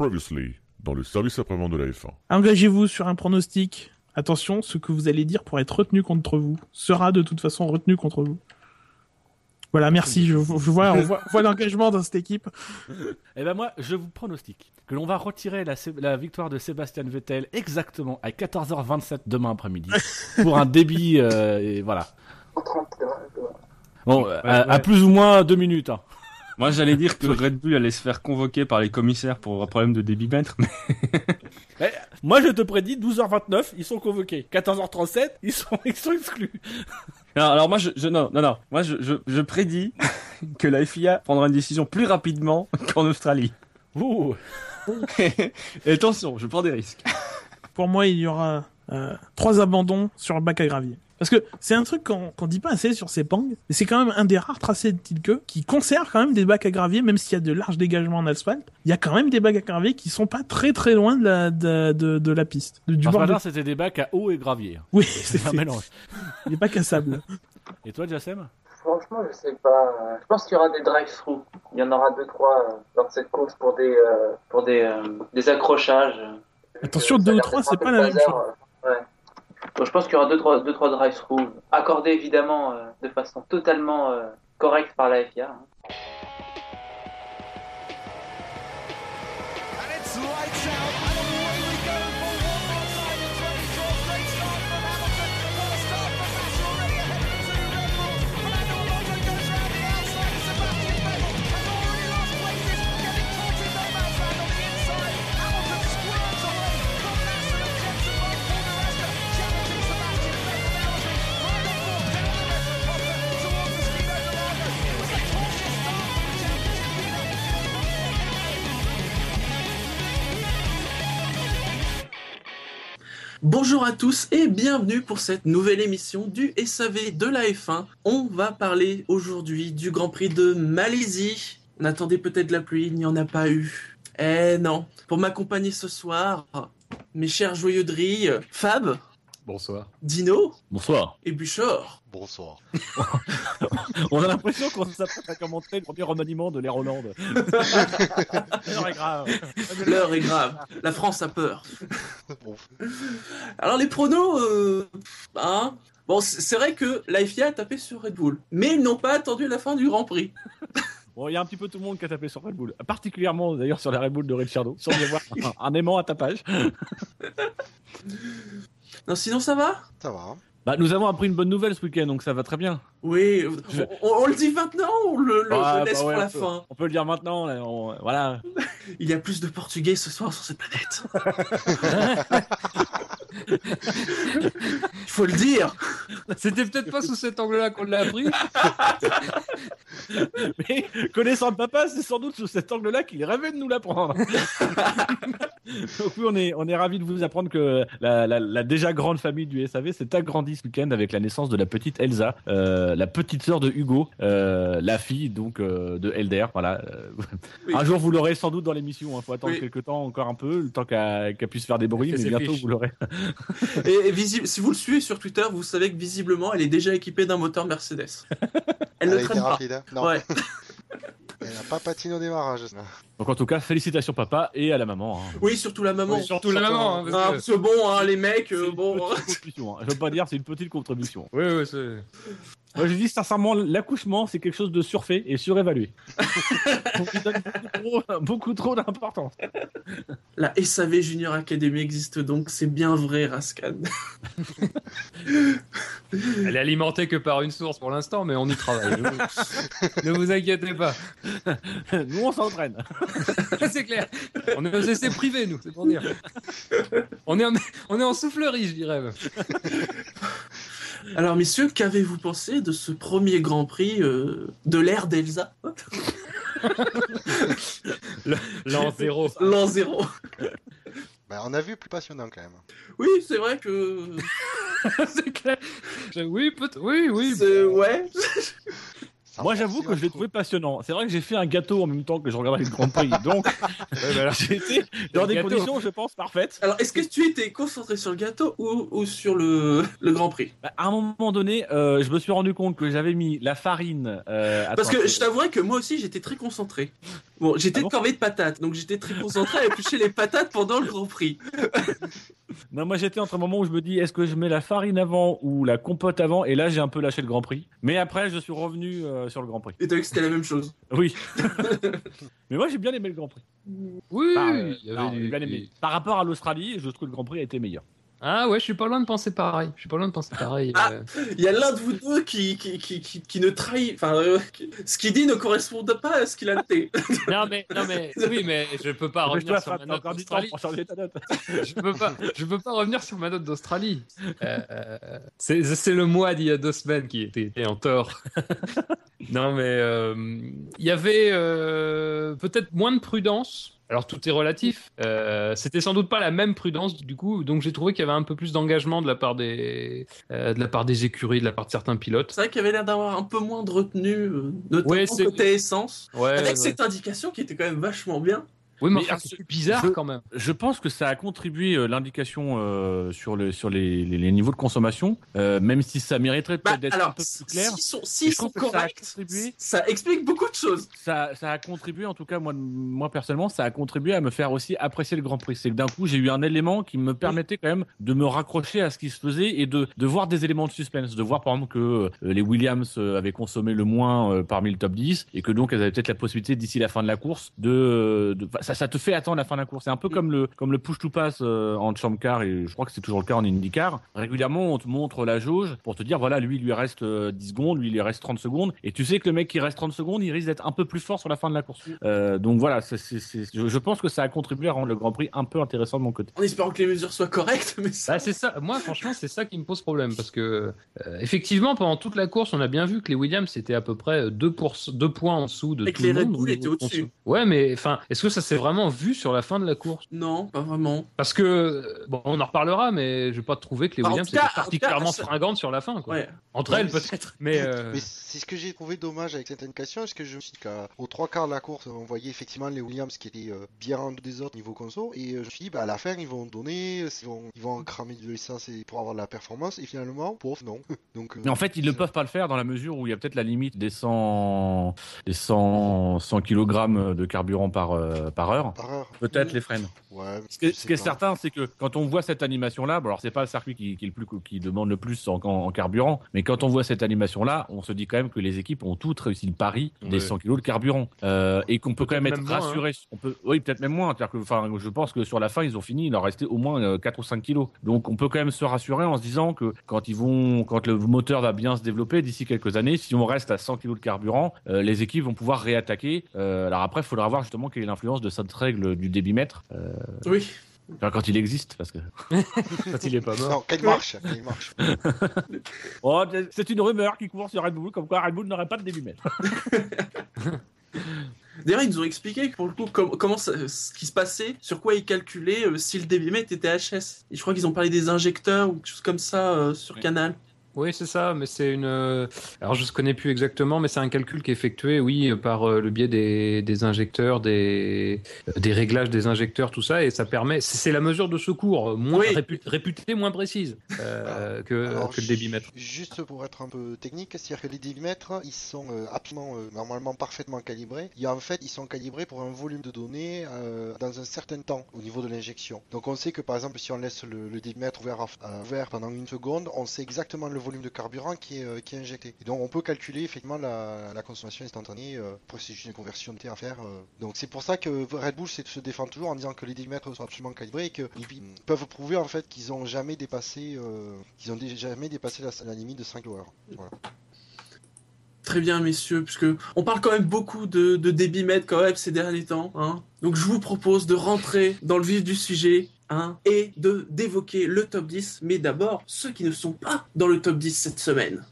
Previously, dans le service après-vente de la F1. Engagez-vous sur un pronostic. Attention, ce que vous allez dire pour être retenu contre vous sera de toute façon retenu contre vous. Voilà, merci. Je, je vois, on voit, l'engagement dans cette équipe. Eh ben moi, je vous pronostique que l'on va retirer la, victoire de Sébastien Vettel exactement à 14h27 demain après-midi pour un débit euh, et voilà. Bon, à, plus ou moins deux minutes. hein. Moi, j'allais dire que Red Bull allait se faire convoquer par les commissaires pour un problème de débitmètre, mais moi, je te prédis 12h29, ils sont convoqués. 14h37, ils sont, ils sont exclus. alors, alors moi, je, je non, non, non, moi, je, je, je prédis que la FIA prendra une décision plus rapidement qu'en Australie. Ouh. Et attention, je prends des risques. Pour moi, il y aura euh, trois abandons sur le bac à gravier. Parce que c'est un truc qu'on qu'on dit pas assez sur Sepang, mais c'est quand même un des rares tracés de Tilke qui conserve quand même des bacs à gravier, même s'il y a de larges dégagements en asphalte. Il y a quand même des bacs à gravier qui sont pas très très loin de la, de, de, de la piste. De- du bord de... c'était des bacs à eau et gravier. Oui, c'est un mélange. des bacs à sable. Et toi, Jassem? Franchement, je sais pas. Je pense qu'il y aura des drive-through. Il y en aura deux, trois euh, dans cette course pour des, euh, pour des, euh, des accrochages. Attention, deux ou trois, c'est pas la même chose. Ouais. Je pense qu'il y aura deux, trois, deux, trois drive-through accordés évidemment euh, de façon totalement euh, correcte par la FIA. hein. Bonjour à tous et bienvenue pour cette nouvelle émission du SAV de la F1. On va parler aujourd'hui du Grand Prix de Malaisie. On attendait peut-être la pluie, il n'y en a pas eu. Eh non. Pour m'accompagner ce soir, mes chers joyeux drilles, Fab, Bonsoir. Dino Bonsoir. et Buchor. Bonsoir. On a l'impression qu'on s'apprête à commenter le premier remaniement de l'Air Hollande. L'heure est grave. L'heure est grave. La France a peur. Alors les pronos, euh, hein Bon, c'est c'est vrai que la FIA a tapé sur Red Bull, mais ils n'ont pas attendu la fin du Grand Prix. Bon, il y a un petit peu tout le monde qui a tapé sur Red Bull, particulièrement d'ailleurs sur la Red Bull de Ricciardo, sans y avoir un, un aimant à tapage. Non, sinon ça va Ça va. Bah, nous avons appris une bonne nouvelle ce week-end, donc ça va très bien. Oui, Je- on, on le dit maintenant ou on le, le- Ah, laisse bah ouais, pour la peut- fin On peut le dire maintenant, là, on- voilà. Il y a plus de Portugais ce soir sur cette planète. Il faut le dire. C'était peut-être pas sous cet angle-là qu'on l'a appris. Mais connaissant le papa, c'est sans doute sous cet angle-là qu'il rêvait de nous l'apprendre. Donc oui, on est, on est ravis de vous apprendre que la, la- la déjà grande famille du SAV s'est agrandie ce week-end avec la naissance de la petite Elsa, euh, la petite sœur de Hugo, euh, la fille donc euh, de Elder. Voilà. Oui. Un jour vous l'aurez sans doute dans l'émission. Il faut attendre Oui. quelques temps, encore un peu, le temps qu'elle puisse faire des bruits, mais bientôt vous l'aurez. Et, et visi- si vous le suivez sur Twitter, vous savez que visiblement, elle est déjà équipée d'un moteur Mercedes. Elle Elle ne traîne pas. rapide. hein. Non, Ouais. elle n'a pas patiné au démarrage. Donc en tout cas, félicitations papa et à la maman. hein. Oui, surtout la maman. Oui, surtout la maman, hein, parce Ah, que- parce que bon, hein, les mecs, euh, bon. hein. Je veux pas dire, c'est une petite contribution. Oui, oui, c'est. Moi, je dis sincèrement, l'accouchement, c'est quelque chose de surfait et surévalué. On lui donne beaucoup trop, beaucoup trop d'importance. La SAV Junior Academy existe donc, c'est bien vrai, Raskan. Elle est alimentée que par une source pour l'instant, mais on y travaille. Ne vous, ne vous inquiétez pas. Nous, on s'entraîne. c'est clair. On est aux essais privés, nous, c'est pour dire. On est en, on est en soufflerie, je dirais. Alors, messieurs, qu'avez-vous pensé de ce premier Grand Prix euh, de l'ère d'Elsa L'an zéro. L'an zéro. Bah, on a vu plus passionnant quand même. Oui, c'est vrai que. c'est clair. Oui, peut oui, oui. c'est- Ouais. Ça Moi, j'avoue que je l'ai trouvé passionnant. C'est vrai que j'ai fait un gâteau en même temps que je regardais le Grand Prix. Donc, j'ai été dans des conditions, je pense, parfaites. Alors, est-ce que tu étais concentré sur le gâteau ou, ou sur le, le Grand Prix? Bah, À un moment donné, euh, je me suis rendu compte que j'avais mis la farine. euh, Parce que je t'avouerais que moi aussi j'étais très concentré. Bon, j'étais Ah bon corvée de patates, donc j'étais très concentré à éplucher les patates pendant le Grand Prix. Non, moi j'étais entre un moment où je me dis est-ce que je mets la farine avant ou la compote avant? Et là, j'ai un peu lâché le Grand Prix. Mais après, je suis revenu euh, sur le Grand Prix. Et t'as vu que c'était la même chose. Oui. Mais moi, j'ai bien aimé le Grand Prix. Oui, Bah, euh, il y avait non, du- j'ai bien aimé. Par rapport à l'Australie, je trouve que le Grand Prix a été meilleur. Ah ouais, je suis pas loin de penser pareil. Je suis pas loin de penser pareil. Ah. euh. Il y a l'un de vous deux qui, qui, qui, qui, qui ne trahit. Enfin, euh, ce qu'il dit ne correspond pas à ce qu'il a noté. Non mais non mais oui mais je peux pas revenir sur ma note d'Australie. Je peux pas je peux pas revenir sur ma note d'Australie. Euh, euh, c'est c'est le mois d'il y a deux semaines qui était en tort. Non mais euh, il y avait euh, peut-être moins de prudence. Alors tout est relatif. Euh, C'était sans doute pas la même prudence du coup, donc j'ai trouvé qu'il y avait un peu plus d'engagement de la part des de la part des écuries, de la part de certains pilotes. C'est vrai qu'il y avait l'air d'avoir un peu moins de retenue, notamment Ouais, côté essence. Ouais, Avec ouais. cette indication qui était quand même vachement bien. Oui, mais, Mais enfin, alors, c'est bizarre je- quand même. Je pense que ça a contribué euh, l'indication euh, sur, le, sur les, les- les niveaux de consommation, euh, même si ça mériterait Bah, peut-être d'être un peu plus clair. s'ils sont, s'ils sont ça corrects, contribué. ça explique beaucoup de choses. Ça, ça a contribué, en tout cas moi, moi personnellement, ça a contribué à me faire aussi apprécier le Grand Prix. C'est que d'un coup, j'ai eu un élément qui me permettait quand même de me raccrocher à ce qui se faisait et de, de voir des éléments de suspense, de voir par exemple que euh, les Williams euh, avaient consommé le moins euh, parmi le top 10 et que donc elles avaient peut-être la possibilité d'ici la fin de la course de, de ça, ça te fait attendre la fin de la course. C'est un peu comme le comme le push to pass euh, en champ car et je crois que c'est toujours le cas en IndyCar. Régulièrement, on te montre la jauge pour te dire voilà, lui il lui reste euh, 10 secondes, lui il lui reste 30 secondes et tu sais que le mec qui reste 30 secondes, il risque d'être un peu plus fort sur la fin de la course. Euh, donc voilà, je, je pense que ça a contribué à rendre le Grand Prix un peu intéressant de mon côté. En espérant que les mesures soient correctes, mais ça. Bah, c'est ça. Moi, franchement, c'est ça qui me pose problème parce que euh, effectivement, pendant toute la course, on a bien vu que les Williams c'était à peu près 2 pour... deux points en dessous de Et que tout les le Red monde. Bull au niveau étaient de au-dessus. Ouais, mais enfin, est-ce que ça s'est vraiment vu sur la fin de la course Non, pas vraiment. Parce que bon, on en reparlera, mais je vais pas trouver que les Bah, Williams étaient cas, particulièrement fringantes sur la fin. Quoi. Ouais. Entre Ouais, elles peut-être, mais, euh, Mais c'est ce que j'ai trouvé dommage avec cette indication, c'est que je me suis dit qu'aux trois quarts de la course, on voyait effectivement les Williams qui étaient euh, bien en dessous des autres niveau conso, et euh, je me suis dit, bah, à la fin, ils vont donner, ils vont, ils vont cramer de l'essence et- pour avoir de la performance, et finalement, pauvre, non. Donc, euh, Mais en fait, ils ne peuvent pas le faire dans la mesure où il y a peut-être la limite des 100 des 100 100 kg de carburant par euh, par heure. par heure. Peut-être les freine. Ouais, Ce qui est, ce qui certain, c'est que quand on voit cette animation-là, bon, alors c'est pas le circuit qui, qui est le plus qui demande le plus en, en- en carburant, mais quand on voit cette animation-là, on se dit quand même que les équipes ont toutes réussi le pari des Ouais. 100 kg de carburant euh, et qu'on peut quand même être même moins, rassuré. On peut, oui, peut-être même moins. C'est-à-dire que, enfin, je pense que sur la fin, ils ont fini, il leur restait au moins euh, 4 ou 5 kilos. Donc, on peut quand même se rassurer en se disant que quand ils vont, quand le moteur va bien se développer d'ici quelques années, si on reste à 100 kg de carburant, euh, les équipes vont pouvoir réattaquer. Euh, alors après, il faudra voir justement quelle est l'influence de cette règle du débitmètre. Euh, Oui. Enfin, quand il existe, parce que. quand il est pas mort. Non, quand il marche, quand il marche. Oh, c'est une rumeur qui court sur Red Bull, comme quoi Red Bull n'aurait pas de débitmètre. D'ailleurs, ils nous ont expliqué pour le coup com- comment ça- ce qui se passait, sur quoi ils calculaient euh, si le débitmètre était HS. Et je crois qu'ils ont parlé des injecteurs ou quelque chose comme ça euh, sur Oui. Canal. Oui, c'est ça, mais c'est une. euh, Alors, je ne connais plus exactement, mais c'est un calcul qui est effectué, oui, par euh, le biais des, des injecteurs, des, euh, des réglages des injecteurs, tout ça, et ça permet. C'est la mesure de secours, moins Oui. répu- réputée, moins précise euh, que, Alors, que le débitmètre. ju- Juste pour être un peu technique, c'est-à-dire que les débitmètres, ils sont absolument, normalement parfaitement calibrés. Et en fait, ils sont calibrés pour un volume de données euh, dans un certain temps au niveau de l'injection. Donc on sait que par exemple, si on laisse le, le débitmètre ouvert, à- ouvert pendant une seconde, on sait exactement le volume de carburant qui est, euh, injecté. Donc on peut calculer effectivement la, consommation instantanée. Après, c'est juste une conversion de T à faire. euh. Donc c'est pour ça que Red Bull se défend toujours en disant que les débitmètres sont absolument calibrés et qu'ils peuvent prouver en fait qu'ils ont jamais dépassé, euh, qu'ils ont jamais dépassé la, limite de 5 kWh. Très bien, messieurs, puisque on parle quand même beaucoup de, de débitmètre quand même ces derniers temps. Hein. Donc je vous propose de rentrer dans le vif du sujet. Hein, et de d'évoquer le top 10, mais d'abord ceux qui ne sont pas dans le top 10 cette semaine.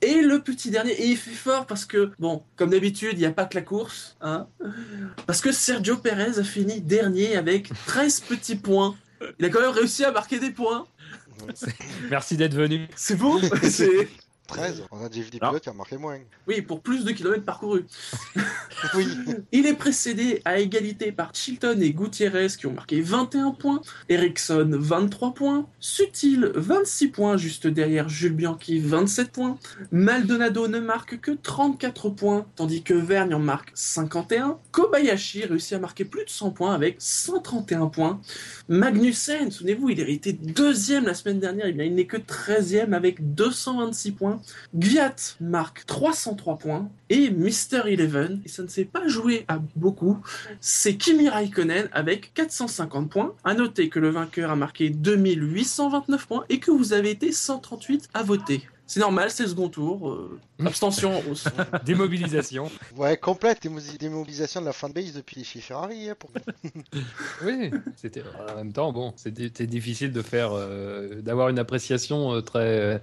Et le petit dernier, et il fait fort parce que, bon, comme d'habitude, il n'y a pas que la course, hein, parce que Sergio Perez a fini dernier avec 13 petits points. Il a quand même réussi à marquer des points. Merci d'être venu. C'est beau C'est- 13, on a déjà vu des Non. pilotes qui ont marqué moins. Oui, pour plus de kilomètres parcourus. Oui. Il est précédé à égalité par Chilton et Gutiérrez qui ont marqué 21 points, Ericsson 23 points, Sutil 26 points juste derrière Jules Bianchi 27 points, Maldonado ne marque que 34 points tandis que Vergne en marque 51, Kobayashi réussit à marquer plus de 100 points avec 131 points, Magnussen, souvenez-vous, il était deuxième la semaine dernière, eh bien, il n'est que 13e avec 226 points, Gviat marque 303 points et Mister Eleven, et ça ne s'est pas joué à beaucoup, c'est Kimi Raikkonen avec 450 points. À noter que le vainqueur a marqué 2829 points et que vous avez été 138 à voter. C'est normal, c'est le second tour. euh, abstention. au- Démobilisation. Ouais, complète démo- démobilisation de la fanbase depuis chez Ferrari. hein, pour... Oui, c'était en même temps bon, c'était c'était difficile de faire euh, d'avoir une appréciation euh, très euh,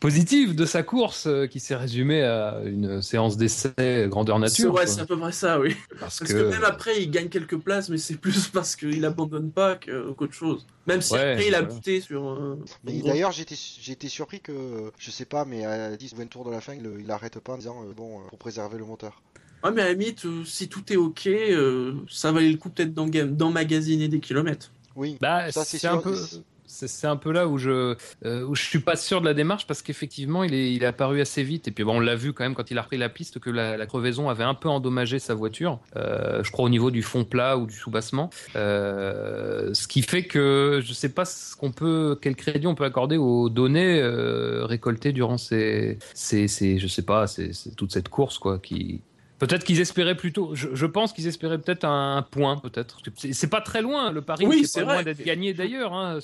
positive de sa course euh, qui s'est résumée à une séance d'essai grandeur nature. ouais, c'est à peu près ça, oui. Parce Parce que, que même après, il gagne quelques places, mais c'est plus parce qu'il abandonne pas que- qu'autre chose. Même si Ouais, après, il a buté sur. euh, d'ailleurs, j'étais j'ai été surpris que, je sais pas, mais à 10 ou 20 tours de la fin, il, il arrête pas en disant, euh, bon, euh, pour préserver le moteur. Ouais, mais à la limite, euh, si tout est ok, euh, ça valait le coup peut-être d'emmagasiner des kilomètres. Oui, bah, ça c'est un peu. C'est un peu là où je euh, je suis pas sûr de la démarche parce qu'effectivement il est il est apparu assez vite. Et puis bon on l'a vu quand même quand il a repris la piste que la, crevaison avait un peu endommagé sa voiture euh, je crois au niveau du fond plat ou du soubassement euh, ce qui fait que je sais pas ce qu'on peut quel crédit on peut accorder aux données euh, récoltées durant ces ces, ces je sais pas c'est c'est toute cette course quoi qui Peut-être qu'ils espéraient plutôt. Je, je pense qu'ils espéraient peut-être un point, peut-être. C'est- pas très loin. Le pari, Oui, c'est loin d'être gagné d'ailleurs. Hein.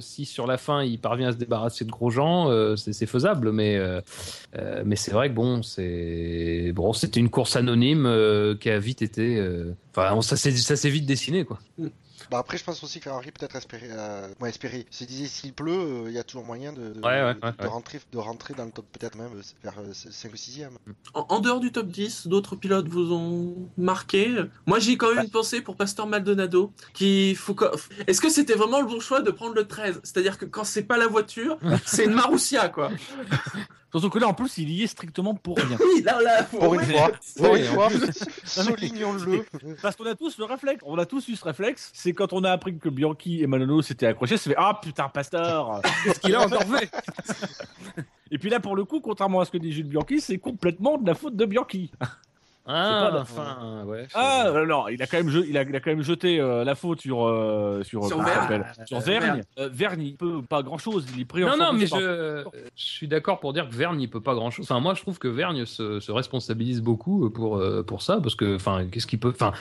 Si sur la fin il parvient à se débarrasser de Grosjean, euh, c'est faisable. Mais euh, euh, mais c'est vrai que bon, c'est bon, c'était une course anonyme euh, qui a vite été. Enfin, ça s'est ça s'est vite dessiné quoi. Bah après, je pense aussi que Ferrari peut-être espérait, euh, ouais, espérer. Se disait s'il pleut, euh, il y a toujours moyen de, de, Ouais, ouais, de- ouais, de ouais. rentrer, de rentrer dans le top, peut-être même euh, vers 5 ou 6 e En, en dehors du top 10, d'autres pilotes vous ont marqué? Moi, j'ai quand même une pensée pour Pastor Maldonado. Qui faut que- Est-ce que c'était vraiment le bon choix de prendre le 13 C'est-à-dire que quand c'est pas la voiture, c'est une Marussia, quoi. Surtout que là, en plus, il y est strictement pour rien. Oui, là, là. Pour une fois, pour une fois, soulignons-le. Parce qu'on a tous le réflexe. On a tous eu ce réflexe. C'est quand on a appris que Bianchi et Manono s'étaient accrochés, c'est fait Ah putain, Pastor Qu'est-ce qu'il a encore fait Et puis là, pour le coup, contrairement à ce que dit Jules Bianchi, c'est complètement de la faute de Bianchi. Ah, pas la- enfin, ouais. Ah euh, non, il a quand même, je- il a, il a quand même jeté euh, la faute sur euh, sur, Sur comment ça Vergne. sur Euh, Vergne. Euh, Vergne, il peut pas grand chose. Il est pris en Non, non, forme mais par- je, je suis d'accord pour dire que Vergne, il peut pas grand chose. Enfin, moi, je trouve que Vergne se, se responsabilise beaucoup pour, euh, pour ça, parce que, enfin, qu'est-ce qu'il peut. Enfin,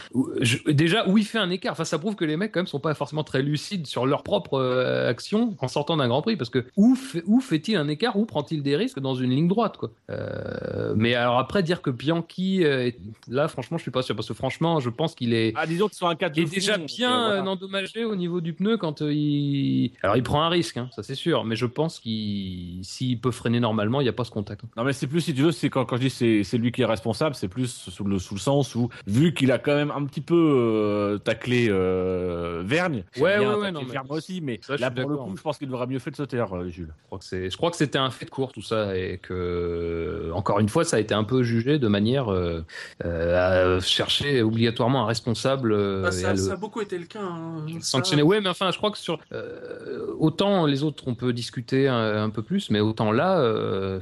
je- déjà, où il fait un écart. Enfin, ça prouve que les mecs, quand même, sont pas forcément très lucides sur leur propre euh, action en sortant d'un Grand Prix, parce que où, fait, où fait-il un écart Où prend-il des risques dans une ligne droite, quoi? Euh, Mais alors, après, dire que Bianchi, euh, là, franchement, je suis pas sûr, parce que franchement, je pense qu'il est. Ah, disons qu'ils sont un 4 Il est déjà bien euh, endommagé au niveau du pneu quand euh, il. Alors il prend un risque, hein, ça c'est sûr, mais je pense qu'il s'il peut freiner normalement, il n'y a pas ce contact. Non mais c'est plus si tu veux, c'est quand, quand je dis c'est c'est lui qui est responsable, c'est plus sous le sous le sens où vu qu'il a quand même un petit peu euh, taclé euh, Vergne. Ouais, bien ouais, ouais, non, mais aussi, mais ça, je là pour le coup, je pense qu'il devrait mieux fait de se taire, euh, Jules. Je crois que c'est, je crois que c'était un fait de cours tout ça et que encore une fois ça a été un peu jugé de manière euh, euh, à chercher obligatoirement un responsable euh, Bah, et ça, le- ça a beaucoup été le cas. hein. Ça- sanctionner. Ouais, mais enfin, je crois que sur euh, autant les autres, on peut discuter un, un peu plus, mais autant là, euh,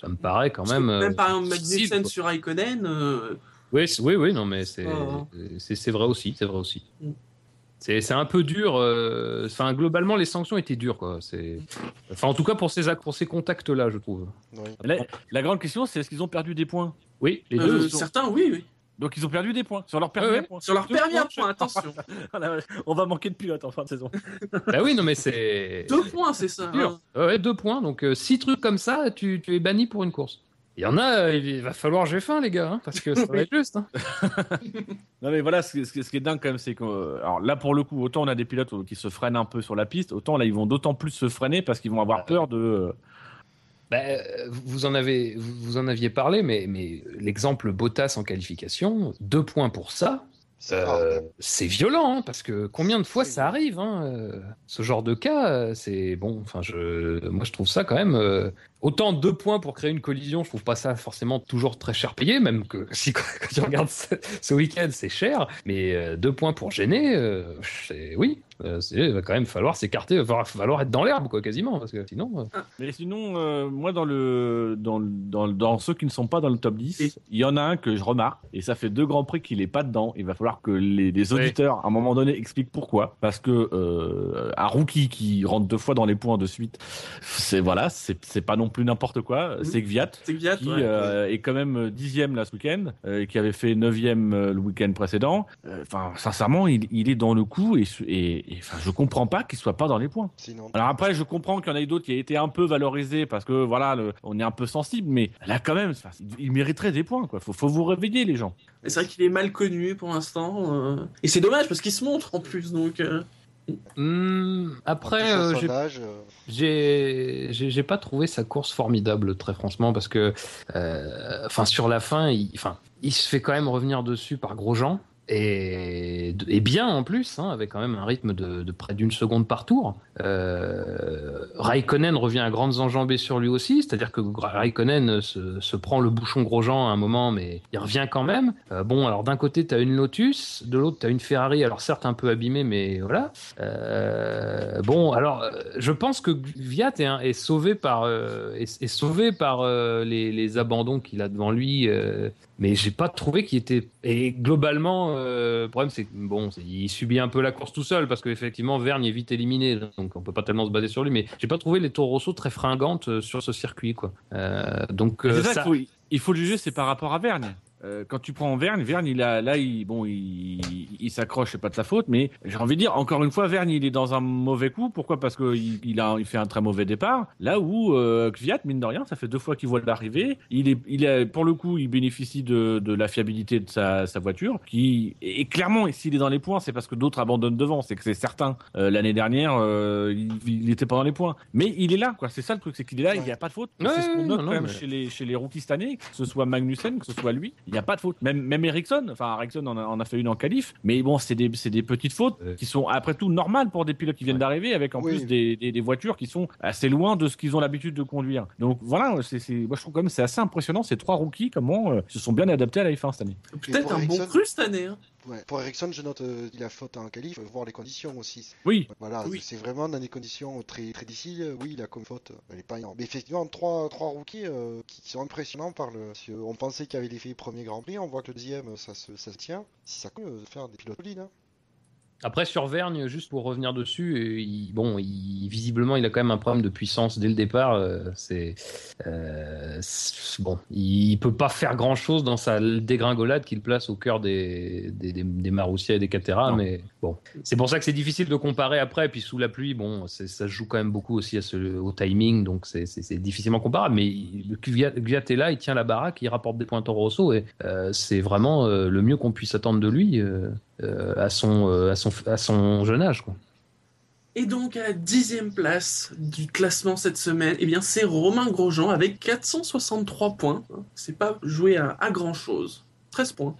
ça me paraît quand même. même euh, par exemple, Magnussen sur euh, Oui, oui, oui, non, mais c'est c'est vrai aussi, c'est vrai aussi. Mm. C'est c'est un peu dur. euh, Enfin, globalement, les sanctions étaient dures, quoi. Enfin, en tout cas pour ces pour ces contacts-là, je trouve. Oui. La, la grande question, c'est est-ce qu'ils ont perdu des points? Oui, les euh, deux. certains, oui, oui. Donc ils ont perdu des points sur leur permis Ouais, à ouais. points. Sur leur Deux permis à points. point, attention. Vache, On va manquer de pilotes en fin de saison. bah oui, non, mais c'est. Deux points, c'est ça. Hein. Ouais, deux points. Donc euh, six trucs comme ça, tu, tu es banni pour une course. Il y en a, euh, il va falloir j'ai faim, les gars, hein, parce que ça va être juste. hein. Non mais voilà, ce, qui- ce qui est dingue quand même, c'est que euh, alors là pour le coup, autant on a des pilotes euh, qui se freinent un peu sur la piste, autant là ils vont d'autant plus se freiner parce qu'ils vont avoir peur de. Bah, vous en avez, vous vous en aviez parlé, mais, mais l'exemple Bottas en qualification, deux points pour ça. C'est euh, violent, hein, parce que combien de fois ça arrive, hein, euh, ce genre de cas, euh, c'est bon. Enfin, je, moi, je trouve ça quand même. Autant deux points pour créer une collision, je trouve pas ça forcément toujours très cher payé, même que si quand, tu regardes ce, ce week-end, c'est cher. Mais euh, deux points pour gêner, euh, c'est- oui, euh, c'est- il va quand même falloir s'écarter, il va falloir, être dans l'herbe, quoi, quasiment, parce que sinon. euh, Mais sinon, euh, moi, dans, le, dans, dans, ceux qui ne sont pas dans le top 10, il y en a un que je remarque, et ça fait deux grands prix qu'il est pas dedans. Il va falloir que les, les auditeurs, à un moment donné, expliquent pourquoi. Parce que euh, un rookie qui rentre deux fois dans les points de suite, c'est voilà, c'est c'est pas non plus n'importe quoi. Mhm. C'est Gviat. Qui ouais. euh, est quand même dixième là ce week-end, euh, et qui avait fait neuvième euh, le week-end précédent. Euh, Enfin, sincèrement, il, il est dans le coup et, et, et, je comprends pas qu'il soit pas dans les points. Sinon, Alors après, je comprends qu'il y en a d'autres qui a été un peu valorisés parce que voilà, le- on est un peu sensible, mais là quand même, il mériterait des points. Quoi. Faut, faut vous réveiller les gens. C'est vrai qu'il est mal connu pour l'instant. euh, Et c'est dommage parce qu'il se montre en plus. Donc, hmm, après, euh, j'ai euh, J'ai pas trouvé sa course formidable très franchement parce que euh, enfin sur la fin il enfin il se fait quand même revenir dessus par Grosjean et, bien en plus hein, avec quand même un rythme de, près d'une seconde par tour. Euh, Raikkonen revient à grandes enjambées sur lui aussi, c'est-à-dire que Raikkonen se, prend le bouchon Grosjean à un moment mais il revient quand même. Euh, bon alors d'un côté tu as une Lotus, de l'autre tu as une Ferrari alors certes un peu abîmée mais voilà. Euh, bon, alors, je pense que Viat est, sauvé par, les, les abandons qu'il a devant lui, mais j'ai pas trouvé qu'il était. Et globalement, euh, le problème c'est que bon, il subit un peu la course tout seul parce qu'effectivement Vergne est vite éliminé, donc on peut pas tellement se baser sur lui. Mais j'ai pas trouvé les Toro très fringantes euh, sur ce circuit, quoi. Euh, donc euh, ça, ça- qu'il faut, il faut le juger, c'est par rapport à Vergne. Euh, quand tu prends Vergne, Vergne, il a, là, il, bon, il, il s'accroche, c'est pas de sa faute, mais j'ai envie de dire, encore une fois, Vergne, il est dans un mauvais coup. Pourquoi? Parce qu'il il a, il fait un très mauvais départ. Là où euh, Kvyat, mine de rien, ça fait deux fois qu'il voit l'arrivée. Il est, il pour le coup, il bénéficie de, de la fiabilité de sa, sa voiture, qui et clairement, s'il est dans les points, c'est parce que d'autres abandonnent devant. C'est que c'est certain. Euh, L'année dernière, euh, il, il était pas dans les points, mais il est là, quoi. C'est ça le truc, c'est qu'il est là, il n'y a pas de faute. Ouais, c'est ce qu'on note non, quand même mais- chez les, chez les rookies cette année, que ce soit Magnussen, que ce soit lui, n'y a pas de faute. Même, même Ericsson, enfin Ericsson en a, en a fait une en qualif, mais bon, c'est des, c'est des petites fautes Ouais. qui sont après tout normales pour des pilotes qui viennent Ouais. d'arriver, avec en Oui. plus des, des, des voitures qui sont assez loin de ce qu'ils ont l'habitude de conduire. Donc voilà, c'est, moi je trouve quand même c'est assez impressionnant ces trois rookies comment euh, se sont bien adaptés à la F1 cette année. peut-être un bon cru cette année. hein. Ouais. Pour Ericsson, je note euh, il a faute en qualif, faut voir les conditions aussi. Oui, Voilà, Oui. c'est vraiment dans des conditions très très difficiles. euh, Oui, il a comme faute, elle est pas énorme. Mais effectivement, trois, trois rookies euh, qui sont impressionnants par le. on pensait qu'il y avait les fait premier Grand Prix, on voit que le deuxième ça se, ça se tient. Si ça peut euh, faire des pilotes solides. hein. Après sur Vergne, juste pour revenir dessus, euh, il- bon, il, visiblement il a quand même un problème de puissance dès le départ. euh, c'est euh, bon, il peut pas faire grand chose dans sa dégringolade qu'il place au cœur des des, des, des Marussia et des Catera, Non. mais bon, c'est pour ça que c'est difficile de comparer après. Puis sous la pluie, bon, ça se joue quand même beaucoup aussi à ce, au timing, donc c'est- difficilement comparable. Mais est là, il tient la baraque, il rapporte des points Toro Rosso et euh, c'est vraiment le mieux qu'on puisse attendre de lui. Euh, euh, à, son, jeune âge. Et donc, à la dixième place du classement cette semaine, eh bien, c'est Romain Grosjean avec 463 points. C'est pas joué à, à grand chose. 13 points.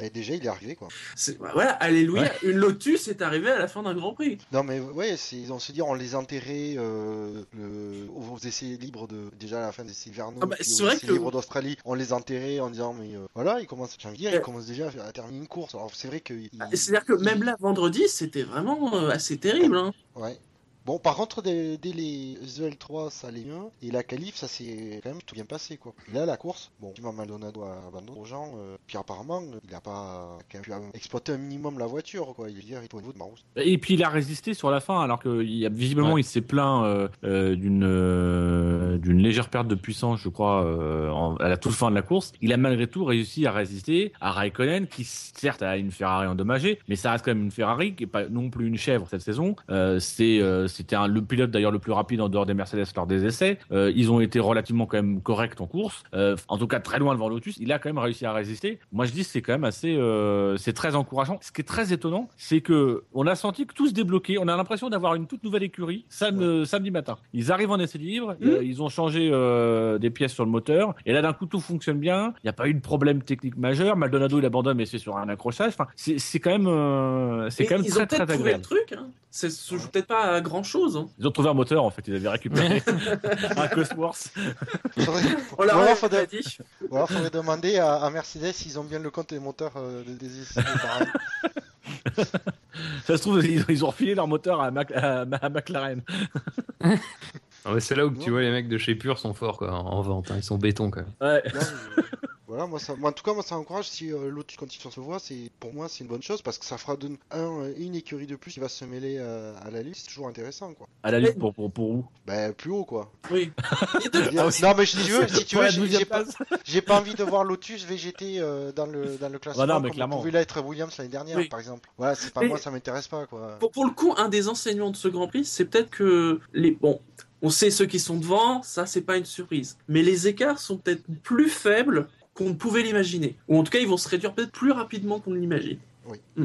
Bah, déjà, il est arrivé quoi. C'est- bah, voilà, alléluia, une Lotus est arrivée à la fin d'un Grand Prix. Non, mais ouais, c'est- on se dit, on les enterrait euh, le- aux essais libres de. Déjà à la fin des hivernaux, Ah bah, c'est vrai que- libres d'Australie, on les enterrait en disant, mais euh, voilà, il commence, j'ai envie de dire, Euh, il commence déjà à terminer une course. Alors, c'est vrai que. il- Ah, C'est-à-dire que même là, vendredi, c'était vraiment euh, assez terrible. hein. Ouais. Bon, par contre, dès, dès les EL3, ça allait mieux. Et la qualif, ça s'est quand même tout bien passé, quoi. Et là, la course, bon, effectivement, Maldonado a abandonné aux gens. euh, puis apparemment, il a pas quand même pu exploiter un minimum la voiture, quoi. Il veut dire, il faut au niveau de. Et puis il a résisté sur la fin, alors que il a, visiblement Ouais. il s'est plaint euh, euh, d'une euh, d'une légère perte de puissance, je crois, euh, en- à la toute fin de la course. Il a malgré tout réussi à résister à Raikkonen, qui certes a une Ferrari endommagée, mais ça reste quand même une Ferrari qui est pas non plus une chèvre cette saison. Euh, c'est euh, c'était le pilote d'ailleurs le plus rapide en dehors des Mercedes lors des essais. Euh, ils ont été relativement quand même corrects en course, Euh, en tout cas très loin devant Lotus. Il a quand même réussi à résister. Moi je dis c'est quand même assez, euh, c'est très encourageant. Ce qui est très étonnant, c'est que on a senti que tout se débloquait. On a l'impression d'avoir une toute nouvelle écurie sam- samedi matin. Ils arrivent en essai libre, euh, ils ont changé des pièces sur le moteur, et là d'un coup tout fonctionne bien. Il n'y a pas eu de problème technique majeur. Maldonado il abandonne, mais c'est sur un accrochage. Enfin, c'est quand même, c'est quand même ils très ont très peut-être trouvé le agréable. truc. Hein. Ça joue peut-être pas à grand chose. hein. Ils ont trouvé un moteur en fait, ils avaient récupéré un Cosworth. Faudrait- On faudrait- dit. demander à, à Mercedes s'ils ont bien le compte des moteurs euh, des. Ça se trouve, ils, ils ont refilé leur moteur à, Mac- à- à McLaren. Ah c'est là où tu vois les mecs de chez Pure sont forts quoi, en vente. hein. Ils sont béton quand même. Ouais. Non, mais, euh, voilà, moi, ça, moi, en tout cas, moi, ça encourage si euh, Lotus continue sur ce voie. C'est pour moi, c'est une bonne chose parce que ça fera de, un, euh, une écurie de plus qui va se mêler euh, à la liste. C'est toujours intéressant, quoi. À la lutte pour, pour, pour où? Ben plus haut, quoi. Oui. Deux- non, mais si tu veux, si tu veux, j'ai- pas, pas envie de voir Lotus VGT euh, dans le dans le classement Bah non, mais comme clairement. pouvait l'être Williams l'année dernière, Oui. par exemple. Voilà, c'est pas Mais- moi, ça m'intéresse pas, quoi. Pour, pour le coup, un des enseignements de ce Grand Prix, c'est peut-être que les bon, on sait ceux qui sont devant, ça c'est pas une surprise. Mais les écarts sont peut-être plus faibles qu'on ne pouvait l'imaginer. Ou en tout cas, ils vont se réduire peut-être plus rapidement qu'on ne l'imagine.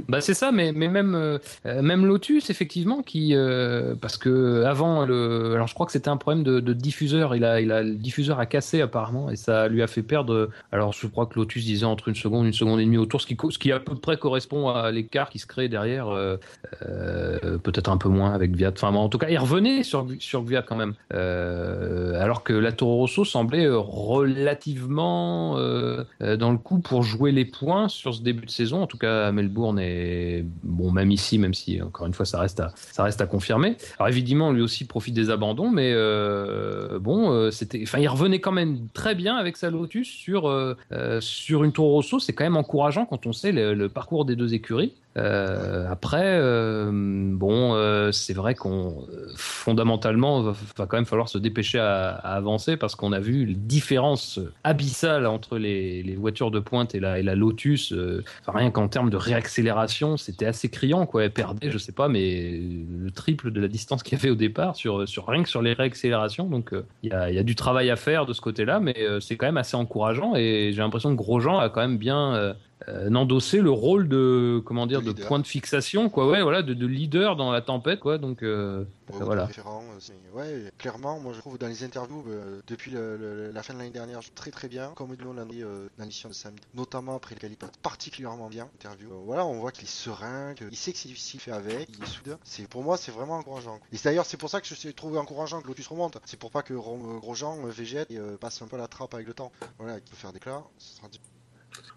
Bah c'est ça, mais, mais même, euh, même Lotus, effectivement, qui. euh, parce que avant, le, alors je crois que c'était un problème de, diffuseur. Il a, il a, le diffuseur a cassé apparemment et ça lui a fait perdre. Alors je crois que Lotus disait entre une seconde, une seconde et demie autour, ce qui, ce qui à peu près correspond à l'écart qui se crée derrière. euh, Peut-être un peu moins avec Viat. Enfin, en tout cas, il revenait sur, sur Viat quand même. Alors que la Toro Rosso semblait relativement dans le coup pour jouer les points sur ce début de saison. En tout cas, Melbourne et bon, même ici, même si encore une fois, ça reste à, ça reste à confirmer. Alors évidemment, lui aussi profite des abandons, mais euh, bon, euh, c'était, enfin, il revenait quand même très bien avec sa Lotus sur euh, sur une Toro Rosso. C'est quand même encourageant quand on sait le parcours des deux écuries. Euh, après, euh, bon, euh, c'est vrai qu'on fondamentalement va, quand même falloir se dépêcher à, avancer parce qu'on a vu les différences abyssales entre les, voitures de pointe et la, Lotus. enfin, rien qu'en termes de réaccélération, c'était assez criant, quoi. Elle perdait, je sais pas, mais le triple de la distance qu'il y avait au départ sur, rien que sur les réaccélérations. Donc, il y, a, du travail à faire de ce côté-là, mais c'est quand même assez encourageant et j'ai l'impression que Grosjean a quand même bien euh, euh, endosser le rôle de comment dire De point de fixation quoi ouais voilà de, de leader dans la tempête quoi donc euh, Ouais, voilà euh, ouais, clairement, moi je trouve dans les interviews euh, depuis le- le- la fin de l'année dernière, trouve très très bien, comme ils l'ont dit dans l'émission de samedi, notamment après le particulièrement bien. Interview. Euh, voilà, on voit qu'il est serein, qu'il sait que c'est difficile, il fait avec, il est soudain. C'est pour moi, c'est vraiment encourageant. Et d'ailleurs, c'est pour ça que je suis trouvé encourageant que Lotus remonte. C'est pour pas que Ro- Grosjean végète et passe un peu la trappe avec le temps. Voilà, qu'il peut faire des clars. Ce sera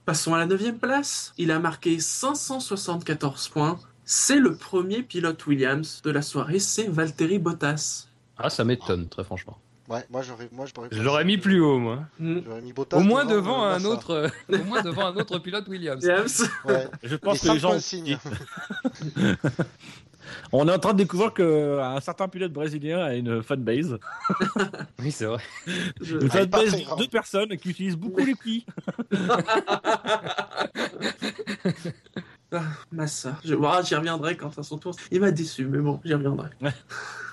Passons à la neuvième place. Il a marqué 574 points. C'est le premier pilote Williams de la soirée, c'est Valtteri Bottas. ah ça m'étonne très franchement Ouais, moi j'aurais, moi j'aurais. je l'aurais mis plus haut moi Hmm. J'aurais mis Bottas au moins devant, devant un Massa. autre euh, au moins devant un autre pilote Williams Williams. Ouais. Je pense Les que les gens. On est en train de découvrir qu'un certain pilote brésilien a une fanbase. oui c'est vrai Je- Une fanbase de deux personnes qui utilisent beaucoup les plis. Ah, Massa. Je... j'y reviendrai quand à son tour. Il m'a déçu, mais bon, j'y reviendrai.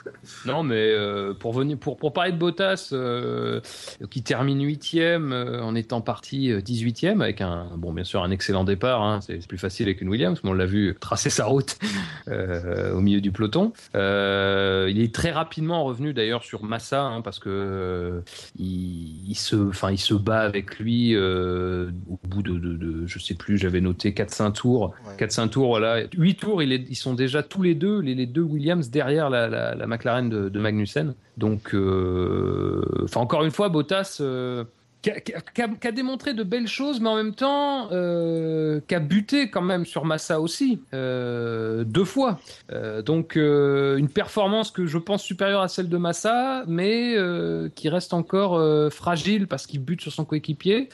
Non, mais euh, pour venir pour, pour parler de Bottas, euh, qui termine huitième euh, en étant parti euh, 18e avec un bon bien sûr un excellent départ. hein, c'est plus facile avec une Williams, mais on l'a vu tracer sa route au milieu du peloton. Il est très rapidement revenu d'ailleurs sur Massa hein, parce que il, il se il se bat avec lui au bout de, de, de- je sais plus j'avais noté 4-5 tours. Ouais. 4-5 tours, voilà. 8 tours, ils sont déjà tous les deux, les, les deux Williams derrière la, la, la McLaren de, de Magnussen. Donc, euh, encore une fois, Bottas. euh, qui a, démontré de belles choses, mais en même temps, euh, qui a buté quand même sur Massa aussi, deux fois. Donc, une performance que je pense supérieure à celle de Massa, mais qui reste encore fragile parce qu'il bute sur son coéquipier.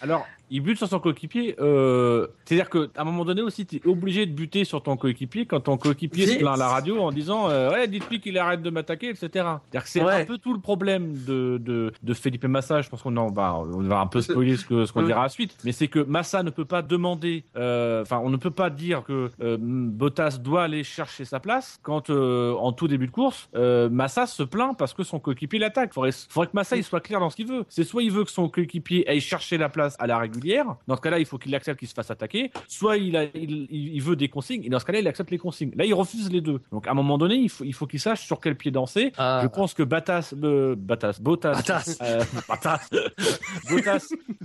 Il bute sur son coéquipier. Euh, C'est-à-dire qu'à un moment donné aussi, tu es obligé de buter sur ton coéquipier quand ton coéquipier se plaint à la radio en disant euh, Ouais, dites-lui qu'il arrête de m'attaquer, etc. C'est Ouais. un peu tout le problème de, de, de Felipe Massa. Je pense qu'on va, on va un peu spoiler ce que- ce qu'on Ouais. dira ensuite. Mais c'est que Massa ne peut pas demander, euh, enfin, on ne peut pas dire que Bottas doit aller chercher sa place quand, en tout début de course, Massa se plaint parce que son coéquipier l'attaque. Faudrait, faudrait que Massa il soit clair dans ce qu'il veut. C'est soit il veut que son coéquipier aille chercher la place à la régulière régulière. Dans ce cas-là, il faut qu'il accepte qu'il se fasse attaquer. Soit il, a, il, il il veut des consignes, et dans ce cas-là, il accepte les consignes. Là, il refuse les deux. Donc, à un moment donné, il faut, il faut qu'il sache sur quel pied danser. Ah. Je pense que Batas, euh, Batas, Bottas, Bottas. euh,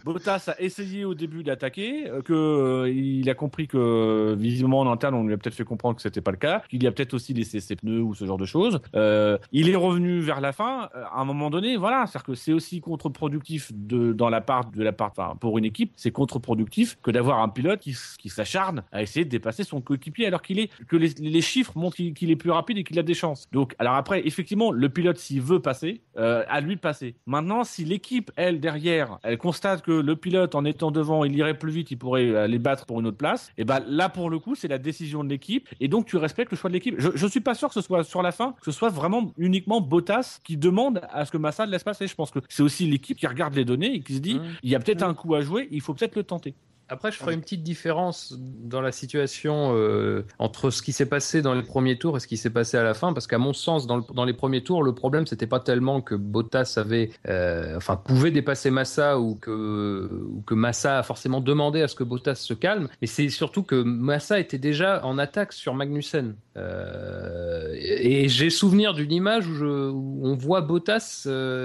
Bottas a essayé au début d'attaquer, euh, que euh, il a compris que visiblement en interne, on lui a peut-être fait comprendre que c'était pas le cas, qu'il y a peut-être aussi laissé ses pneus ou ce genre de choses. Euh, il est revenu vers la fin. À un moment donné, voilà, c'est-à-dire que c'est aussi contre-productif de dans la part de la part, enfin, pour une équipe, c'est contre-productif que d'avoir un pilote qui, s'acharne à essayer de dépasser son coéquipier alors qu'il est que les, les chiffres montrent qu'il est plus rapide et qu'il a des chances. Donc, alors après, effectivement, le pilote s'il veut passer, euh, à lui de passer. Maintenant, si l'équipe, elle derrière, elle constate que le pilote en étant devant, il irait plus vite, il pourrait aller battre pour une autre place, et ben là pour le coup, c'est la décision de l'équipe et donc tu respectes le choix de l'équipe. Je, je suis pas sûr que ce soit sur la fin, que ce soit vraiment uniquement Bottas qui demande à ce que Massa le laisse passer. Je pense que c'est aussi l'équipe qui regarde les données et qui se dit, Mmh. il y a peut-être un coup à jouer, il faut peut-être le tenter. Après, je ferai une petite différence dans la situation euh, entre ce qui s'est passé dans les premiers tours et ce qui s'est passé à la fin, parce qu'à mon sens, dans, le- dans les premiers tours, le problème c'était pas tellement que Bottas avait, euh, enfin, pouvait dépasser Massa ou que ou que Massa a forcément demandé à ce que Bottas se calme, mais c'est surtout que Massa était déjà en attaque sur Magnussen. Euh, et et j'ai souvenir d'une image où, je, où on voit Bottas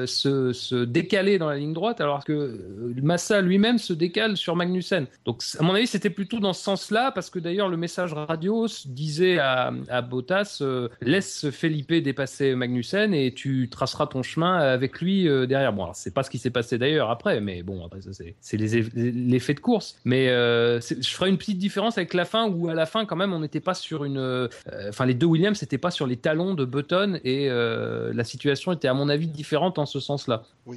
se, se décaler dans la ligne droite alors que Massa lui-même se décale sur Magnussen. Donc à mon avis c'était plutôt dans ce sens-là parce que d'ailleurs le message radio disait à, à Bottas euh, laisse Felipe dépasser Magnussen et tu traceras ton chemin avec lui euh, derrière. Bon alors c'est pas ce qui s'est passé d'ailleurs après mais bon après ça c'est l'effet de course. Mais euh, je ferai une petite différence avec la fin où à la fin quand même on n'était pas sur une enfin les deux Williams c'était pas sur les talons de Button et la situation était à mon avis différente en ce sens-là. Euh,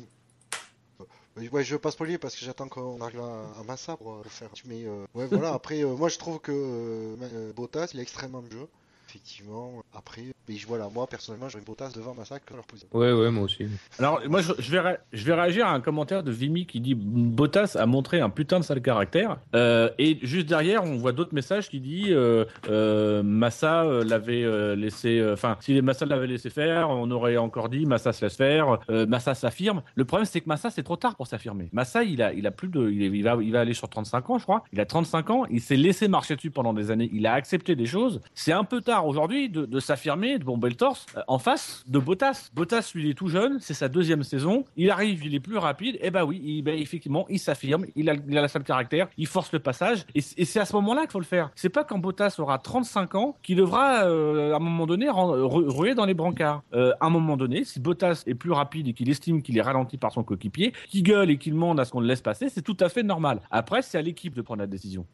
Ouais, je veux pas spoiler parce que j'attends qu'on arrive à, à Massa pour euh, le faire. Mais euh, ouais, voilà. Après, euh, moi, je trouve que euh, euh, Bottas, il est extrêmement jeu. Effectivement. Après, mais je- voilà, moi personnellement, j'aurais Bottas devant Massa que leur position. Ouais ouais moi aussi. Alors, moi, je, je vais, ré- je vais réagir à un commentaire de Vimy qui dit Bottas a montré un putain de sale caractère. Euh, et juste derrière, on voit d'autres messages qui dit euh, euh, Massa l'avait euh, laissé. euh, Enfin, si les Massa l'avait laissé faire, on aurait encore dit Massa se laisse faire. euh, Massa s'affirme. Le problème, c'est que Massa, c'est trop tard pour s'affirmer. Massa, il a, il a plus de. Il, est- il va, il va aller sur 35 ans, je crois. Il a 35 ans. Il s'est laissé marcher dessus pendant des années. Il a accepté des choses. C'est un peu tard aujourd'hui de, de s'affirmer, de bomber le torse euh, en face de Bottas. Bottas, lui, il est tout jeune. C'est sa deuxième saison. Il arrive, il est plus rapide. Et bah oui, il- ben, effectivement, il s'affirme. Il a, il a la seule caractère. Il force le passage. Et, c'est à ce moment-là qu'il faut le faire. C'est pas quand Bottas aura 35 ans qu'il devra, euh, à un moment donné, ruer dans les brancards. Euh, à un moment donné, si Bottas est plus rapide et qu'il estime qu'il est ralenti par son coéquipier, qu'il gueule et qu'il demande à ce qu'on le laisse passer, c'est tout à fait normal. Après, c'est à l'équipe de prendre la décision.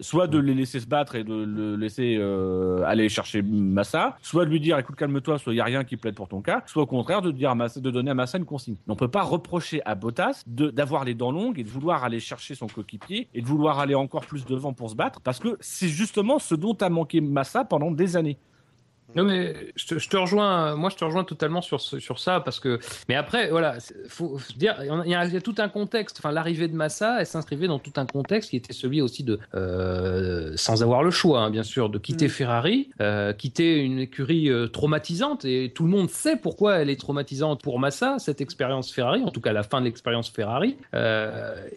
Soit de les laisser se battre et de le laisser aller chercher Massa, soit de lui dire écoute calme-toi, soit il y a rien qui plaide pour ton cas, soit au contraire de dire à de donner à Massa une consigne. On peut pas reprocher à Bottas d'avoir les dents longues et de vouloir aller chercher son coéquipier et de vouloir aller encore plus devant pour se battre parce que c'est justement ce dont a manqué Massa pendant des années. Non mais je te, je te rejoins, moi je te rejoins totalement sur ce- sur ça parce que mais après voilà, c'est- faut, faut dire il y, a, il y a tout un contexte. Enfin l'arrivée de Massa, elle s'inscrivait dans tout un contexte qui était celui aussi de euh, sans avoir le choix hein, bien sûr de quitter Ferrari, euh, quitter une écurie euh, traumatisante et tout le monde sait pourquoi elle est traumatisante pour Massa cette expérience Ferrari, en tout cas la fin de l'expérience Ferrari.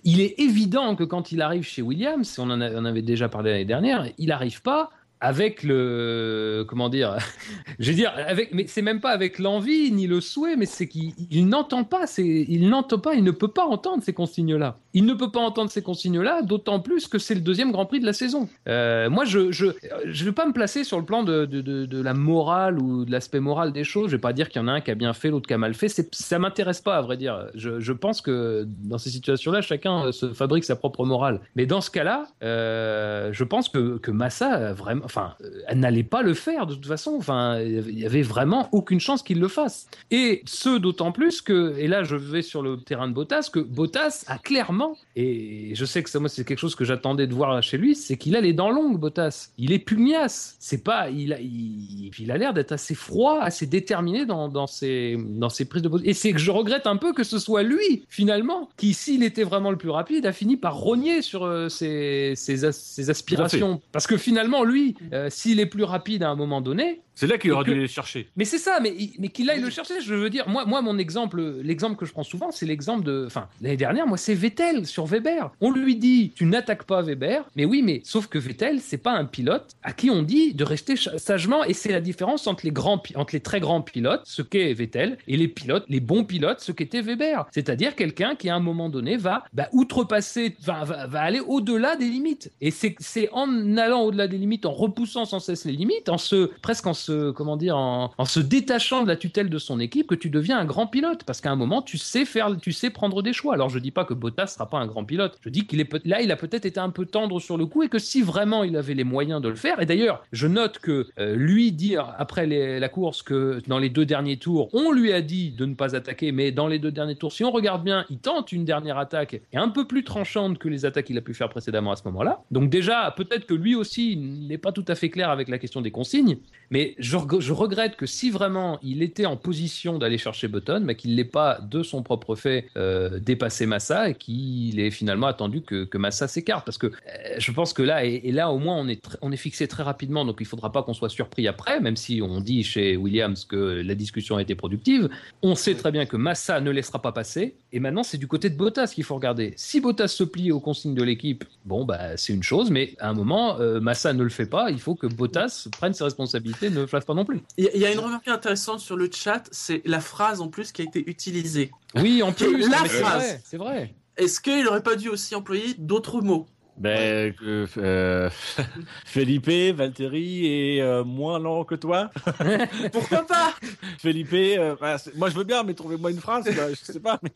Il est évident que quand il arrive chez Williams, on en, a- on avait déjà parlé l'année dernière, il n'arrive pas avec le comment dire je veux dire avec mais c'est même pas avec l'envie ni le souhait mais c'est qu'il il n'entend pas c'est il n'entend pas il ne peut pas entendre ces consignes là il ne peut pas entendre ces consignes là d'autant plus que c'est le deuxième Grand Prix de la saison. Euh, moi je je je vais pas me placer sur le plan de de, de, la morale ou de l'aspect moral des choses. Je vais pas dire qu'il y en a un qui a bien fait l'autre qui a mal fait. Ça m'intéresse pas à vrai dire. Je, je pense que dans ces situations là chacun euh, se fabrique sa propre morale. Mais dans ce cas là euh, je pense que que Massa vraiment enfin elle n'allait pas le faire de toute façon. Enfin il y avait vraiment aucune chance qu'il le fasse. Et ce d'autant plus que et là je vais sur le terrain de Bottas que Bottas a clairement et je sais que ça moi c'est quelque chose que j'attendais de voir chez lui c'est qu'il a les dents longues Bottas. Il est pugnace. C'est pas il a il, il a l'air d'être assez froid assez déterminé dans, dans ses dans ses prises de position. Et c'est que je regrette un peu que ce soit lui finalement qui s'il était vraiment le plus rapide a fini par rogner sur euh, ses, ses, as- ses aspirations. Parce que finalement lui euh, s'il est plus rapide à un moment donné C'est là qu'il aurait que- dû les chercher. Mais c'est ça, mais, mais qu'il aille le chercher. Je veux dire, moi, moi mon exemple, l'exemple que je prends souvent, c'est l'exemple de. Enfin, l'année dernière, moi, c'est Vettel sur Weber. On lui dit, tu n'attaques pas Weber. Mais oui, mais sauf que Vettel, c'est pas un pilote à qui on dit de rester sagement. Et c'est la différence entre les grands, entre les très grands pilotes, ce qu'est Vettel, et les pilotes, les bons pilotes, ce qu'était Weber. C'est-à-dire quelqu'un qui, à un moment donné, va bah, outrepasser, va, va, va aller au-delà des limites. Et c'est c'est en allant au-delà des limites, en repoussant sans cesse les limites, en se presque en comment dire, en, se détachant de la tutelle de son équipe, que tu deviens un grand pilote. Parce qu'à un moment, tu sais faire, tu sais prendre des choix. Alors je dis pas que Bottas sera pas un grand pilote. Je dis qu'il est là, il a peut-être été un peu tendre sur le coup et que si vraiment il avait les moyens de le faire. Et d'ailleurs, je note que euh, lui dire après la course que dans les deux derniers tours, on lui a dit de ne pas attaquer, mais dans les deux derniers tours, si on regarde bien, il tente une dernière attaque et un peu plus tranchante que les attaques qu'il a pu faire précédemment à ce moment-là. Donc déjà, peut-être que lui aussi n'est pas tout à fait clair avec la question des consignes, mais je, reg- je regrette que si vraiment il était en position d'aller chercher Button, mais qu'il n'ait pas de son propre fait euh, dépassé Massa et qu'il ait finalement attendu que, Massa s'écarte. Parce que euh, je pense que là, et, là au moins on est, on est fixé très rapidement, donc il faudra pas qu'on soit surpris après, même si on dit chez Williams que la discussion a été productive. On sait très bien que Massa ne laissera pas passer, et maintenant c'est du côté de Bottas qu'il faut regarder. Si Bottas se plie aux consignes de l'équipe, bon bah c'est une chose, mais à un moment euh, Massa ne le fait pas, il faut que Bottas prenne ses responsabilités, ne le fasse pas non plus. Il y, a- il y a une remarque intéressante sur le chat, c'est la phrase en plus qui a été utilisée. Oui, en plus, La phrase. c'est vrai. Est-ce qu'il n'aurait pas dû aussi employer d'autres mots? Ben, euh, euh, Felipe, Valtteri est euh, moins lent que toi. Pourquoi pas? Felipe, euh, bah, moi je veux bien, mais trouvez-moi une phrase. quoi, je sais pas. mais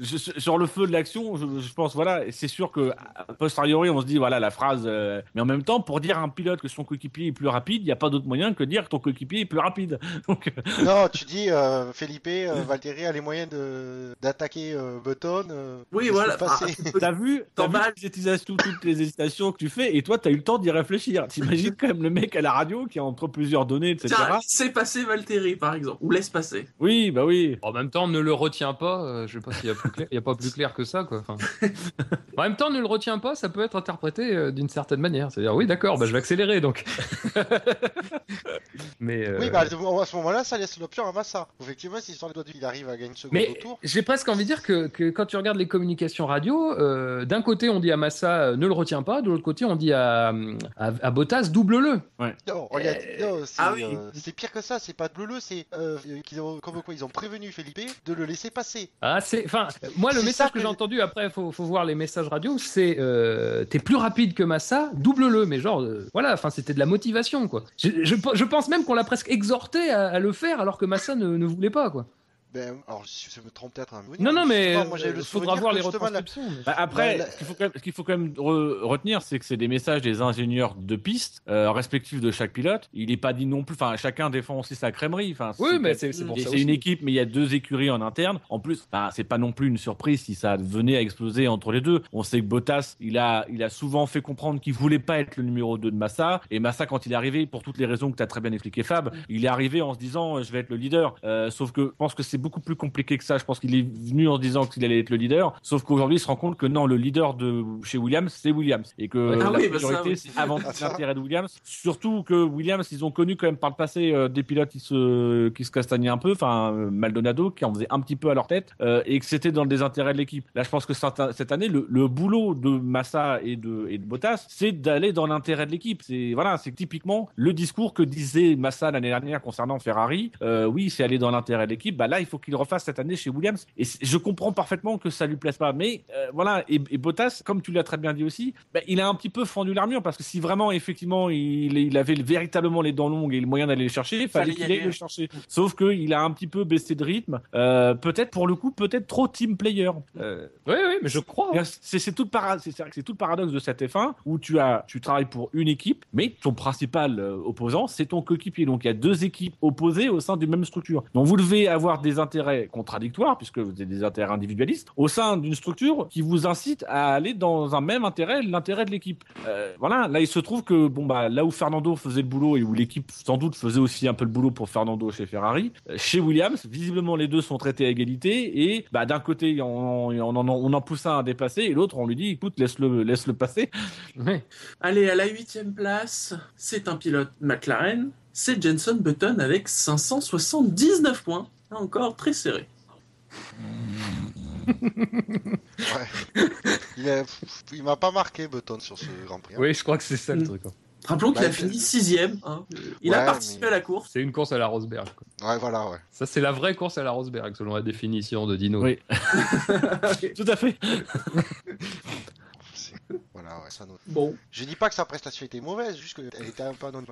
je- sur le feu de l'action, je, je pense voilà, et c'est sûr que a posteriori on se dit voilà la phrase, euh, mais en même temps pour dire à un pilote que son coéquipier est plus rapide, il n'y a pas d'autre moyen que de dire que ton coéquipier est plus rapide. Donc euh, Non, tu dis euh, Felipe, euh, Valtteri a les moyens d'attaquer euh, Button. euh, Oui, voilà. Ah, T'as vu, t'as vu T'emballes. Toutes, les hésitations, que tu fais et toi t'as eu le temps d'y réfléchir. T'imagines quand même le mec à la radio qui est entre plusieurs données, etc. Laissez passer Valtteri, par exemple. Ou laisse passer. Oui, bah oui. En même temps, ne le retiens pas. euh, je sais pas s'il y a plus clair, il y a pas plus clair que ça, quoi. Enfin, en même temps, ne le retiens pas, ça peut être interprété euh, d'une certaine manière. C'est-à-dire, oui, d'accord, bah, je vais accélérer, donc. Mais. euh, Oui, bah à ce moment-là, ça laisse l'option à Massa. Effectivement, si sur les doigts du il arrive à gagner une seconde Mais au tour. j'ai presque envie de dire que, que quand tu regardes les communications radio, euh, d'un côté on dit à Massa euh, ne le retiens pas, de l'autre côté on dit à, à, à Bottas double-le. Non, regarde, non, c'est ah oui. euh, c'est pire que ça, c'est pas bleu, c'est euh, qu'ils ont- comme quoi ils ont prévenu Felipe de le laisser passer. Ah, c'est, enfin, moi le C'est message que, que- j'ai entendu après, faut, faut voir les messages radio, c'est euh, t'es plus rapide que Massa, double-le. Mais genre, euh, voilà, enfin c'était de la motivation quoi. Je, je, je pense même qu'on l'a presque exhorté à, à le faire alors que Massa ne, ne voulait pas quoi. Ben, alors si je me trompe peut-être. hein, Non non mais il le faudra voir les la- retranscriptions. Bah, après, Bah, la- ce qu'il faut, quand même- ce qu'il faut quand même re- retenir, c'est que c'est des messages des ingénieurs de piste euh, respectifs de chaque pilote. Il n'est pas dit non plus. Enfin, chacun défend aussi sa crèmerie. Enfin, Oui, mais c'est, c'est pour ça c'est une équipe, mais il y a deux écuries en interne. En plus, bah, c'est pas non plus une surprise si ça venait à exploser entre les deux. On sait que Bottas, il a, il a souvent fait comprendre qu'il voulait pas être le numéro 2 de Massa. Et Massa, quand il est arrivé, pour toutes les raisons que tu as très bien expliqué, Fab, il est arrivé en se disant, euh, je vais être le leader. Euh, sauf que je pense que c'est beaucoup plus compliqué que ça. Je pense qu'il est venu en se disant qu'il allait être le leader. Sauf qu'aujourd'hui, il se rend compte que non, le leader de chez Williams, c'est Williams. Et que Ah la oui, bah ça, c'est avant Ah, l'intérêt de Williams. Surtout que Williams, ils ont connu quand même par le passé euh, des pilotes qui se, qui se castagnaient un peu. Enfin, euh, Maldonado, qui en faisait un petit peu à leur tête. euh, et que c'était dans le désintérêt de l'équipe. Là, je pense que cette cette année, le, le boulot de Massa et de, et de Bottas, c'est d'aller dans l'intérêt de l'équipe. C'est, voilà, c'est typiquement le discours que disait Massa l'année dernière concernant Ferrari. Euh, oui, c'est aller dans l'intérêt de l'équipe. Bah là, il faut qu'il refasse cette année chez Williams. Et je comprends parfaitement que ça lui plaise pas. Mais euh, voilà, et, et Bottas, comme tu l'as très bien dit aussi, bah, il a un petit peu fendu l'armure parce que si vraiment, effectivement, il, il avait véritablement les dents longues et le moyen d'aller le chercher, il fallait qu'il aille aller. le chercher. Sauf qu'il a un petit peu baissé de rythme. Euh, peut-être pour le coup, peut-être trop team player. Euh, Oui, oui, mais je crois. hein. c'est c'est tout, para- c'est- tout le paradoxe de cette F1 où tu as tu travailles pour une équipe, mais ton principal opposant c'est ton coéquipier. Donc il y a deux équipes opposées au sein d'une même structure. Donc vous devez avoir des intérêts contradictoires puisque vous avez des intérêts individualistes au sein d'une structure qui vous incite à aller dans un même intérêt, l'intérêt de l'équipe. Euh, voilà, là il se trouve que bon bah là où Fernando faisait le boulot et où l'équipe sans doute faisait aussi un peu le boulot pour Fernando chez Ferrari, euh, chez Williams visiblement les deux sont traités à égalité et bah d'un côté on, on, en, on en pousse un à dépasser et l'autre on lui dit écoute laisse-le laisse-le passer. Ouais. Allez, à la huitième place, c'est un pilote McLaren. c'est Jenson Button avec 579 points. Encore, très serré. Ouais. il a- il m'a pas marqué Button sur ce Grand Prix. hein. Oui, je crois que c'est ça le Mm. truc. hein. Rappelons qu'il Bah, a fini sixième. hein. Il a participé mais- à la course. C'est une course à la Rosberg. quoi. Ouais, voilà, ouais. Ça, c'est la vraie course à la Rosberg, selon la définition de Dino. Oui. Tout à fait. Voilà, ouais, ça nous- Bon. Je dis pas que sa prestation était mauvaise, juste qu'elle était un peu anonyme.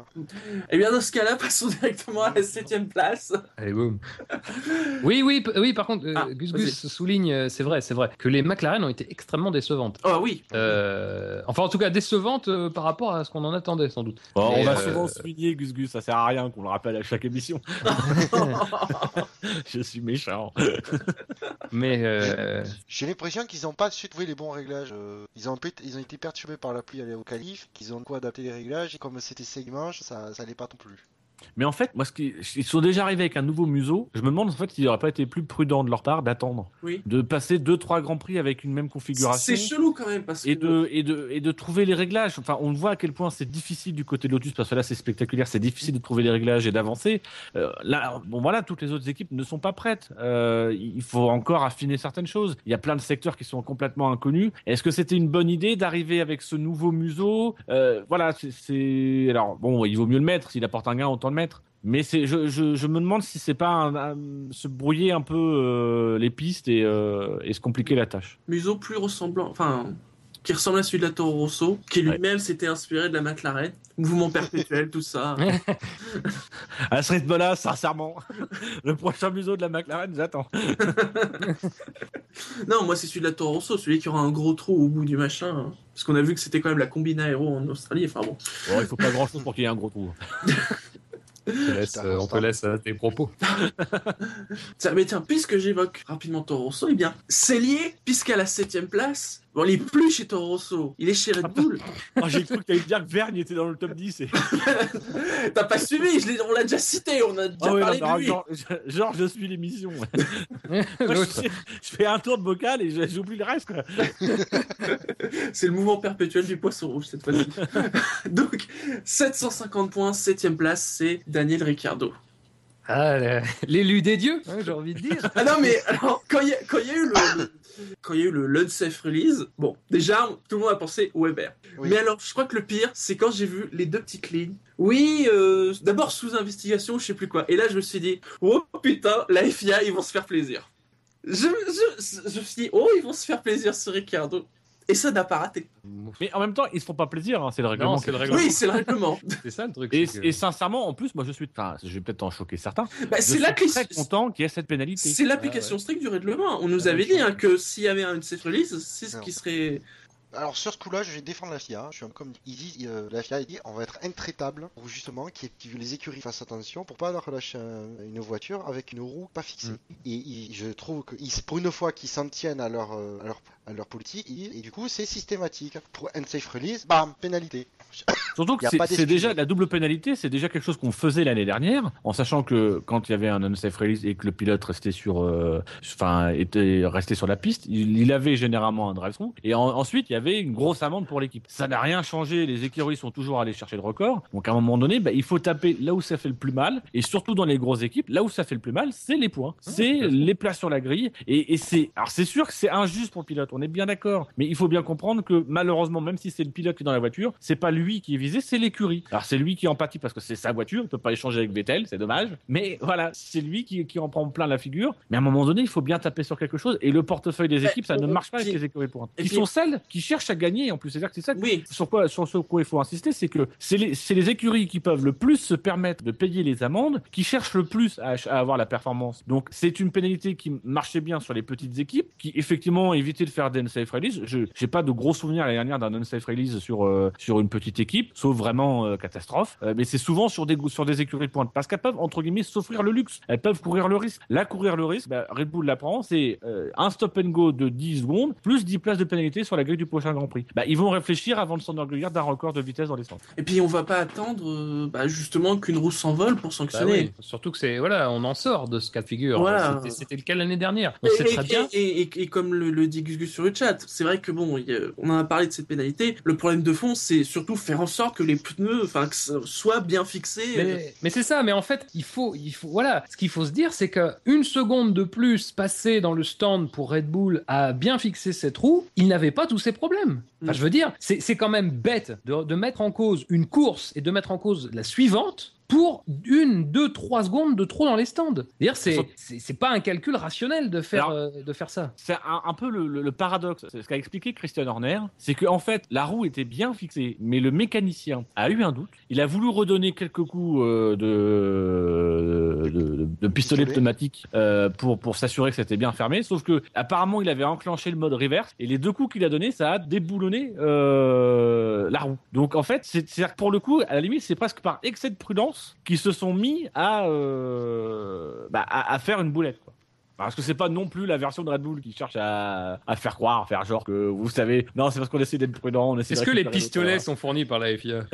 Et bien, dans ce cas-là, passons directement à la septième place. Allez, boum. oui, oui, oui, par contre, euh, Ah, Gus. Gus souligne, euh, c'est vrai, c'est vrai, que les McLaren ont été extrêmement décevantes. Oh oui. Euh, enfin, en tout cas, décevantes euh, par rapport à ce qu'on en attendait, sans doute. Bon, on va euh, souvent souligner Gus Gus, ça sert à rien qu'on le rappelle à chaque émission. Je suis méchant. Mais euh, J'ai l'impression qu'ils n'ont pas su trouver les bons réglages. euh, Ils ont, été- perturbés par la pluie aller au qualif, qu'ils ont quoi adapté les réglages, et comme c'était segment, ça, ça pas non plus. Mais en fait, moi, ce qui... ils sont déjà arrivés avec un nouveau museau. Je me demande en fait s'il n'aurait pas été plus prudent de leur part d'attendre, Oui. de passer deux trois grands prix avec une même configuration. C'est chelou quand même parce que. Et de, et, de, et de trouver les réglages. Enfin, on voit à quel point c'est difficile du côté de Lotus, parce que là, c'est spectaculaire, c'est difficile de trouver les réglages et d'avancer. Euh, là, bon, voilà, toutes les autres équipes ne sont pas prêtes. Euh, il faut encore affiner certaines choses. Il y a plein de secteurs qui sont complètement inconnus. Est-ce que c'était une bonne idée d'arriver avec ce nouveau museau? Euh, Voilà, c'est- c'est. Alors, bon, il vaut mieux le mettre. S'il apporte un gain, autant le mettre. Mais c'est, je, je, je me demande si c'est pas un- un- se brouiller un peu euh, les pistes et, euh, et se compliquer la tâche. Museau plus ressemblant. Enfin. Qui ressemble à celui de la Toro Rosso, qui lui-même s'était inspiré de la McLaren. Mouvement perpétuel, tout ça. À ce rythme-là, sincèrement, le prochain museau de la McLaren, j'attends. Non, moi c'est celui de la Toro Rosso, celui qui aura un gros trou au bout du machin. hein. Parce qu'on a vu que c'était quand même la combine aéro en Australie. Enfin bon. Bon, il faut pas grand-chose pour qu'il y ait un gros trou. On te laisse, euh, on te laisse euh, tes propos. Tiens, mais tiens, puisque j'évoque rapidement Toro Rosso, eh bien, c'est lié, puisqu'à la septième place, bon, il est plus chez Toro Rosso, il est chez Red Bull. Oh, J'ai cru que t'allais dire que Vergne était dans le top 10. Et... T'as pas suivi, je l'ai- on l'a déjà cité, on a déjà Ah parlé non, de lui. genre, genre, je suis l'émission. Moi, je, je fais un tour de bocal et je- j'oublie le reste. C'est le mouvement perpétuel du poisson rouge cette fois-ci. Donc, 750 points, septième place, c'est Daniel Ricciardo. Ah, l'élu des dieux, hein, j'ai envie de dire. Ah non, mais alors, quand il y, a- quand il y a eu le. le- Quand il y a eu le l'unsafe release, bon, déjà, tout le monde a pensé au Weber. Oui. Mais alors, je crois que le pire, c'est quand j'ai vu les deux petites lignes. Oui, euh, d'abord sous investigation, je sais plus quoi. Et là, je me suis dit, oh putain, la FIA, ils vont se faire plaisir. Je, je, je me suis dit, oh, ils vont se faire plaisir sur Ricardo. Et ça n'a pas raté. Mais en même temps, ils se font pas plaisir. hein, c'est le règlement. Non, qui- c'est le règlement. Oui, c'est le règlement. C'est ça le truc. Et, c'est que- et sincèrement, en plus, moi, je suis. Enfin, je vais peut-être en choquer certains. Bah, Je suis très content qu'il y ait cette pénalité. C'est l'application stricte du règlement. On nous avait dit hein, que s'il y avait un unsafe release, c'est ce qui serait. Alors sur ce coup-là, je vais défendre la FIA. Je suis un comme il dit, euh, la FIA dit, on va être intraitable pour justement que les écuries fassent attention pour pas leur relâcher un- une voiture avec une roue pas fixée. Et il- je trouve que ils- pour une fois qu'ils s'en tiennent à leur, euh, à leur à leur politique, ils- et du coup c'est systématique. Pour unsafe release, bam, pénalité. Surtout que c'est- déjà la double pénalité, c'est déjà quelque chose qu'on faisait l'année dernière, en sachant que quand il y avait un unsafe release et que le pilote restait sur, euh, enfin, était resté sur la piste, il, il avait généralement un drive through et en- ensuite il y avait une grosse amende pour l'équipe. Ça n'a rien changé, les écuries sont toujours allés chercher le record. Donc à un moment donné, bah, il faut taper là où ça fait le plus mal. Et surtout dans les grosses équipes, là où ça fait le plus mal, c'est les points, c'est les places sur la grille. Et, et c'est, alors c'est sûr que c'est injuste pour le pilote, on est bien d'accord, mais il faut bien comprendre que malheureusement, même si c'est le pilote qui est dans la voiture, c'est pas lui qui est visé, c'est l'écurie. Alors c'est lui qui en pâtit parce que c'est sa voiture, il peut pas échanger avec Vettel, c'est dommage. Mais voilà, c'est lui qui, qui en prend plein la figure. Mais à un moment donné, il faut bien taper sur quelque chose. Et le portefeuille des équipes, ça ne marche pas avec les écuries pour Qui puis- sont celles qui cherchent à gagner en plus. C'est-à-dire que c'est ça Oui. sur quoi, sur ce quoi il faut insister, c'est que c'est les, les écuries qui peuvent le plus se permettre de payer les amendes, qui cherchent le plus à, avoir la performance. Donc c'est une pénalité qui marchait bien sur les petites équipes, qui effectivement évitaient de faire des unsafe release. Je j'ai pas de gros souvenirs l'année dernière d'un unsafe release sur euh, sur une petite équipe, sauf vraiment euh, catastrophe. Euh, mais c'est souvent sur des sur des écuries de pointe parce qu'elles peuvent entre guillemets s'offrir le luxe. Elles peuvent courir le risque. Là courir le risque, bah, Red Bull l'apprend, c'est euh, un stop and go de 10 secondes plus 10 places de pénalité sur la grille du prochain Grand Prix. Bah, ils vont réfléchir avant de s'enorgueillir d'un record de vitesse dans les stands. Et puis on va pas attendre euh, bah, justement qu'une roue s'envole pour Bah sanctionner. oui, surtout que c'est voilà, on en sort de ce cas de figure. Voilà. C'était- le cas l'année dernière. On Et, sait très et- bien. et- et- et comme le, le dit Gus Gus sur le chat, c'est vrai que bon, a- on en a parlé de cette pénalité. Le problème de fond, c'est surtout faire en sorte que les pneus, enfin, soit bien fixé. Mais, mais c'est ça, mais en fait, il faut, il faut, voilà, ce qu'il faut se dire, c'est que une seconde de plus passée dans le stand pour Red Bull à bien fixer cette roue, il n'avait pas tous ces problèmes. Enfin, Mm. je veux dire, c'est c'est quand même bête de, de mettre en cause une course et de mettre en cause la suivante pour une, deux, trois secondes de trop dans les stands. D'ailleurs, c'est c'est c'est pas un calcul rationnel de faire, Alors- euh, de faire ça. C'est un, un peu le, le- le paradoxe. C'est Ce qu'a expliqué Christian Horner, c'est qu'en en fait, la roue était bien fixée, mais le mécanicien a eu un doute. Il a voulu redonner quelques coups euh, de, de, de- de pistolet Pistolet. pneumatique euh, pour, pour s'assurer que c'était bien fermé. Sauf que apparemment, il avait enclenché le mode reverse et les deux coups qu'il a donnés, ça a déboulonné euh, la roue. Donc en fait, c'est c'est-à-dire que pour le coup, à la limite, c'est presque par excès de prudence qu'ils se sont mis à, euh, bah, à, à faire une boulette. Quoi. Parce que c'est pas non plus la version de Red Bull qui cherche à, à faire croire, faire genre que vous savez. Non, c'est parce qu'on essaie d'être prudent. On essaie de Est-ce que les pistolets sont fournis par la FIA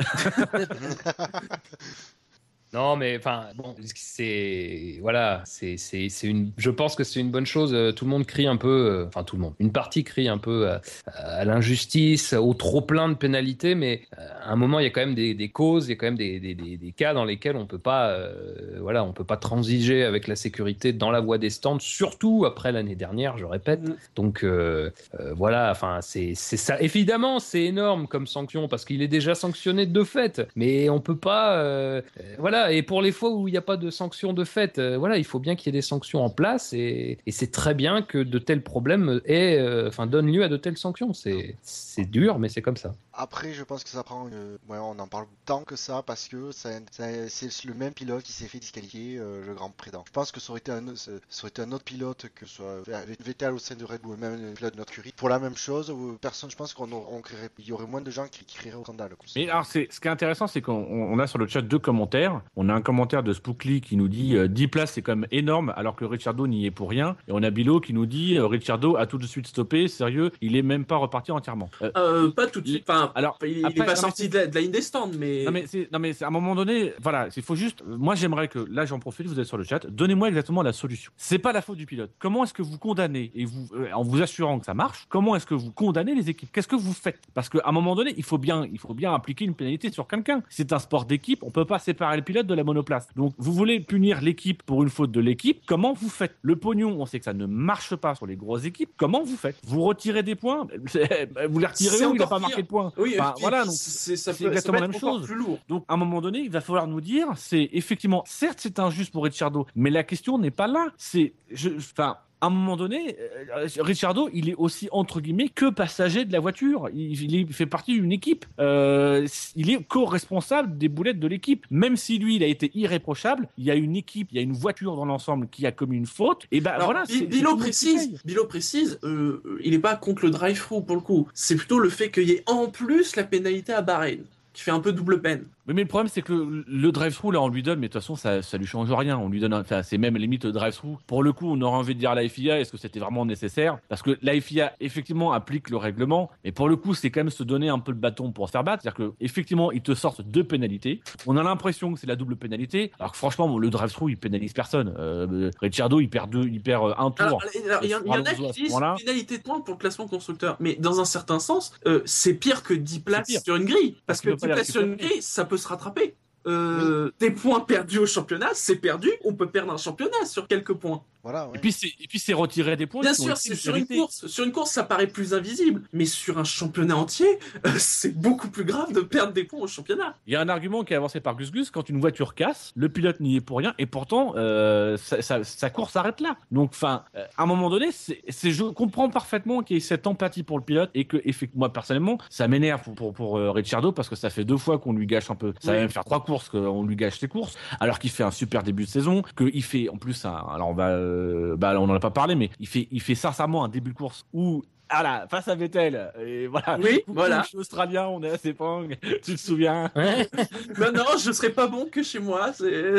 Non, mais enfin, bon, c'est voilà, c'est c'est c'est une. Je pense que c'est une bonne chose. Euh, Tout le monde crie un peu, euh, enfin tout le monde, une partie crie un peu à, à l'injustice, au trop plein de pénalités, mais euh, à un moment il y a quand même des, des causes, il y a quand même des, des, des, cas dans lesquels on peut pas, euh, voilà, on peut pas transiger avec la sécurité dans la voie des stands, surtout après l'année dernière, je répète. Mm. Donc euh, euh, voilà, enfin c'est c'est ça. Évidemment, c'est énorme comme sanction parce qu'il est déjà sanctionné de fait, mais on peut pas. euh, euh, voilà, et pour les fois où il n'y a pas de sanction de fait, euh, voilà, il faut bien qu'il y ait des sanctions en place et, et c'est très bien que de tels problèmes aient, euh, enfin, donnent lieu à de telles sanctions. C'est c'est dur, mais c'est comme ça. Après, je pense que ça prend. une- Ouais, on en parle tant que ça parce que ça- ça- c'est le même pilote qui s'est fait disqualifier euh, le Grand Prix. Je pense que ça aurait été un, ça ça aurait été un autre pilote que ce soit Vettel au sein de Red Bull, même le pilote de notre curie. Pour la même chose, où personne, je pense qu'on on créerait- il y aurait moins de gens qui, qui crieraient au scandale. Mais alors, c'est, ce qui est intéressant, c'est qu'on on a sur le chat deux commentaires. On a un commentaire de Spookly qui nous dit euh, 10 places, c'est quand même énorme, alors que Ricciardo n'y est pour rien. Et on a Bilo qui nous dit euh, Ricciardo a tout de suite stoppé, sérieux, il est même pas reparti entièrement. Euh, Euh, pas tout de suite. Enfin, alors, il, il après, est pas sorti de la, de la ligne des stands, mais. Non mais non à un moment donné voilà il faut juste moi j'aimerais que là j'en profite vous êtes sur le chat donnez-moi exactement la solution c'est pas la faute du pilote comment est-ce que vous condamnez et vous euh, en vous assurant que ça marche comment est-ce que vous condamnez les équipes? Qu'est-ce que vous faites? Parce qu'à un moment donné il faut bien il faut bien appliquer une pénalité sur quelqu'un c'est un sport d'équipe on peut pas séparer le pilote de la monoplace donc vous voulez punir l'équipe pour une faute de l'équipe comment vous faites? Le pognon on sait que ça ne marche pas sur les grosses équipes comment vous faites? Vous retirez des points? Vous les retirez où il a encore pas marqué de points? Oui, Enfin, et- voilà donc c'est exactement la même chose. plus lourd. donc, à un moment donné, il va falloir nous dire, c'est effectivement, certes, c'est injuste pour Ricciardo, mais la question n'est pas là. C'est, enfin, à un moment donné, euh, Ricciardo, il est aussi entre guillemets que passager de la voiture. Il, fait partie d'une équipe. Euh, il est co-responsable des boulettes de l'équipe. Même si lui, il a été irréprochable, il y a une équipe, il y a une voiture dans l'ensemble qui a commis une faute. Et ben Alors, voilà. Bilo précise. Bilo précise, euh, euh, il est pas contre le drive-through pour le coup. C'est plutôt le fait qu'il y ait en plus la pénalité à Bahreïn, qui fait un peu double peine. Oui, mais le problème, c'est que le, le drive-through, là, on lui donne, mais de toute façon, ça, ça lui change rien. On lui donne, enfin, c'est même limite le drive-through. Pour le coup, on aurait envie de dire à la FIA, est-ce que c'était vraiment nécessaire? Parce que la FIA, effectivement, applique le règlement, mais pour le coup, c'est quand même se donner un peu le bâton pour se faire battre. C'est-à-dire que, effectivement, ils te sortent deux pénalités. On a l'impression que c'est la double pénalité, alors que franchement, bon, le drive-through, il pénalise personne. Euh, Ricciardo, il perd deux, il perd euh, un tour. Il y, en- a qui disent pénalité de points pour le classement constructeur, mais dans un certain sens, euh, c'est pire que 10 places sur une grille, parce Parce que peut pas 10 les places sur une grille, ça peut se rattraper. Euh, Des points perdus au championnat, c'est perdu. On peut perdre un championnat sur quelques points. Voilà, ouais. Et puis, c'est, et puis, c'est retirer des points. Bien sûr, c'est sur une course. Sur une course, ça paraît plus invisible, mais sur un championnat entier, euh, c'est beaucoup plus grave de perdre des points au championnat. Il y a un argument qui est avancé par Gus Gus, quand une voiture casse, le pilote n'y est pour rien, et pourtant, euh, sa, sa- sa course s'arrête là. Donc, enfin, euh, à un moment donné, c'est, je comprends parfaitement qu'il y ait cette empathie pour le pilote, et que, effectivement, moi, personnellement, ça m'énerve pour, pour, pour euh, Ricciardo, parce que ça fait deux fois qu'on lui gâche un peu. Ça va même faire trois courses qu'on lui gâche ses courses, alors qu'il fait un super début de saison, qu'il fait, en plus, un, alors on va, euh, bah, on en a pas parlé, mais il fait, il fait sincèrement un début de course où, ah là, face à Vettel, et voilà. Oui, Coucou, voilà. je suis australien, on est à Sepang, tu te souviens? non, non, je serais pas bon que chez moi. c'est-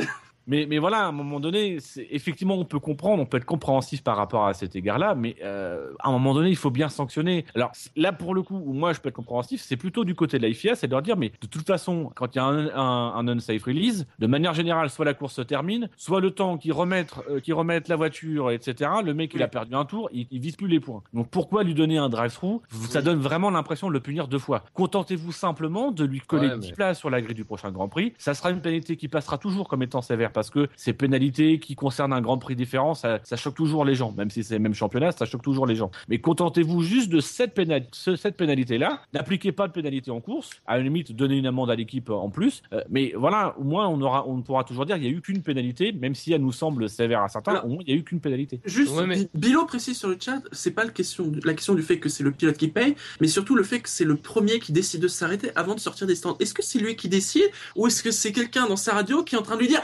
Mais, mais voilà, à un moment donné, effectivement, on peut comprendre, on peut être compréhensif par rapport à cet égard-là, mais euh, à un moment donné, il faut bien sanctionner. Alors là, pour le coup, où moi je peux être compréhensif, c'est plutôt du côté de la FIA, c'est de leur dire, mais de toute façon, quand il y a un, un, un unsafe release, de manière générale, soit la course se termine, soit le temps qu'ils remettent, euh, remettent la voiture, etc. Le mec, il a perdu un tour, il, il vise plus les points. Donc pourquoi lui donner un drive-through? Ça donne vraiment l'impression de le punir deux fois. Contentez-vous simplement de lui coller Ouais, 10 mais- places sur la grille du prochain Grand Prix. Ça sera une pénalité qui passera toujours comme étant sévère parce que ces pénalités qui concernent un Grand Prix différent, ça, ça choque toujours les gens. Même si c'est le même championnat, ça choque toujours les gens. Mais contentez-vous juste de cette, ce- cette pénalité-là. N'appliquez pas de pénalité en course. À la limite, donnez une amende à l'équipe en plus. Euh, mais voilà, au moins, on, aura, on pourra toujours dire qu'il n'y a eu qu'une pénalité, même si elle nous semble sévère à certains. Alors- au moins, il n'y a eu qu'une pénalité. Juste, Ouais, mais- Bi- Bilo précise sur le chat, c'est pas le question, la question du fait que c'est le pilote qui paye, mais surtout le fait que c'est le premier qui décide de s'arrêter avant de sortir des stands. Est-ce que c'est lui qui décide ou est-ce que c'est quelqu'un dans sa radio qui est en train de lui dire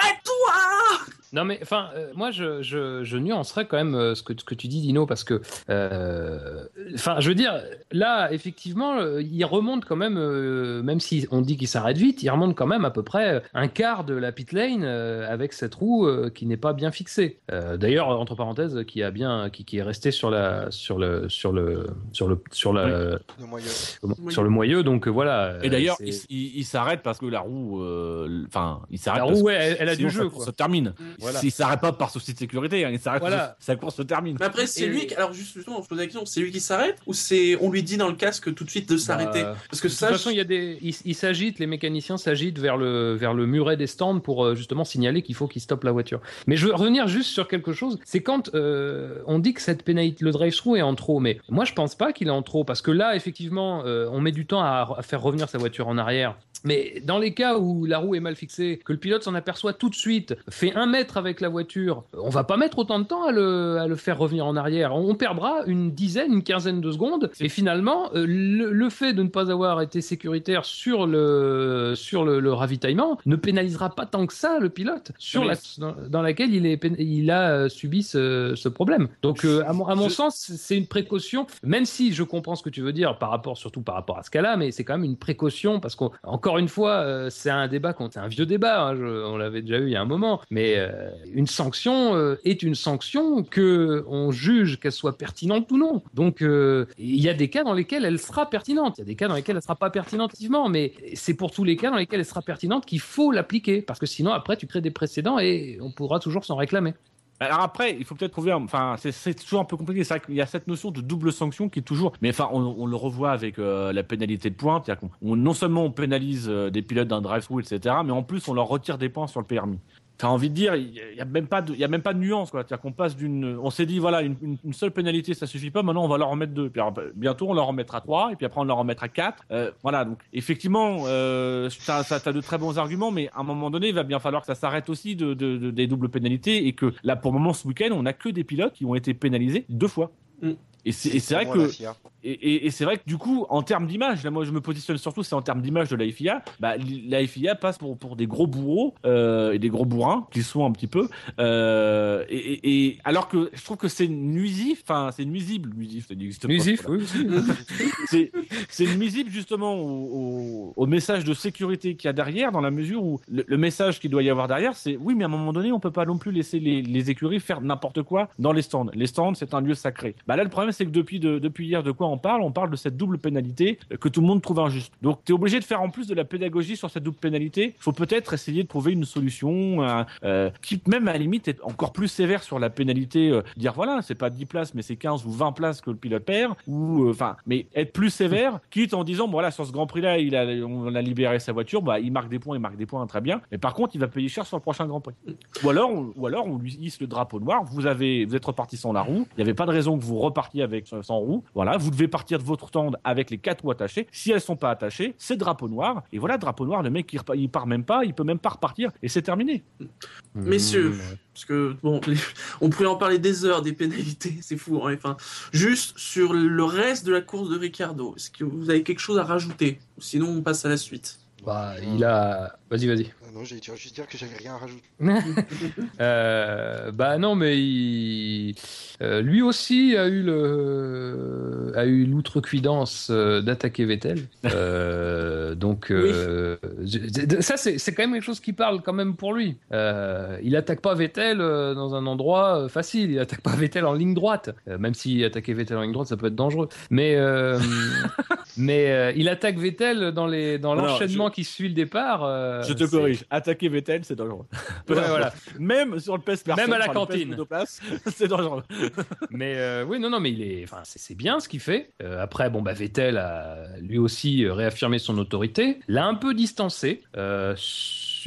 à toi Non mais enfin, euh, moi je, je, je nuancerais quand même euh, ce que, ce que tu dis Dino parce que, euh, enfin je veux dire, là effectivement il remonte quand même, euh, même si on dit qu'il s'arrête vite, il remonte quand même à peu près un quart de la pit lane euh, avec cette roue euh, qui n'est pas bien fixée. Euh, D'ailleurs entre parenthèses qui a bien, qui, qui est resté sur la, sur le, sur le, sur le, sur la, Le moyen. sur le moyeu donc voilà. Et d'ailleurs, il, c'est- il- il s'arrête parce que la roue, euh, enfin, il s'arrête. la parce roue que ouais, elle, elle a sinon du jeu quoi. se termine. Voilà. S'il s'arrête pas par souci de sécurité, hein, il s'arrête Voilà. sa course se termine. Mais après, c'est Et- lui qui. Alors, juste, justement, je pose la question c'est lui qui s'arrête ou c'est on lui dit dans le casque tout de suite de s'arrêter? Bah, Parce que De toute ça, façon, il y a des, ils s'agitent, les mécaniciens s'agitent vers le vers le muret des stands pour euh, justement signaler qu'il faut qu'ils stoppent la voiture. Mais je veux revenir juste sur quelque chose. C'est quand euh, on dit que cette pénalité, le drive-through est en trop. Mais moi, je pense pas qu'il est en trop parce que là, effectivement, euh, on met du temps à, à faire revenir sa voiture en arrière. Mais dans les cas où la roue est mal fixée, que le pilote s'en aperçoit tout de suite, fait un mètre avec la voiture, on va pas mettre autant de temps à le, à le faire revenir en arrière. On, perdra une dizaine, une quinzaine de secondes. Et finalement, euh, le, le fait de ne pas avoir été sécuritaire sur le, sur le, le ravitaillement ne pénalisera pas tant que ça le pilote sur la, dans, dans laquelle il, est, pén- il a euh, subi ce, ce problème. Donc, euh, à mon, à mon Je- sens, c'est une précaution, même si je comprends ce que tu veux dire par rapport, surtout par rapport à ce cas-là, mais c'est quand même une précaution parce qu'encore une fois, c'est un débat, c'est un vieux débat, hein, je- on l'avait déjà eu il y a un moment, mais euh, une sanction euh, est une sanction que on juge qu'elle soit pertinente ou non. Donc, euh, il y a des cas dans lesquels elle sera pertinente, il y a des cas dans lesquels elle sera pas pertinente, mais c'est pour tous les cas dans lesquels elle sera pertinente qu'il faut l'appliquer parce que sinon après tu crées des précédents et on pourra toujours s'en réclamer. Alors après, il faut peut-être trouver, enfin, c'est- toujours un peu compliqué. C'est vrai qu'il y a cette notion de double sanction qui est toujours, mais enfin, on, le revoit avec euh, la pénalité de points. Non seulement on pénalise euh, des pilotes d'un drive-through, etc., mais en plus on leur retire des points sur le permis. T'as envie de dire, il y a même pas de, il y a même pas de nuance, quoi. C'est-à-dire qu'on passe d'une, on s'est dit, voilà, une, seule pénalité, ça suffit pas. Maintenant, on va leur en mettre deux. Puis alors, bientôt, on leur en mettra trois, et puis après, on leur en mettra quatre. Euh, voilà. Donc, effectivement, euh, t'as de très bons arguments, mais à un moment donné, il va bien falloir que ça s'arrête aussi de, de- de- des doubles pénalités, et que là, pour le moment, ce week-end, on a que des pilotes qui ont été pénalisés deux fois. Mm. Et c'est vrai que. Et, et- et c'est vrai que du coup, en termes d'image, là moi je me positionne surtout, c'est en termes d'image de la FIA. Bah, la FIA passe pour, pour des gros bourreaux euh, et des gros bourrins qui sont un petit peu. Euh, et, alors que je trouve que c'est nuisif, enfin c'est nuisible, nuisif, ça n'existe pas. Nuisif, voilà. oui. C'est c'est nuisible justement au, au- au message de sécurité qu'il y a derrière, dans la mesure où le, le message qu'il doit y avoir derrière, c'est oui, mais à un moment donné, on peut pas non plus laisser les, les écuries faire n'importe quoi dans les stands. Les stands, c'est un lieu sacré. Bah là, le problème, c'est que depuis, de, depuis hier, de quoi on parle On parle de cette double pénalité euh, que tout le monde trouve injuste. Donc, tu es obligé de faire en plus de la pédagogie sur cette double pénalité. Il faut peut-être essayer de trouver une solution euh, euh, qui, même à la limite, est encore plus sévère sur la pénalité. euh, dire voilà, c'est pas 10 places, mais c'est 15 ou 20 places que le pilote perd. Ou euh, enfin, mais être plus sévère, quitte en disant bon, voilà, sur ce Grand Prix-là, il a, on a libéré sa voiture, bah, il marque des points, il marque des points, très bien. Mais par contre, il va payer cher sur le prochain Grand Prix. Ou alors, on, ou alors on lui hisse le drapeau noir. Vous avez, vous êtes reparti sans la roue. Il n'y avait pas de raison que vous repartiez avec sans roue. Voilà, vous devez partir de votre stand avec les quatre roues attachées. Si elles sont pas attachées, c'est drapeau noir. Et voilà, drapeau noir. Le mec, il, repart- il part même pas, il peut même pas repartir et c'est terminé. Messieurs, parce que bon, les- on pourrait en parler des heures des pénalités, c'est fou. hein, Enfin, juste sur le reste de la course de Ricardo, est-ce que vous avez quelque chose à rajouter? Sinon, on passe à la suite. Bah, il a. Vas-y, vas-y. Ah non, j'allais juste dire que j'avais rien à rajouter. Euh, bah non, mais il- euh, lui aussi a eu le a eu l'outrecuidance euh, d'attaquer Vettel. Euh, donc euh, ça c'est c'est quand même quelque chose qui parle quand même pour lui. Euh, il attaque pas Vettel dans un endroit facile. Il attaque pas Vettel en ligne droite. Même si attaquer Vettel en ligne droite ça peut être dangereux. Mais euh, mais euh, il attaque Vettel dans les dans l'enchaînement qui suit le départ. euh, Je te c'est- corrige. Attaquer Vettel, c'est dangereux. Ouais, voilà. Même sur le PES Même à la cantine. c'est dangereux. Mais euh, oui, non, non, mais il est, enfin, c'est bien ce qu'il fait. Euh, après, bon, bah, Vettel a lui aussi euh, réaffirmé son autorité, l'a un peu distancé, euh,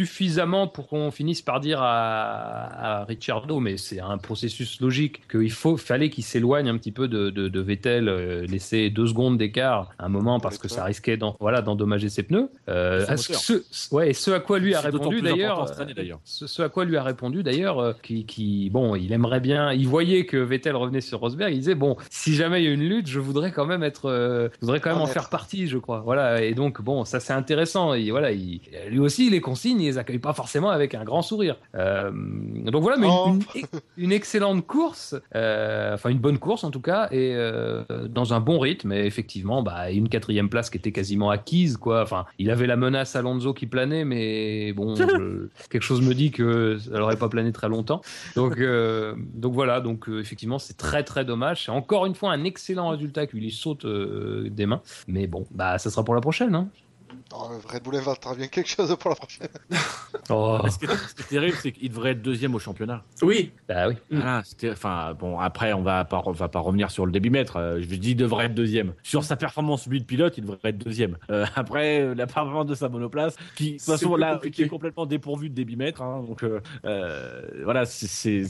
suffisamment pour qu'on finisse par dire à, à Ricciardo, mais c'est un processus logique qu'il faut, fallait qu'il s'éloigne un petit peu de, de, de Vettel, euh, laisser deux secondes d'écart à un moment parce que ça risquait d'en- voilà, d'endommager ses pneus. Euh, ce, ouais, et ce à quoi lui a C'est répondu d'ailleurs. année, ce, ce à quoi lui a répondu d'ailleurs, euh, qui, qui, bon, il aimerait bien, il voyait que Vettel revenait sur Rosberg, il disait bon, si jamais il y a une lutte, je voudrais quand même être, euh, je voudrais quand même En en faire partie, je crois. Voilà, et donc bon, ça c'est intéressant. Et voilà, il, lui aussi les consignes, il les accueille pas forcément avec un grand sourire. Euh, donc voilà, mais Oh. une, une, une excellente course, euh, enfin une bonne course en tout cas, et euh, dans un bon rythme. Et effectivement, bah une quatrième place qui était quasiment acquise, quoi. Enfin, il avait la menace Alonso qui planait, mais bon, je- quelque chose me dit que ça n'aurait pas plané très longtemps. Donc, donc voilà, donc effectivement, c'est très très dommage. C'est encore une fois un excellent résultat qui lui saute des mains. Mais bon, bah ça sera pour la prochaine. Hein. Oh, Red Bull inventera bien quelque chose pour la prochaine. Oh, Ce qui est, ce qui est terrible, c'est qu'il devrait être deuxième au championnat. Oui, bah oui. Voilà, c'était, enfin, bon, après, on va pas, on va pas revenir sur le débitmètre. Euh, je dis, il devrait être deuxième. Sur sa performance, lui, de pilote, il devrait être deuxième. Euh, après, euh, la performance de sa monoplace, qui, de toute C'est façon, plus là, compliqué. qui est complètement dépourvu de débitmètre. Hein, donc, euh, euh, voilà, c'est,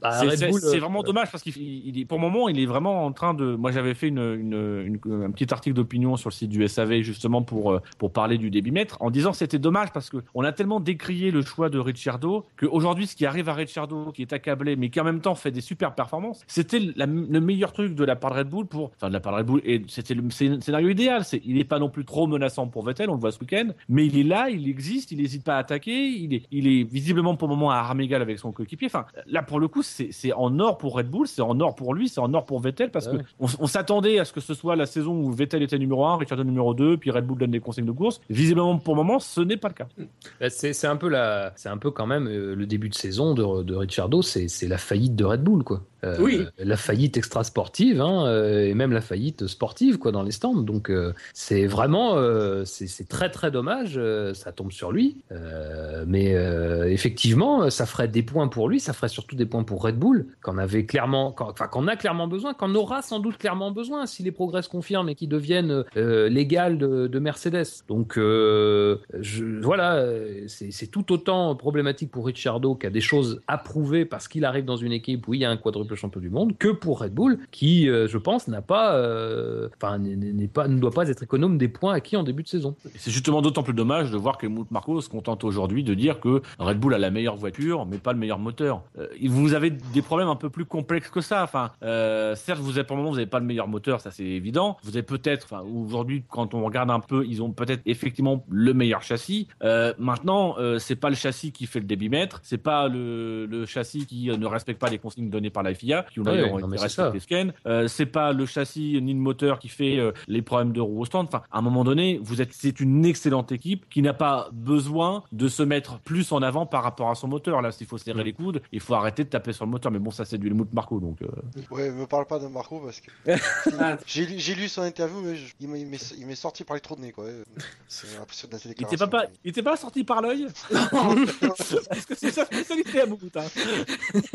Bah, c'est, euh, vraiment dommage parce qu'il il est, pour le moment, il est vraiment en train de. Moi, j'avais fait une, une, une- un petit article d'opinion sur le site du SAV justement pour euh, pour parler du débitmètre, en disant que c'était dommage parce que on a tellement décrié le choix de Ricciardo qu'aujourd'hui, ce qui arrive à Ricciardo, qui est accablé, mais qui en même temps fait des super performances, c'était le meilleur truc de la part de Red Bull pour, enfin de la part de Red Bull, et c'était le scénario idéal. Il n'est pas non plus trop menaçant pour Vettel, on le voit ce week-end, mais il est là, il existe, il n'hésite pas à attaquer, il est, il est visiblement pour le moment à armes égales avec son coéquipier. Enfin, là pour le coup, c'est, en or pour Red Bull, c'est en or pour lui, c'est en or pour Vettel parce Ouais. que on, on s'attendait à ce que ce soit la saison où Vettel était numéro 1, Ricciardo numéro 2, puis Red Bull donne des consignes de course. Visiblement pour le moment, ce n'est pas le cas. Bah, C'est un peu la, c'est un peu quand même euh, le début de saison de, de Ricciardo, c'est la faillite de Red Bull quoi. Euh, Oui. La faillite extra sportive hein, euh, et même la faillite sportive quoi dans les stands. Donc euh, c'est vraiment, euh, c'est très très dommage. ça tombe sur lui, mais effectivement, ça ferait des points pour lui, ça ferait surtout des points pour Red Bull qu'on avait clairement, qu'on a clairement besoin, qu'on aura sans doute clairement besoin si les progrès se confirment et qu'ils deviennent l'égal de, de Mercedes. Donc je, voilà, c'est c'est tout autant problématique pour Ricciardo qui a des choses à prouver parce qu'il arrive dans une équipe où il y a un quadruple champion du monde que pour Red Bull qui, euh, je pense, n'a pas, euh, enfin n'est- pas, ne doit pas être économe des points acquis en début de saison. C'est justement d'autant plus dommage de voir que Marko se contente aujourd'hui de dire que Red Bull a la meilleure voiture, mais pas le meilleur moteur. Euh, vous avez des problèmes un peu plus complexes que ça. Enfin, certes, vous avez pour le moment, vous n'avez pas le meilleur moteur, ça c'est évident. Vous avez peut-être, enfin, aujourd'hui, quand on regarde un peu, ils ont peut-être effectivement le meilleur châssis. Maintenant, c'est pas le châssis qui fait le débitmètre, c'est pas le, le châssis qui ne respecte pas les consignes données par la FIA, qui ont Ouais, d'ailleurs été ce week-end. Euh, c'est pas le châssis ni le moteur qui fait euh, les problèmes de roue au stand. Enfin, à un moment donné, vous êtes, c'est une excellente équipe qui n'a pas besoin de se mettre plus en avant par rapport à son moteur. Là, s'il faut serrer les coudes, il faut arrêter de taper sur le moteur. Mais bon, ça, c'est du Helmut Marko, donc. euh, Ouais, me parle pas de Marco parce que j'ai lu- j'ai lu son interview, mais je- il m'est il m'est sorti par les trous de nez, quoi. C'est Il était pas, pas, il était pas sorti par l'œil? Est-ce que c'est sa spécialité à Bougoutin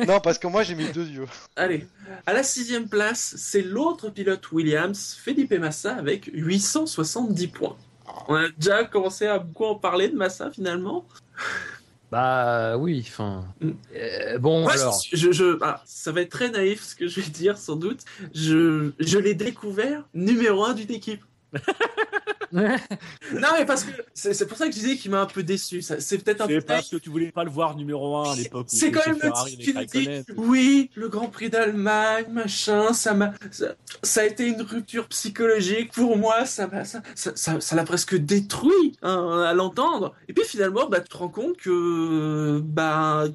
non, parce que moi j'ai mis deux yeux. Allez, à la sixième place, c'est l'autre pilote Williams, Felipe Massa, avec 870 points. On a déjà commencé à beaucoup en parler de Massa finalement. Bah oui, enfin. Mm. euh, bon Moi, alors. je, je- ah, ça va être très naïf ce que je vais dire sans doute. Je, je l'ai découvert numéro un d'une équipe. Non, mais parce que c'est pour ça que je disais qu'il m'a un peu déçu. C'est peut-être un peu. Parce que tu voulais pas le voir numéro 1 à l'époque. C'est quand même le type qui dit oui, le Grand Prix d'Allemagne, machin, ça m'a, ça, ça a été une rupture psychologique pour moi, ça m'a, ça, ça, ça- ça l'a presque détruit hein, à l'entendre. Et puis finalement, bah, tu te rends compte que, bah,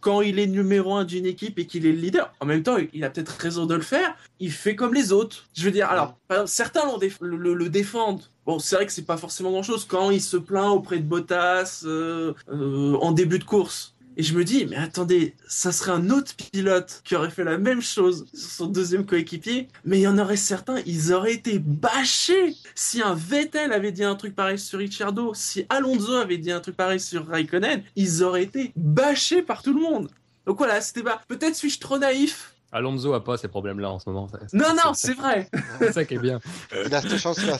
quand il est numéro un d'une équipe et qu'il est le leader, en même temps, il a peut-être raison de le faire. Il fait comme les autres. Je veux dire, alors, certains le défendent. Bon, c'est vrai que c'est pas forcément grand chose quand il se plaint auprès de Bottas euh, euh, en début de course. Et je me dis, mais attendez, ça serait un autre pilote qui aurait fait la même chose sur son deuxième coéquipier, mais il y en aurait certains, ils auraient été bâchés. Si un Vettel avait dit un truc pareil sur Ricciardo, si Alonso avait dit un truc pareil sur Raikkonen, ils auraient été bâchés par tout le monde. Donc voilà, c'était pas. Peut-être suis-je trop naïf. Alonso a pas ces problèmes-là en ce moment. Non, non, c'est vrai. c'est ça qui est bien. Il a cette chance-là.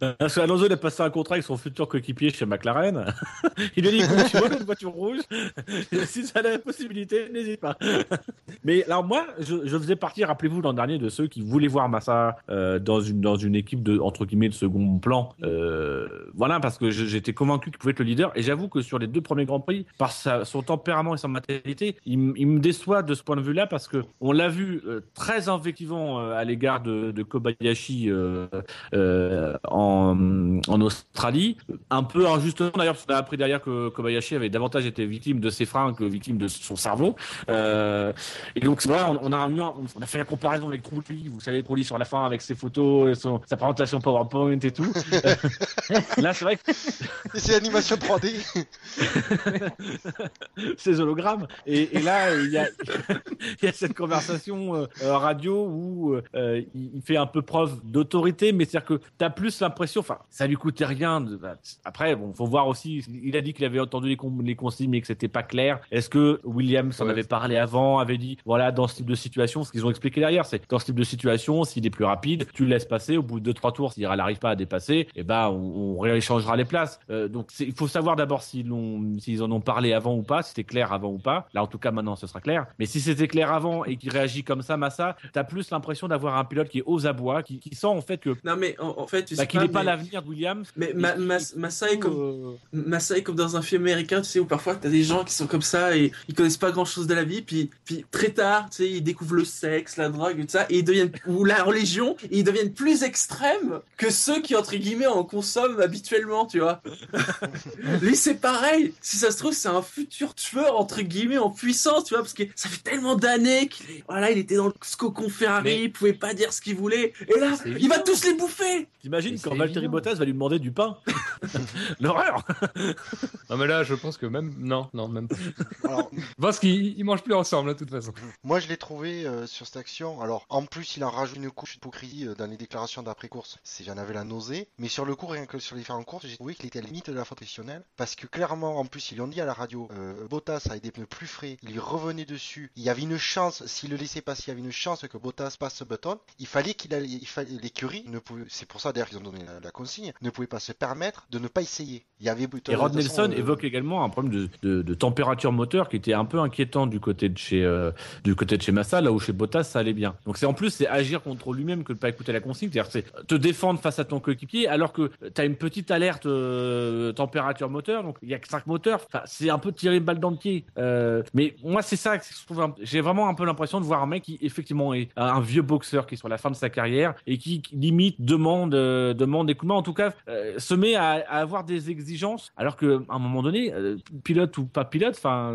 Parce que Alonso il a passé un contrat avec son futur coéquipier chez McLaren. il lui a dit tu vois une voiture rouge, si ça a la possibilité, n'hésite pas. Mais alors moi, je, je faisais partie, rappelez-vous l'an dernier, de ceux qui voulaient voir Massa euh, dans une dans une équipe de entre guillemets de second plan. Euh, voilà, parce que j'étais convaincu qu'il pouvait être le leader. Et j'avoue que sur les deux premiers grands prix, par sa- son tempérament et sa matérialité, il, il me déçoit de ce point de vue-là parce que on l'a vu euh, très invectivant euh, à l'égard de, de Kobayashi euh, euh, en, en Australie. Un peu injustement d'ailleurs, parce qu'on a appris derrière que Kobayashi avait davantage été victime de ses freins que victime de son cerveau. Et donc voilà, on, on a on fait la comparaison avec Trulli, vous savez Trulli sur la fin avec ses photos, et son, sa présentation PowerPoint et tout. Là, c'est vrai que c'est l'animation 3D. ces hologrammes. Et, et là, il y a, il y a cette conversation euh, euh, radio où euh, il fait un peu preuve d'autorité, mais c'est-à-dire que tu as plus l'impression, enfin, ça lui coûtait rien. De, bah, après, bon, faut voir aussi. Il a dit qu'il avait entendu les, con- les consignes, mais que c'était pas clair. Est-ce que Williams en Ouais. avait parlé avant, avait dit, voilà, dans ce type de situation, ce qu'ils ont expliqué derrière, c'est dans ce type de situation, s'il est plus rapide, tu le laisses passer. Au bout de deux trois tours, s'il n'arrive pas à dépasser, et ben, on, on rééchangera les places. Euh, donc, il faut savoir d'abord s'ils en ont parlé avant ou pas, si c'était clair avant ou pas. Là, en tout cas, maintenant, ce sera clair. Mais si c'était clair avant et qu'il réagit comme ça, Massa, t'as plus l'impression d'avoir un pilote qui est aux abois, qui, qui sent en fait que Non, mais en, en fait, tu bah, sais qu'il n'est pas mais- l'avenir de Williams. Mais Et Ma- qui- Ma- qui- Massa est comme euh, Massa est comme dans un film américain, tu sais, où parfois t'as des gens qui sont comme ça et ils connaissent pas grand chose de la vie, puis, puis très tard, tu sais, ils découvrent le sexe, la drogue et tout ça, et ils deviennent, ou la religion, et ils deviennent plus extrêmes que ceux qui, entre guillemets, en consomment habituellement, tu vois. Lui, c'est pareil. Si ça se trouve, c'est un futur tueur, entre guillemets, en puissance, tu vois, parce que ça fait tellement d'années est, voilà, il était dans le cocon Ferrari, Mais- il pouvait pas dire ce qu'il voulait, et là, il va tous les bouffer! T'imagines quand Valtteri évident. Bottas va lui demander du pain L'horreur Non, mais là, je pense que même. Non, non, même pas. Alors, Parce qu'ils ils mangent plus ensemble, là, de toute façon. moi, je l'ai trouvé euh, sur cette action. Alors, en plus, il en rajoute une couche d'hypocrisie euh, dans les déclarations d'après-course. C'est, j'en avais la nausée. Mais sur le coup, rien que sur les différentes courses, j'ai trouvé qu'il était à la limite de la faute professionnelle. Parce que clairement, en plus, ils l'ont dit à la radio, euh, Bottas avait des pneus plus frais. Il lui revenait dessus. Il y avait une chance, s'il le laissait passer, il y avait une chance que Bottas passe ce button. Il fallait qu'il allait, il fallait, l'écurie ne pouvait, c'est pour ça d'ailleurs qu'ils ont donné la, la consigne, ne pouvait pas se permettre de ne pas essayer. Il y avait. Et Rod Nelson euh, évoque également un problème de, de- de température moteur qui était un peu inquiétant du côté de chez euh, du côté de chez Massa, là où chez Bottas ça allait bien. Donc c'est en plus c'est agir contre lui-même que de pas écouter la consigne, c'est-à-dire c'est te défendre face à ton coéquipier alors que tu as une petite alerte euh, température moteur, donc il y a que cinq moteurs. Enfin, c'est un peu tirer une balle dans le pied. Euh, mais moi c'est ça que je trouve. un- J'ai vraiment un peu l'impression de voir un mec qui effectivement est un vieux boxeur qui est sur la fin de sa carrière et qui limite demande euh, demande des coups. En tout cas, euh, se met à, avoir des exigences alors que à un moment donné, euh, pilote ou pas pilote, enfin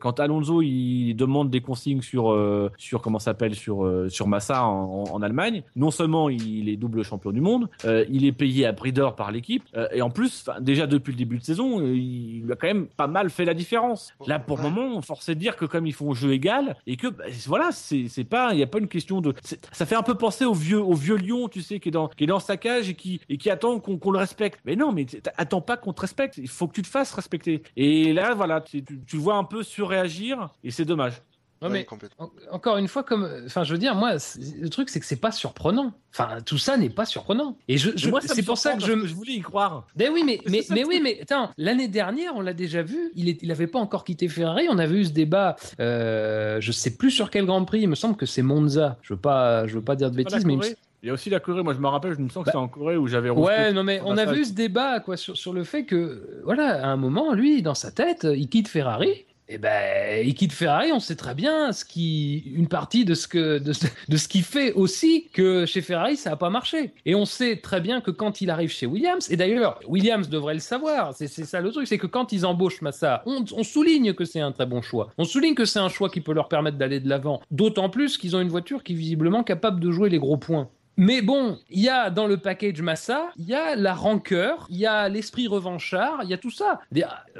quand Alonso il demande des consignes sur sur comment s'appelle sur sur Massa en, Allemagne, non seulement il est double champion du monde, il est payé à prix d'or par l'équipe et en plus, déjà depuis le début de saison, il a quand même pas mal fait la différence. Là pour le moment, on force de dire que comme ils font jeu égal et que bah, voilà, c'est pas il y a pas une question de ça fait un peu penser au vieux au vieux lion, tu sais qui est dans qui est dans sa cage et qui et qui attend qu'on le respecte. Mais non, mais attends pas qu'on te respecte, il faut que tu te fasses respecter. Et là voilà, tu, tu, tu le vois un peu surréagir et c'est dommage. Ouais, ouais, mais complètement. en- encore une fois, comme, enfin, je veux dire, moi, le truc, c'est que c'est pas surprenant. Enfin, tout ça n'est pas surprenant. Et je, je- c'est pour ça que je, je voulais y croire. Ben oui, mais, mais, mais oui, mais attends, l'année dernière, on l'a déjà vu, il, est, il avait pas encore quitté Ferrari, on avait eu ce débat, euh, je sais plus sur quel Grand Prix, il me semble que c'est Monza, je veux pas, je veux pas dire de bêtises, mais il me- Corée Il y a aussi la Corée. Moi, je me rappelle, je me sens que Bah, c'est en Corée où j'avais Ouais, non mais on a vu ce débat quoi sur, sur le fait que voilà, à un moment lui dans sa tête, il quitte Ferrari. Et ben, il quitte Ferrari, on sait très bien ce qui, une partie de ce que, de, ce- qui fait aussi que chez Ferrari ça n'a pas marché. Et on sait très bien que quand il arrive chez Williams, et d'ailleurs Williams devrait le savoir, c'est c'est ça le truc, c'est que quand ils embauchent Massa, on, on souligne que c'est un très bon choix. On souligne que c'est un choix qui peut leur permettre d'aller de l'avant. D'autant plus qu'ils ont une voiture qui est visiblement capable de jouer les gros points. Mais bon, il y a dans le package Massa, il y a la rancœur, il y a l'esprit revanchard, il y a tout ça.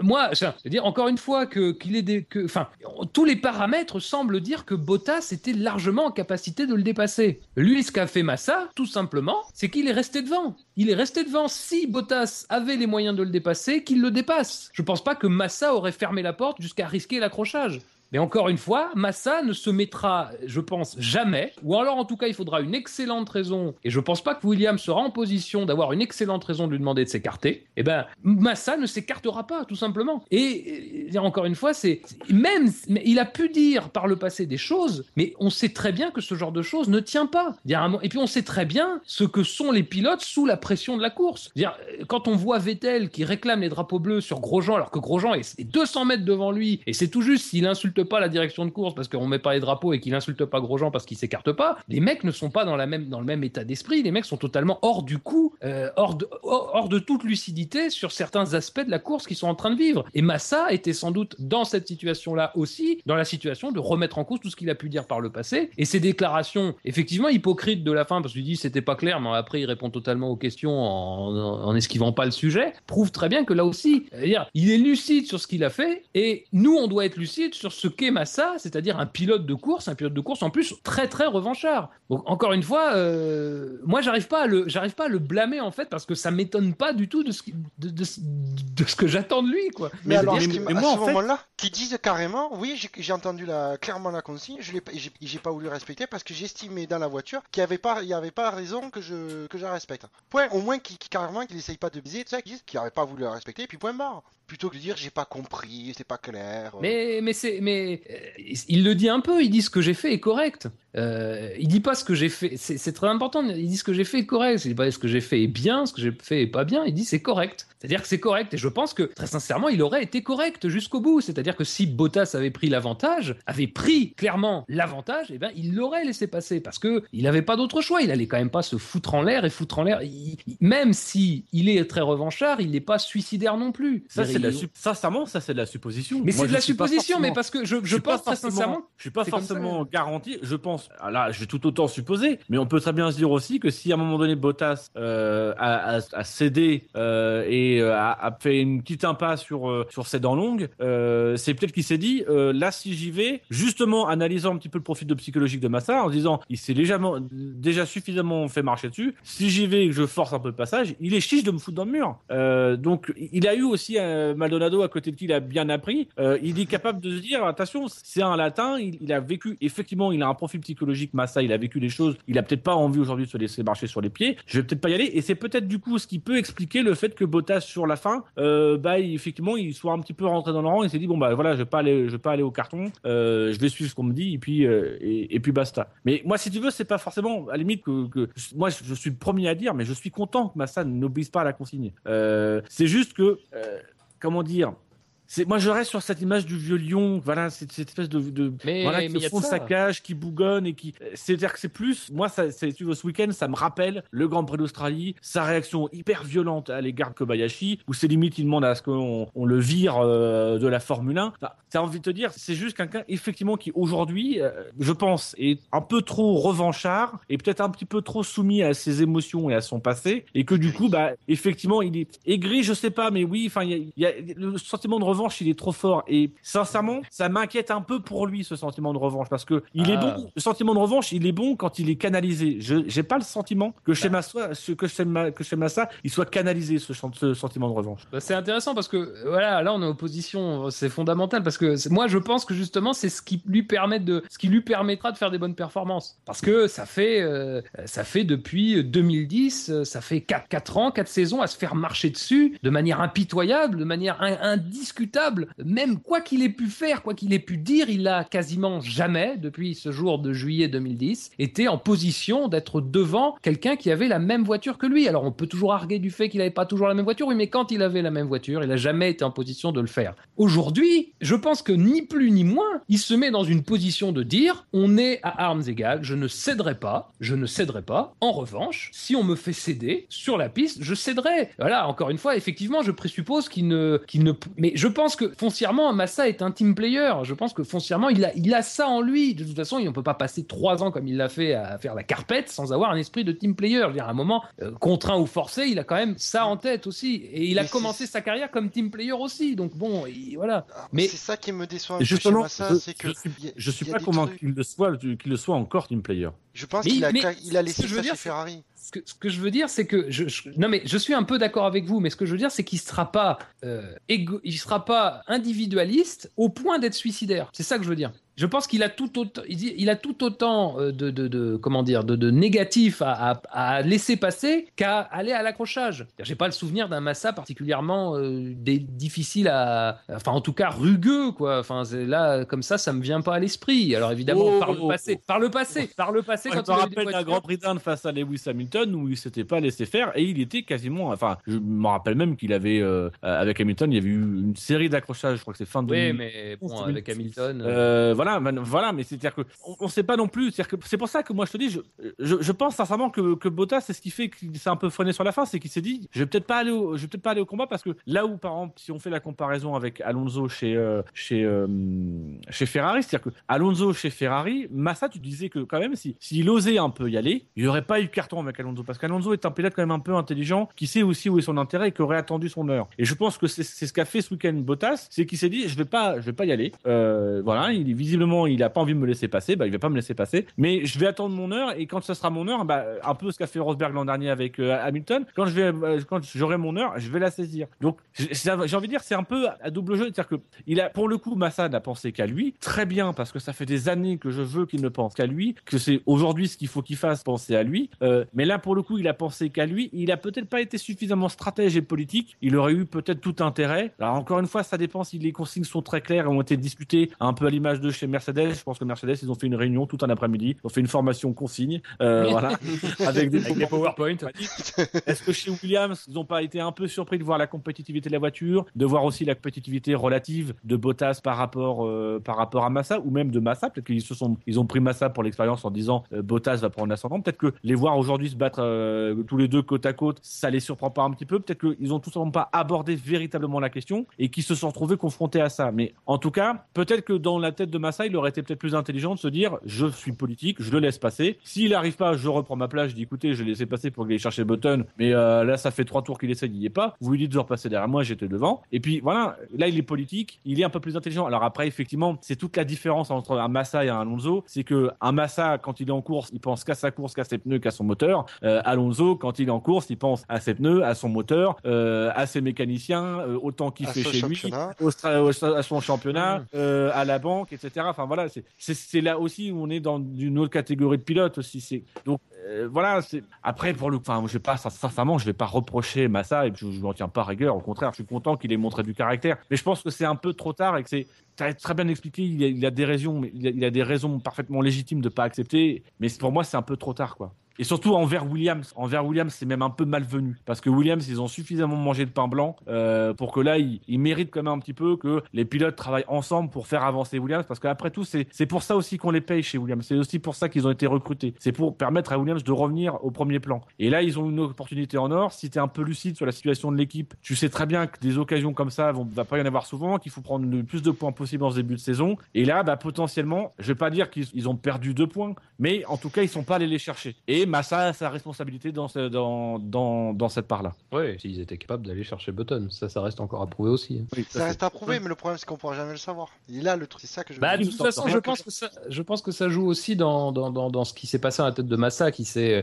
Moi, je veux dire encore une fois que qu'il est que, enfin, tous les paramètres semblent dire que Bottas était largement en capacité de le dépasser. Lui, ce qu'a fait Massa, tout simplement, c'est qu'il est resté devant. Il est resté devant. Si Bottas avait les moyens de le dépasser, qu'il le dépasse. Je pense pas que Massa aurait fermé la porte jusqu'à risquer l'accrochage. Mais encore une fois, Massa ne se mettra, je pense, jamais, ou alors en tout cas il faudra une excellente raison, et je pense pas que Williams sera en position d'avoir une excellente raison de lui demander de s'écarter, eh ben Massa ne s'écartera pas, tout simplement. Et, et encore une fois, c'est même, il a pu dire par le passé des choses, mais on sait très bien que ce genre de choses ne tient pas. Et puis on sait très bien ce que sont les pilotes sous la pression de la course. Quand on voit Vettel qui réclame les drapeaux bleus sur Grosjean, alors que Grosjean est 200 mètres devant lui, et c'est tout juste s'il insulte pas la direction de course parce qu'on met pas les drapeaux et qu'il insulte pas Grosjean parce qu'il s'écarte pas, les mecs ne sont pas dans, la même, dans le même état d'esprit, les mecs sont totalement hors du coup, euh, hors, de, hors de toute lucidité sur certains aspects de la course qu'ils sont en train de vivre. Et Massa était sans doute dans cette situation-là aussi, dans la situation de remettre en cause tout ce qu'il a pu dire par le passé, et ses déclarations effectivement hypocrites de la fin, parce qu'il dit c'était pas clair, mais après il répond totalement aux questions en, en, esquivant pas le sujet, prouvent très bien que là aussi, c'est-à-dire, il est lucide sur ce qu'il a fait, et nous on doit être lucide sur ce qu'est Massa, c'est-à-dire un pilote de course, un pilote de course en plus très très revanchard. Donc encore une fois, euh, moi j'arrive pas à le, j'arrive pas à le blâmer en fait parce que ça m'étonne pas du tout de ce, qui- de, de, de ce que j'attends de lui quoi. Mais, alors, mais- qui- à ce en fait- moment-là, qui disent carrément, oui, j'ai- entendu la, clairement la consigne, je l'ai pas- j'ai pas voulu respecter parce que j'estimais dans la voiture qu'il n'y avait pas, il y avait pas raison que je, que je la respecte. Point, au moins, qui, carrément, qu'il essaye pas de biaiser, tu sais, qu'il n'aurait pas voulu la respecter, puis point barre. Plutôt que de dire, j'ai pas compris, c'est pas clair. Mais, mais c'est, mais euh, il le dit un peu. Il dit ce que j'ai fait est correct. Euh, il dit pas ce que j'ai fait. C'est, très important. Il dit ce que j'ai fait est correct. Il dit pas ce que j'ai fait est bien, ce que j'ai fait est pas bien. Il dit c'est correct. C'est-à-dire que c'est correct. Et je pense que très sincèrement, il aurait été correct jusqu'au bout. C'est-à-dire que si Bottas avait pris l'avantage, avait pris clairement l'avantage, eh ben il l'aurait laissé passer parce que il avait pas d'autre choix. Il allait quand même pas se foutre en l'air et foutre en l'air. Même si il est très revanchard, il n'est pas suicidaire non plus. Ça, c'est de la sup- Sincèrement, ça, c'est de la supposition. mais c'est de la supposition, mais parce que je, je, pense très forcément- sincèrement. Je suis pas forcément ça. garanti. Je pense. ah Là, je vais tout autant supposer, mais on peut très bien se dire aussi que si à un moment donné Bottas euh, a, a- a cédé euh, et euh, a, a fait une petite impasse sur sur ses dents longues, euh, c'est peut-être qu'il s'est dit là si j'y vais, justement analysant un petit peu le profil de psychologique de Massa, en se disant il s'est légèrement déjà suffisamment fait marcher dessus. Si j'y vais et que je force un peu le passage, il est chiche de me foutre dans le mur. Donc il a eu aussi un Maldonado à côté de qui il a bien appris. Euh, il est capable de se dire attention, c'est un latin, il, a vécu effectivement, il a un profil psychologique Massa, il a vécu des choses, il a peut-être pas envie aujourd'hui de se laisser marcher sur les pieds. Je vais peut-être pas y aller et c'est peut-être du coup ce qui peut expliquer le fait que Bottas sur la fin, euh, bah effectivement, il soit un petit peu rentré dans le rang et s'est dit bon bah voilà, je vais pas aller, je vais pas aller au carton, euh, je vais suivre ce qu'on me dit et puis et, puis basta. Mais moi, si tu veux, c'est pas forcément à la limite que, moi je suis le premier à dire, mais je suis content que Massa n'obéisse pas à la consigne. C'est juste que comment dire? C'est, moi, je reste sur cette image du vieux lion, voilà, cette, cette espèce de, de Mais- voilà, qui ça. sa cage, qui bougonne et qui, c'est-à-dire que c'est plus, moi, ça, c'est, tu vois, ce week-end, ça me rappelle le Grand Prix d'Australie, sa réaction hyper violente à l'égard de Kobayashi, où c'est limite, il demande à ce qu'on on le vire euh, de la Formule 1. Enfin, t'as envie de te dire, c'est juste quelqu'un, effectivement, qui aujourd'hui, euh, je pense, est un peu trop revanchard et peut-être un petit peu trop soumis à ses émotions et à son passé, et que du coup, bah, effectivement, il est aigri, je sais pas, mais oui, enfin, il y a, y a- le sentiment de revanche, il est trop fort, et sincèrement, ça m'inquiète un peu pour lui, ce sentiment de revanche, parce que il est Ah. bon, le sentiment de revanche, il est bon quand il est canalisé. Je, j'ai pas le sentiment que chez Massa, ce- que chez, Ma- que chez Massa, il soit canalisé, ce, sentiment de revanche. Bah, c'est intéressant parce que voilà, là on est en opposition, c'est fondamental parce que moi je pense que justement c'est ce qui lui permet de, ce qui lui permettra de faire des bonnes performances. Parce que ça fait, euh, ça fait depuis 2010, euh, ça fait 4, 4 ans, 4 saisons à se faire marcher dessus de manière impitoyable, de manière in- indiscutable Même quoi qu'il ait pu faire, quoi qu'il ait pu dire, il a quasiment jamais, depuis ce jour de juillet 2010, été en position d'être devant quelqu'un qui avait la même voiture que lui. Alors on peut toujours arguer du fait qu'il n'avait pas toujours la même voiture, oui, mais quand il avait la même voiture, il a jamais été en position de le faire. Aujourd'hui, je pense que ni plus ni moins, il se met dans une position de dire on est à armes égales, je ne céderai pas, je ne céderai pas. En revanche, si on me fait céder sur la piste, je céderai. Voilà, encore une fois, effectivement, je présuppose qu'il ne, qu'il ne. Mais je pense que foncièrement, Massa est un team player. Je pense que foncièrement, il a, il a ça en lui. De toute façon, on peut pas passer trois ans comme il l'a fait à faire la carpette sans avoir un esprit de team player. Je veux dire, à un moment, euh, contraint ou forcé, il a quand même ça en tête aussi. Et il a Mais commencé sa carrière comme team player aussi. Donc bon, il- voilà. Mais Mais- c'est ça qui me déçoit justement, Massa, je, c'est que je suis, a- je pas convaincu qu'il le soit, qu'il le soit encore team player. Je pense Mais- qu'il a, mais il a ce laissé je veux ça dire, chez c'est- Ferrari. Ce que, je veux dire, c'est que je, je- non mais je suis un peu d'accord avec vous, mais ce que je veux dire, c'est qu'il sera pas euh, égo- il sera pas individualiste au point d'être suicidaire. C'est ça que je veux dire. Je pense qu'il a tout autant, il, a tout autant euh, de, de, de- comment dire, de, de négatifs à, à- à laisser passer qu'à aller à l'accrochage. J'ai pas le souvenir d'un Massa particulièrement euh, des- difficile à, enfin en tout cas rugueux quoi. Enfin là comme ça, ça me vient pas à l'esprit. Alors évidemment Oh, par le oh, passé, oh. par le passé, par le passé Je quand me il avait des rappelle d'un voitures- Grand Prix d'Inde face à Lewis Hamilton où il s'était pas laissé faire et il était quasiment. Enfin, je me rappelle même qu'il avait euh, avec Hamilton, il y avait eu une série d'accrochages. Je crois que c'est fin de. Oui, mais bon, avec Hamilton. euh, Euh, voilà, mais c'est-à-dire que on, on sait pas non plus. C'est-à-dire que c'est pour ça que moi je te dis, je, je, pense sincèrement que, que Bottas, c'est ce qui fait qu'il s'est un peu freiné sur la fin, c'est qu'il s'est dit, je vais peut-être pas aller, au, je vais peut-être pas aller au combat parce que là où par exemple, si on fait la comparaison avec Alonso chez euh, chez euh, chez Ferrari, c'est-à-dire que Alonso chez Ferrari, Massa, tu disais que quand même, si s'il osait un peu y aller, il y aurait pas eu carton avec Alonso parce qu'Alonso est un pilote quand même un peu intelligent, qui sait aussi où est son intérêt et qui aurait attendu son heure. Et je pense que c'est ce qu'a fait ce week-end Bottas, c'est qu'il s'est dit, je vais pas, je vais pas y aller. Euh, voilà, il il a pas envie de me laisser passer, bah il va pas me laisser passer, mais je vais attendre mon heure et quand ça sera mon heure, bah un peu ce qu'a fait Rosberg l'an dernier avec euh, Hamilton, quand je vais, euh, quand j'aurai mon heure, je vais la saisir. Donc j'ai envie de dire, c'est un peu à double jeu, c'est-à-dire que il a, pour le coup, Massa n'a pensé qu'à lui, très bien parce que ça fait des années que je veux qu'il ne pense qu'à lui, que c'est aujourd'hui ce qu'il faut qu'il fasse, penser à lui. Euh, mais là, pour le coup, il a pensé qu'à lui. Il a peut-être pas été suffisamment stratège et politique. Il aurait eu peut-être tout intérêt. Alors encore une fois, ça dépend si les consignes sont très claires et ont été discutées un peu à l'image de chez Mercedes. Je pense que Mercedes, ils ont fait une réunion tout un après-midi. Ils ont fait une formation consigne, euh, voilà, avec des avec des PowerPoint. est-ce que chez Williams, ils n'ont pas été un peu surpris de voir la compétitivité de la voiture, de voir aussi la compétitivité relative de Bottas par rapport euh, par rapport à Massa ou même de Massa? Peut-être qu'ils se sont ils ont pris Massa pour l'expérience en disant euh, Bottas va prendre l'ascendant. Peut-être que les voir aujourd'hui se battre tous les deux côte à côte, ça les surprend pas un petit peu. Peut-être qu'ils ont tout simplement pas abordé véritablement la question et qu'ils se sont retrouvés confrontés à ça. Mais en tout cas, peut-être que dans la tête de Massa, il aurait été peut-être plus intelligent de se dire je suis politique, je le laisse passer. S'il n'arrive pas, je reprends ma place. Je dis écoutez, je l'ai laissé passer pour qu'il aille chercher Button, mais euh, là ça fait trois tours qu'il essaie, il y est pas. Vous lui dites de repasser derrière moi, j'étais devant. Et puis voilà, là il est politique, il est un peu plus intelligent. Alors après, effectivement, c'est toute la différence entre un Massa et un Alonso, c'est que un Massa quand il est en course, il pense qu'à sa course, qu'à ses pneus, qu'à son moteur. Euh, Alonso quand il est en course, il pense à ses pneus, à son moteur, euh, à ses mécaniciens, autant qu'il fait chez lui, au à son championnat, euh, à la banque, etc. Enfin voilà, c'est- là aussi où on est dans une autre catégorie de pilotes aussi. Donc euh, voilà. Après pour le, enfin je vais pas sincèrement, je vais pas reprocher Massa et je, je m'en tiens pas rigueur. Au contraire, je suis content qu'il ait montré du caractère. Mais je pense que c'est un peu trop tard et que c'est très bien expliqué, il a, a des raisons, il a, a des raisons parfaitement légitimes de pas accepter. Mais pour moi, c'est un peu trop tard, quoi. Et surtout envers Williams. Envers Williams, c'est même un peu malvenu. Parce que Williams, ils ont suffisamment mangé de pain blanc euh, pour que là, ils, ils méritent quand même un petit peu que les pilotes travaillent ensemble pour faire avancer Williams. Parce qu'après tout, c'est pour ça aussi qu'on les paye chez Williams. C'est aussi pour ça qu'ils ont été recrutés. C'est pour permettre à Williams de revenir au premier plan. Et là, ils ont une opportunité en or. Si tu es un peu lucide sur la situation de l'équipe, tu sais très bien que des occasions comme ça vont va pas y en avoir souvent, qu'il faut prendre le plus de points possible en ce début de saison. Et là, bah, potentiellement, je vais pas dire qu'ils ils ont perdu deux points, mais en tout cas, ils sont pas allés les chercher. Et Massa a sa responsabilité dans, ce- dans, dans, dans cette part-là. Ouais, s'ils étaient capables d'aller chercher Button, ça, ça reste encore à prouver aussi. hein. Ça reste à prouver, mais le problème c'est qu'on pourra jamais le savoir. Il là le truc, c'est ça que je Bah, de toute façon, je pense que ça, je pense que ça joue aussi dans, dans, dans, dans ce qui s'est passé dans la tête de Massa, euh,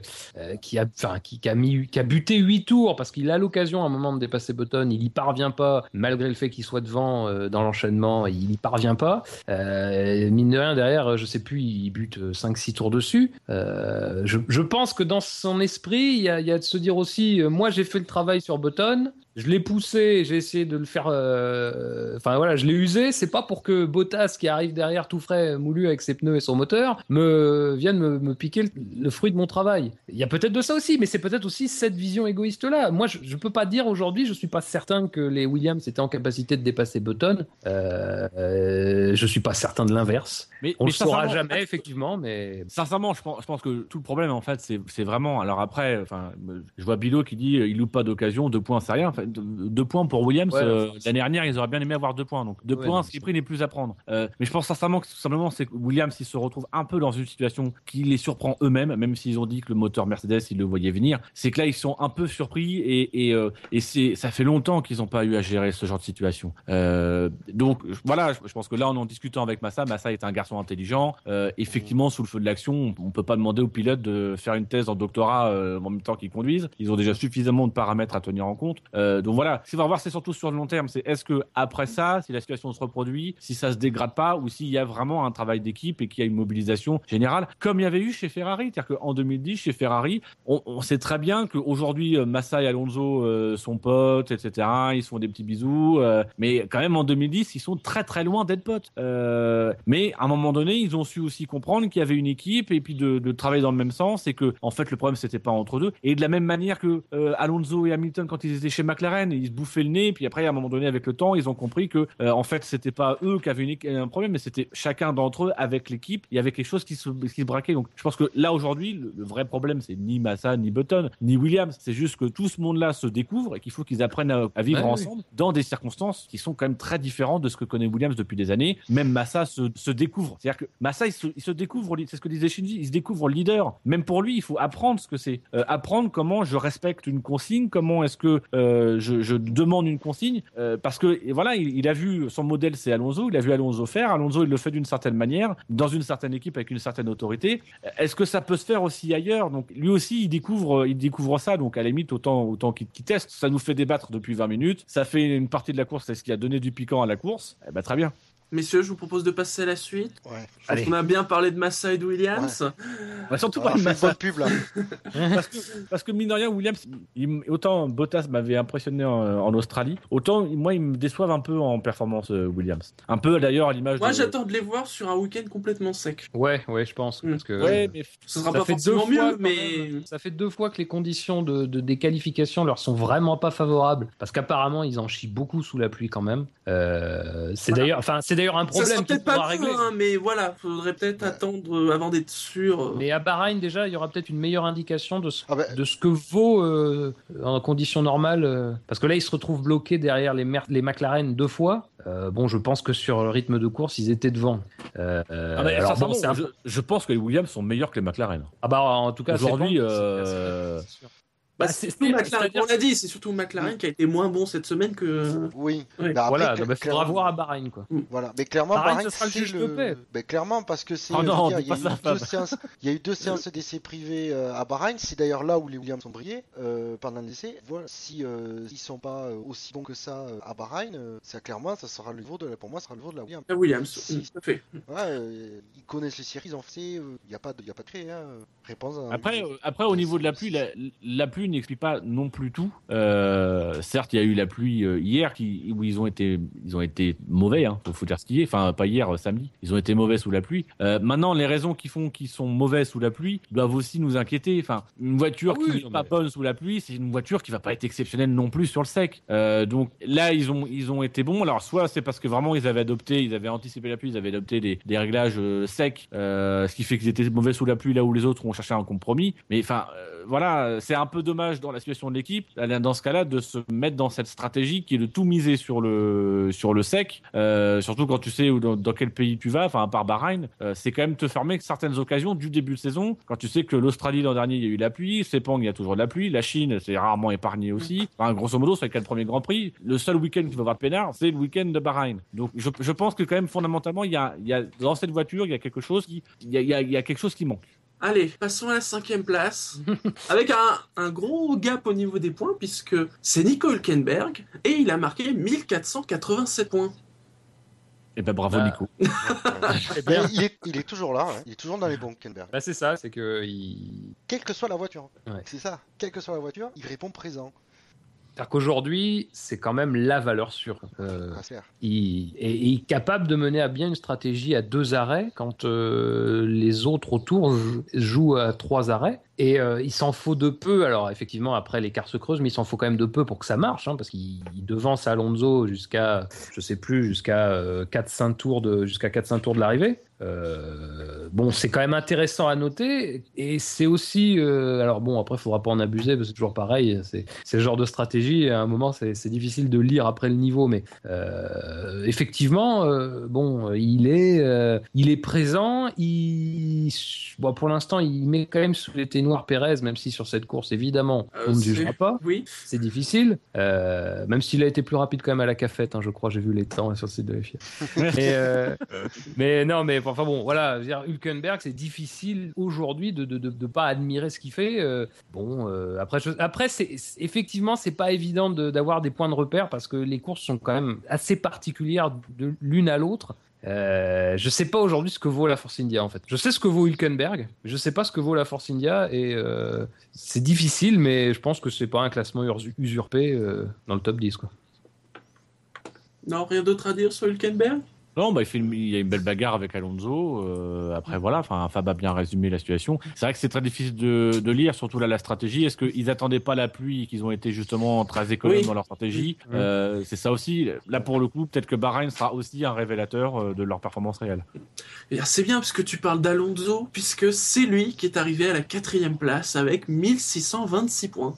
qui a, qui, a mis, qui a buté 8 tours parce qu'il a l'occasion à un moment de dépasser Button, il y parvient pas, malgré le fait qu'il soit devant euh, dans l'enchaînement, il y parvient pas. Euh, mine de rien, derrière, je sais plus, il bute 5-6 tours dessus. Je, pense que dans son esprit, il y a, il y a de se dire aussi, moi j'ai fait le travail sur Button, je l'ai poussé, j'ai essayé de le faire. euh, Enfin voilà, je l'ai usé. C'est pas pour que Bottas, qui arrive derrière tout frais, moulu avec ses pneus et son moteur, me vienne me, me piquer le, le fruit de mon travail. Il y a peut-être de ça aussi, mais c'est peut-être aussi cette vision égoïste-là. Moi, je, je peux pas dire aujourd'hui, je suis pas certain que les Williams étaient en capacité de dépasser Button. Euh, euh, je suis pas certain de l'inverse. Mais, On mais le saura jamais, effectivement, mais Sincèrement, je pense, je pense que tout le problème, en fait, c'est vraiment. Alors après, enfin, je vois Bilo qui dit euh, il loupe pas d'occasion, deux points, c'est rien. Enfin, deux, points pour Williams. Ouais, euh, L'année dernière, ils auraient bien aimé avoir deux points. Donc deux Ouais, points, non, ce qui est pris n'est plus à prendre. Euh, mais je pense sincèrement que tout simplement, c'est que Williams, il se retrouve un peu dans une situation qui les surprend eux-mêmes, même s'ils ont dit que le moteur Mercedes, ils le voyaient venir. C'est que là, ils sont un peu surpris et, et, euh, et c'est, ça fait longtemps qu'ils n'ont pas eu à gérer ce genre de situation. Donc voilà, je, je pense que là, en en discutant avec Massa, Massa est un garçon intelligent. Effectivement, sous le feu de l'action, on, on peut pas demander aux pilotes de faire une thèse en doctorat en même temps qu'ils conduisent. Ils ont déjà suffisamment de paramètres à tenir en compte. Euh, donc voilà, ce qu'on va voir, c'est surtout sur le long terme. C'est est-ce que après ça, si la situation se reproduit, si ça se dégrade pas, ou s'il y a vraiment un travail d'équipe et qu'il y a une mobilisation générale, comme il y avait eu chez Ferrari. C'est-à-dire qu'en 2010, chez Ferrari, on, sait très bien qu'aujourd'hui, euh, Massa et Alonso euh, sont potes, etc. Ils se font des petits bisous. euh, mais quand même, en 2010, ils sont très très loin d'être potes. Euh, mais à un moment donné, ils ont su aussi comprendre qu'il y avait une équipe et puis de, travailler dans le même sens et que, en fait, le problème, c'était pas entre deux. Et de la même manière que euh, Alonso et Hamilton, quand ils étaient chez McLaren, ils se bouffaient le nez. Puis après, à un moment donné, avec le temps, ils ont compris que, euh, en fait, c'était pas eux qui avaient une un problème, mais c'était chacun d'entre eux avec l'équipe. Il y avait quelque chose qui se, qui se braquait. Donc, je pense que là, aujourd'hui, le, le vrai problème, c'est ni Massa, ni Button, ni Williams. C'est juste que tout ce monde-là se découvre et qu'il faut qu'ils apprennent à, à vivre Ouais, oui. ensemble dans des circonstances qui sont quand même très différentes de ce que connaît Williams depuis des années. Même Massa se, se découvre. C'est-à-dire que Massa, il se, il se découvre, c'est ce que disait Shinji, il se découvre leader. Même pour lui, il faut apprendre ce que c'est. Euh, apprendre comment je respecte une consigne, comment est-ce que euh, je, demande une consigne. Euh, parce que, voilà, il, a vu son modèle, c'est Alonso, il a vu Alonso faire. Alonso, il le fait d'une certaine manière, dans une certaine équipe, avec une certaine autorité. Est-ce que ça peut se faire aussi ailleurs? Donc, lui aussi, il découvre, il découvre ça. Donc, à la limite, autant, autant qu'il qu'il teste. Ça nous fait débattre depuis 20 minutes. Ça fait une partie de la course, c'est ce qui a donné du piquant à la course. Eh ben, très bien. Messieurs, je vous propose de passer à la suite. Ouais. Je pense qu'on a bien parlé de Massa et de Williams. On surtout On pas une bonne pub là. parce que, parce que mine de rien, Williams, il autant Bottas m'avait impressionné en, en Australie, autant moi, ils me déçoivent un peu en performance, euh, Williams. Un peu d'ailleurs à l'image Moi, de. j'attends de les voir sur un week-end complètement sec. ouais, ouais, je pense. Mm. Parce que, Ouais, mais Ce sera Ça pas fait forcément deux fois, mieux, mais. Ça fait deux fois que les conditions de, de déqualification leur sont vraiment pas favorables. Parce qu'apparemment, ils en chient beaucoup sous la pluie quand même. Euh, c'est Voilà. d'ailleurs, enfin, c'est d'ailleurs un ça problème qu'il peut-être pas régler. hein, mais voilà, faudrait peut-être attendre euh, avant d'être sûr. euh. Mais à Bahreïn, déjà, il y aura peut-être une meilleure indication de ce, Ah de ce que vaut euh, en conditions normales. euh, parce que là, ils se retrouvent bloqués derrière les, Mer- les McLaren deux fois. Euh, bon, je pense que sur le rythme de course, ils étaient devant. Euh, Ah, mais alors bon, un- je, je pense que les Williams sont meilleurs que les McLaren. ah bah en tout cas, Aujourd'hui, Bah, Bah, c'est McLaren, on l'a dit, c'est surtout McLaren qui a été moins bon cette semaine que. oui. Ouais. Bah, après, voilà, il faudra clairement- voir à Bahreïn quoi. Voilà, mais clairement, Bahreïn, Bahreïn, ce sera le c'est paix. Ben, clairement, parce que c'est. Oh il y a eu deux séances, il y a eu deux séances d'essais privés euh, à Bahreïn. C'est d'ailleurs là où les Williams ont brillé euh, pendant l'essai. Voilà, si euh, ils sont pas euh, aussi bons que ça euh, à Bahreïn, ça clairement, ça sera le niveau de la, pour moi, ça sera le niveau de la Williams. Ah, Williams, Si. mm, tout à fait. Ouais, euh, ils connaissent les séries, ils ont fait. Il n'y a pas de, y a pas de hein. Réponse. à- Après, après, au niveau de la pluie, la, la pluie n'explique pas non plus tout. Euh, certes, il y a eu la pluie euh, hier qui, où ils ont été, ils ont été mauvais. Hein, faut, dire ce qui est. Enfin, pas hier, euh, samedi. Ils ont été mauvais sous la pluie. Euh, maintenant, les raisons qui font qu'ils sont mauvais sous la pluie doivent aussi nous inquiéter. Enfin, une voiture Ah oui, qui n'est pas mais- bonne sous la pluie, c'est une voiture qui va pas être exceptionnelle non plus sur le sec. Euh, donc là, ils ont, ils ont été bons. Alors, soit c'est parce que vraiment ils avaient adopté, ils avaient anticipé la pluie, ils avaient adopté des, des réglages secs, ce qui fait qu'ils étaient mauvais sous la pluie là où les autres ont cherché un compromis. Mais enfin, voilà, c'est un peu dommage dans la situation de l'équipe, dans ce cas-là, de se mettre dans cette stratégie qui est de tout miser sur le sur le sec, euh, surtout quand tu sais où- dans, dans quel pays tu vas. Enfin, à part Bahreïn, euh, c'est quand même te fermer certaines occasions du début de saison. Quand tu sais que l'Australie l'an dernier il y a eu la pluie, Sepang il y a toujours de la pluie, la Chine c'est rarement épargné aussi. Enfin, grosso modo, c'est le premier Grand Prix. Le seul week-end qui va avoir pénard, c'est le week-end de Bahreïn. Donc, je, je pense que quand même fondamentalement, il y a, il y a dans cette voiture, il y a quelque chose qui, il y a- il y a quelque chose qui manque. Allez, passons à la cinquième place, avec un, un gros gap au niveau des points, puisque c'est Nico Hülkenberg, et il a marqué 1487 points. Et ben bravo Bah, Nico. Eh Ben, bien, il, est, il est toujours là, hein. il est toujours dans les bons, Kenberg. bah, c'est ça, c'est que il... Quelle que soit la voiture. Ouais. C'est ça, quelle que soit la voiture, il répond présent. C'est-à-dire qu'aujourd'hui, c'est quand même la valeur sûre. Euh, Ah, c'est il est, il est capable de mener à bien une stratégie à deux arrêts quand euh, les autres autour jou- jouent à trois arrêts. Et euh, il s'en faut de peu. Alors effectivement, après l'écart se creuse, mais il s'en faut quand même de peu pour que ça marche, hein, parce qu'il il devance Alonso jusqu'à, je sais plus, jusqu'à euh, 4-5 tours de jusqu'à 4-5 tours de l'arrivée. Euh, bon, c'est quand même intéressant à noter, et c'est aussi, euh, alors bon, après, il faudra pas en abuser, parce que c'est toujours pareil, c'est le genre de stratégie. Et à un moment, c'est difficile de lire après le niveau, mais euh, effectivement, euh, bon, il est, euh, il est présent. Il, bon, pour l'instant, il met quand même sous les noirs Pérez, même si sur cette course, évidemment, Euh, on ne jugera pas. Oui. C'est difficile, euh, même s'il a été plus rapide quand même à la cafette. hein, je crois, j'ai vu les temps sur le site de la FIA. mais, euh, mais non, mais enfin bon, voilà, dire, Hülkenberg, c'est difficile aujourd'hui de de pas admirer ce qu'il fait. euh, bon, euh, après, je- après, c'est effectivement, c'est pas évident de- d'avoir des points de repère parce que les courses sont quand même assez particulières de l'une à l'autre. Euh, je sais pas aujourd'hui ce que vaut la Force India en fait. Je sais ce que vaut Hülkenberg, je sais pas ce que vaut la Force India et euh, c'est difficile, mais je pense que c'est pas un classement usurpé dans le top 10 quoi. Non, rien d'autre à dire sur Hülkenberg? Non, bah, il, fait une- il y a une belle bagarre avec Alonso. euh, après, voilà, enfin, Fab a bien résumé la situation. C'est vrai que c'est très difficile de, de lire, surtout là, la stratégie. Est-ce qu'ils attendaient pas la pluie et qu'ils ont été justement très économes Oui. dans leur stratégie? Oui. Euh, C'est ça aussi. Là, pour le coup, peut-être que Bahreïn sera aussi un révélateur euh, de leur performance réelle. Et C'est bien parce que tu parles d'Alonso, puisque c'est lui qui est arrivé à la quatrième place avec 1626 points.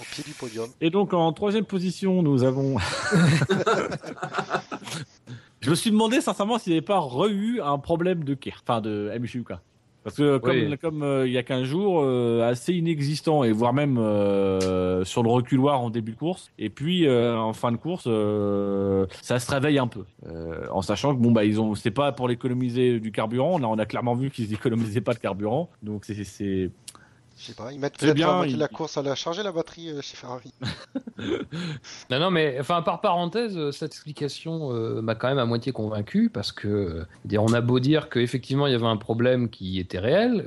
Au pied du podium. Et donc, en troisième position, nous avons. Je me suis demandé sincèrement s'il n'y avait pas re-eu un problème de Kert, enfin de MHUK. Parce que comme, Oui. comme euh, il y a 15 jours, euh, assez inexistant et voire même euh, sur le reculoir en début de course. Et puis en fin de course, ça se réveille un peu, en sachant que bon bah ils ont, c'est pas pour l'économiser du carburant. Là, on a clairement vu qu'ils économisaient pas de carburant. Donc c'est Je sais pas, ils mettent peut-être bien, la moitié de il- la course à la charger la batterie euh, chez Ferrari. Non, non, mais enfin, par parenthèse, euh, cette explication euh, m'a quand même à moitié convaincu parce que, euh, on a beau dire qu'effectivement il y avait un problème qui était réel,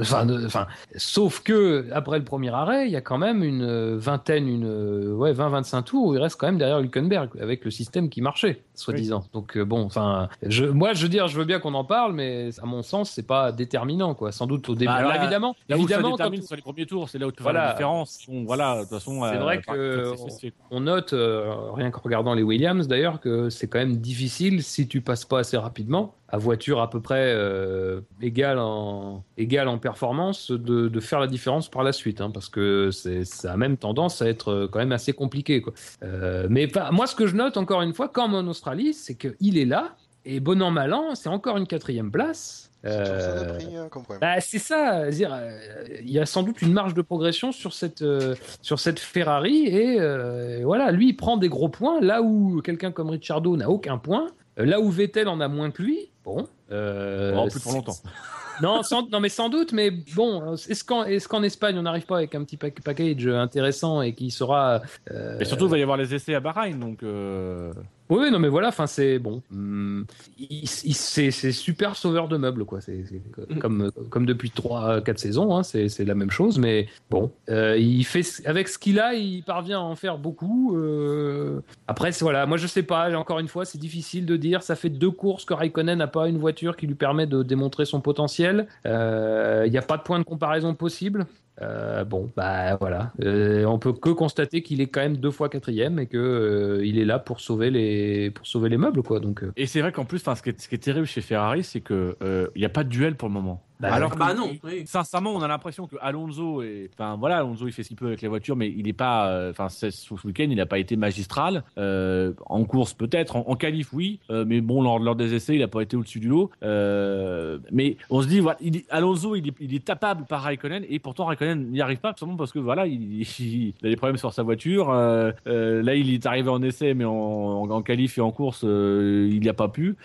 enfin, sauf que après le premier arrêt, il y a quand même une vingtaine, une ouais, 20-25 tours où il reste quand même derrière Hülkenberg avec le système qui marchait, soi-disant. Donc euh, bon, enfin, je, moi je veux dire, je veux bien qu'on en parle, mais à mon sens, c'est pas déterminant, quoi. Sans doute au début. Bah, Alors là- évidemment, là où ça évidemment, quand détermine sur les premiers tours, c'est là où tu vois la différence. Voilà, de toute façon, C'est euh, vrai que- on note, euh, rien qu'en regardant les Williams d'ailleurs, que c'est quand même difficile si tu passes pas assez rapidement, à voiture à peu près euh, égale, en, égale en performance, de, de faire la différence par la suite, hein, parce que c'est, ça a même tendance à être quand même assez compliqué. Quoi. Euh, mais moi, ce que je note encore une fois, comme en Australie, c'est qu'il est là, et bon an, mal an, c'est encore une quatrième place. C'est Euh, problème. bah, c'est ça, euh, il y a sans doute une marge de progression sur cette, euh, sur cette Ferrari et euh, voilà, lui il prend des gros points là où quelqu'un comme Ricciardo n'a aucun point, euh, là où Vettel en a moins que lui. Bon, euh, Bon, plus pour longtemps. Non, sans, non, mais sans doute, mais bon, est-ce qu'en est qu'en Espagne on n'arrive pas avec un petit pack- package intéressant et qui sera. euh, Et surtout, il va y avoir les essais à Bahreïn, donc. euh, oui, non, mais voilà, enfin, c'est bon. Hum, il- c'est super sauveur de meubles, quoi. C'est c'est comme, comme depuis 3-4 saisons, hein, c'est la même chose, mais bon. Euh, il fait, avec ce qu'il a, il parvient à en faire beaucoup. euh. Après, voilà, moi je sais pas, encore une fois, c'est difficile de dire. Ça fait deux courses que Raikkonen n'a pas une voiture qui lui permet de démontrer son potentiel. Euh, Il n'y a pas de point de comparaison possible. Euh, bon, bah voilà, Euh, on peut que constater qu'il est quand même deux fois quatrième et que euh, il est là pour sauver les pour sauver les meubles, quoi. Donc, Et c'est vrai qu'en plus, ce, qui est, ce qui est terrible chez Ferrari, c'est que il n'y a pas de duel pour le moment. Bah, Alors Ah que- bah non, oui. Sincèrement, on a l'impression que Alonso est, enfin voilà, Alonso il fait ce qu'il peut avec les voitures, mais il n'est pas, euh, enfin ce ce week-end il n'a pas été magistral. Euh, en course peut-être, en, en qualif oui, euh, mais bon lors, lors des essais il n'a pas été au-dessus du lot. Euh, mais on se dit voilà, il Alonso il est, il est tapable par Raikkonen et pourtant Raikkonen n'y arrive pas simplement parce que voilà il, il a des problèmes sur sa voiture. Euh, là il est arrivé en essai mais en, en, en qualif et en course euh, il n'y a pas pu.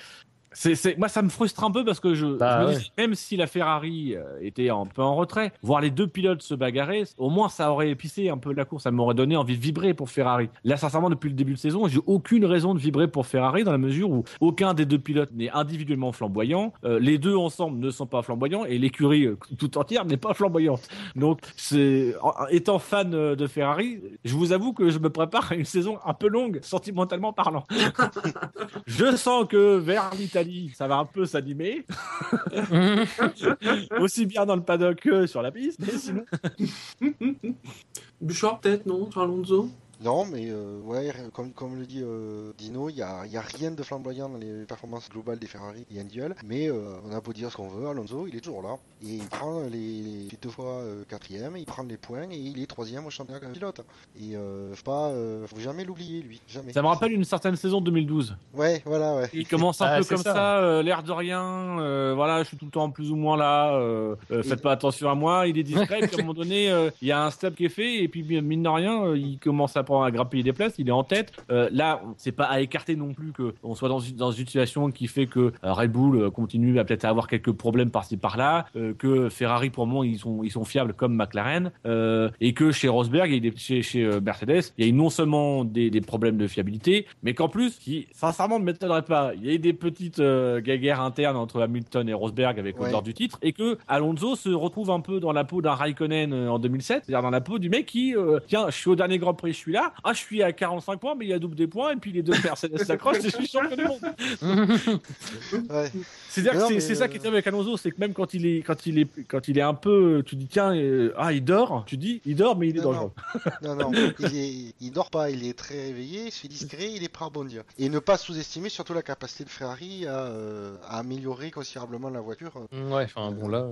C'est, c'est, moi, ça me frustre un peu parce que je, Bah, je me ouais. dis, même si la Ferrari euh, était un peu en retrait, voir les deux pilotes se bagarrer, au moins ça aurait épicé un peu la course. Ça m'aurait donné envie de vibrer pour Ferrari. Là, sincèrement, depuis le début de saison, j'ai aucune raison de vibrer pour Ferrari dans la mesure où aucun des deux pilotes n'est individuellement flamboyant. Euh, les deux ensemble ne sont pas flamboyants et l'écurie euh, tout entière n'est pas flamboyante. Donc, c'est, en- en étant fan euh, de Ferrari, je vous avoue que je me prépare à une saison un peu longue, sentimentalement parlant. je sens que vers l'Italie, ça va un peu s'animer. Aussi bien dans le paddock que sur la piste, mais sinon. Bouchard, peut-être, non? Sur Alonso? Non, mais euh, ouais, comme, comme le dit euh, Dino, il n'y a, il y a rien de flamboyant dans les performances globales des Ferrari et individuelles. Mais euh, on a beau dire ce qu'on veut, Alonso, il est toujours là. Et il prend les, les deux fois euh, quatrième, il prend les points et il est troisième au championnat comme pilote. Et euh, faut pas, euh, faut jamais l'oublier, lui. Jamais. Ça me rappelle une certaine saison 2012. Ouais, voilà, ouais. Il commence un Ah, peu comme ça. ça, euh, l'air de rien. euh, voilà, je suis tout le temps plus ou moins là. euh, euh, faites pas attention à moi. Il est discret. puis à un moment donné, euh, il y a un step qui est fait et puis mine de rien, euh, il commence à prendre à grappiller des places. Il est en tête. Euh, là, c'est pas à écarter non plus que on soit dans une, dans une situation qui fait que euh, Red Bull euh, continue à peut-être avoir quelques problèmes par-ci par-là, euh, que Ferrari pour le moment ils sont ils sont fiables comme McLaren euh, et que chez Rosberg et chez chez Mercedes, il y a eu non seulement des, des problèmes de fiabilité, mais qu'en plus, qui sincèrement ne m'étonnerait pas, il y a eu des petites guerres internes entre Hamilton et Rosberg avec Ouais. l'odeur du titre et que Alonso se retrouve un peu dans la peau d'un Raikkonen en 2007, c'est-à-dire dans la peau du mec qui tiens, je suis au dernier Grand Prix, je suis ah je suis à 45 points mais il y a double des points et puis les deux Mercedes s'accrochent et je suis champion du monde. Ouais. C'est-à-dire que Non, c'est ça qui est avec Alonso, c'est que même quand il est quand il est quand il est un peu, tu dis tiens, euh, ah il dort, tu dis il dort mais il est Non, dangereux. Non, non, il, est, il dort pas, il est très réveillé, il se fait discret, il est prêt à rebondir. Et ne pas sous-estimer surtout la capacité de Ferrari à, euh, à améliorer considérablement la voiture. Ouais, enfin bon là.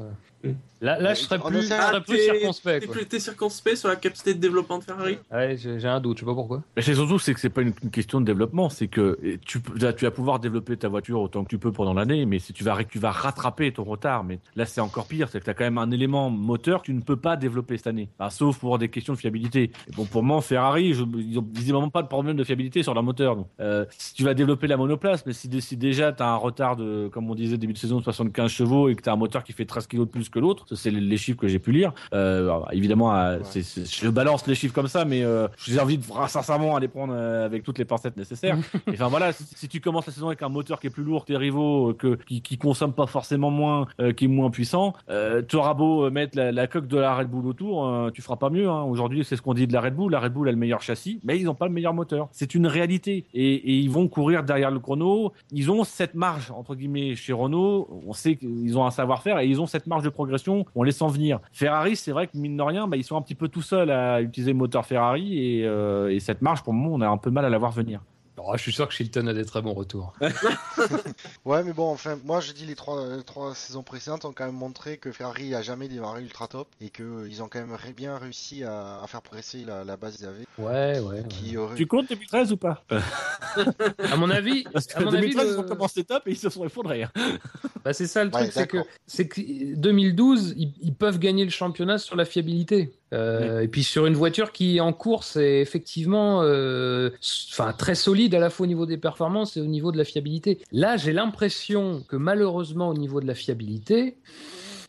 euh, Là, là je serais plus, je serais plus circonspect. T'es circonspect sur la capacité de développement de Ferrari Ouais, j'ai j'ai un je sais pas pourquoi. Mais c'est surtout c'est que c'est pas une, une question de développement, c'est que tu, peux- là, tu vas pouvoir développer ta voiture autant que tu peux pendant l'année, mais si tu vas tu vas rattraper ton retard. Mais là c'est encore pire, c'est que tu as quand même un élément moteur que tu ne peux pas développer cette année, Enfin, sauf pour des questions de fiabilité. Et bon pour moi Ferrari, je, ils ont visiblement pas de problème de fiabilité sur leur moteur. Donc, euh, si tu vas développer la monoplace, mais si, dé- si déjà tu as un retard de, comme on disait début de saison, de 75 chevaux et que tu as un moteur qui fait 13 kg de plus que l'autre, ça c'est les, les chiffres que j'ai pu lire. Euh, alors, évidemment, euh, je balance les chiffres comme ça, mais euh, j'ai envie de sincèrement à les prendre euh, avec toutes les pincettes nécessaires. Enfin voilà, si, si tu commences la saison avec un moteur qui est plus lourd que tes rivaux, euh, que, qui, qui consomme pas forcément moins, euh, qui est moins puissant, euh, tu auras beau mettre la, la coque de la Red Bull autour, euh, tu feras pas mieux. Hein. Aujourd'hui, c'est ce qu'on dit de la Red Bull. La Red Bull a le meilleur châssis, mais ils n'ont pas le meilleur moteur. C'est une réalité. Et, et ils vont courir derrière le chrono. Ils ont cette marge, entre guillemets, chez Renault. On sait qu'ils ont un savoir-faire et ils ont cette marge de progression. On les sent venir. Ferrari, c'est vrai que mine de rien, bah, ils sont un petit peu tout seuls à utiliser le moteur Ferrari et, euh, et cette marge, pour le moment, on a un peu mal à la voir venir. Oh, je suis sûr que Shilton a des très bons retours. Ouais, mais bon, enfin, moi je dis les trois, euh, trois saisons précédentes ont quand même montré que Ferrari a jamais démarré ultra top et qu'ils ont quand même bien réussi à, à faire progresser la, la base qu'ils avaient. Ouais, ouais. ouais. Qui aurait... Tu comptes 2013 ou pas? À mon avis, Parce à que mon 2013, avis, ils ont commencé top et ils se sont effondrés. hein. Bah, c'est ça le Ouais, truc, c'est que, d'accord. c'est que 2012, ils, ils peuvent gagner le championnat sur la fiabilité. Euh, Et puis sur une voiture qui en course est effectivement, euh, très solide à la fois au niveau des performances et au niveau de la fiabilité. Là, j'ai l'impression que malheureusement au niveau de la fiabilité,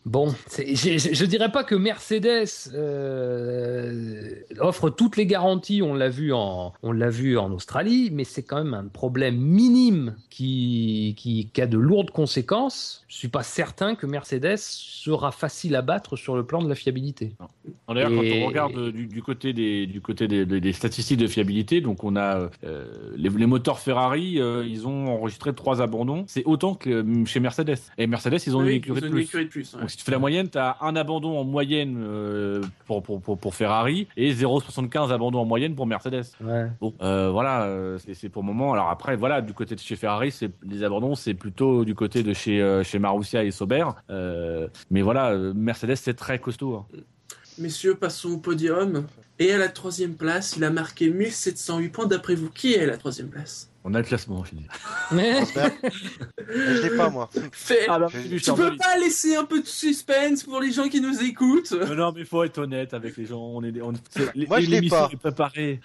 Bon, je dirais pas que Mercedes euh, offre toutes les garanties. On l'a vu en, on l'a vu en Australie, mais c'est quand même un problème minime qui, qui, qui a de lourdes conséquences. Je suis pas certain que Mercedes sera facile à battre sur le plan de la fiabilité. D'ailleurs, Et- quand on regarde du, du côté des du côté des, des- des statistiques de fiabilité, donc on a euh, les, les moteurs Ferrari, euh, ils ont enregistré trois abandons. C'est autant que chez Mercedes. Et Mercedes, ils ont Oui, une écurie de une plus. écurie de plus, ouais. Donc si tu fais la moyenne, tu as un abandon en moyenne euh, pour, pour, pour, pour Ferrari et 0,75 abandons en moyenne pour Mercedes. Ouais. Bon, euh, voilà, euh, c'est pour le moment. Alors après, voilà, du côté de chez Ferrari, c'est les abandons, c'est plutôt du côté de chez euh, chez Marussia et Sauber. Euh, mais voilà, Mercedes, c'est très costaud. hein. Messieurs, passons au podium. Et à la troisième place, il a marqué 1708 points. D'après vous, qui est à la troisième place? On a le classement, Philippe. Rosberg. Mais je l'ai pas, moi. Ah bah, Je- Tu peux pas laisser un peu de suspense pour les gens qui nous écoutent non, mais il faut être honnête avec les gens. On est, on, Moi, je l'ai pas. préparée.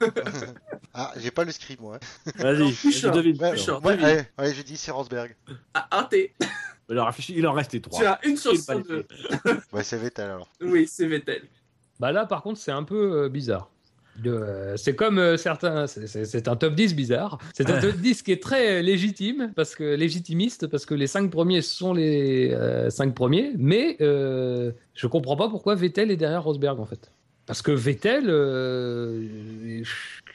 Ah, j'ai pas le script, moi. Vas-y, vas-y, devine. Ouais, Bouchard, ouais, devine. allez, allez, j'ai dit c'est Rosberg. Ah, ah, t'es- Il en, il en restait trois. Tu as une sur 102. Ouais, c'est Vettel alors. Oui, c'est Vettel. Bah là, par contre, c'est un peu euh, bizarre. Euh, c'est comme euh, certains, c'est- un top 10 bizarre. C'est un top 10 qui est très légitime, parce que légitimiste, parce que les cinq premiers sont les euh, cinq premiers, mais euh, je comprends pas pourquoi Vettel est derrière Rosberg en fait. Parce que Vettel,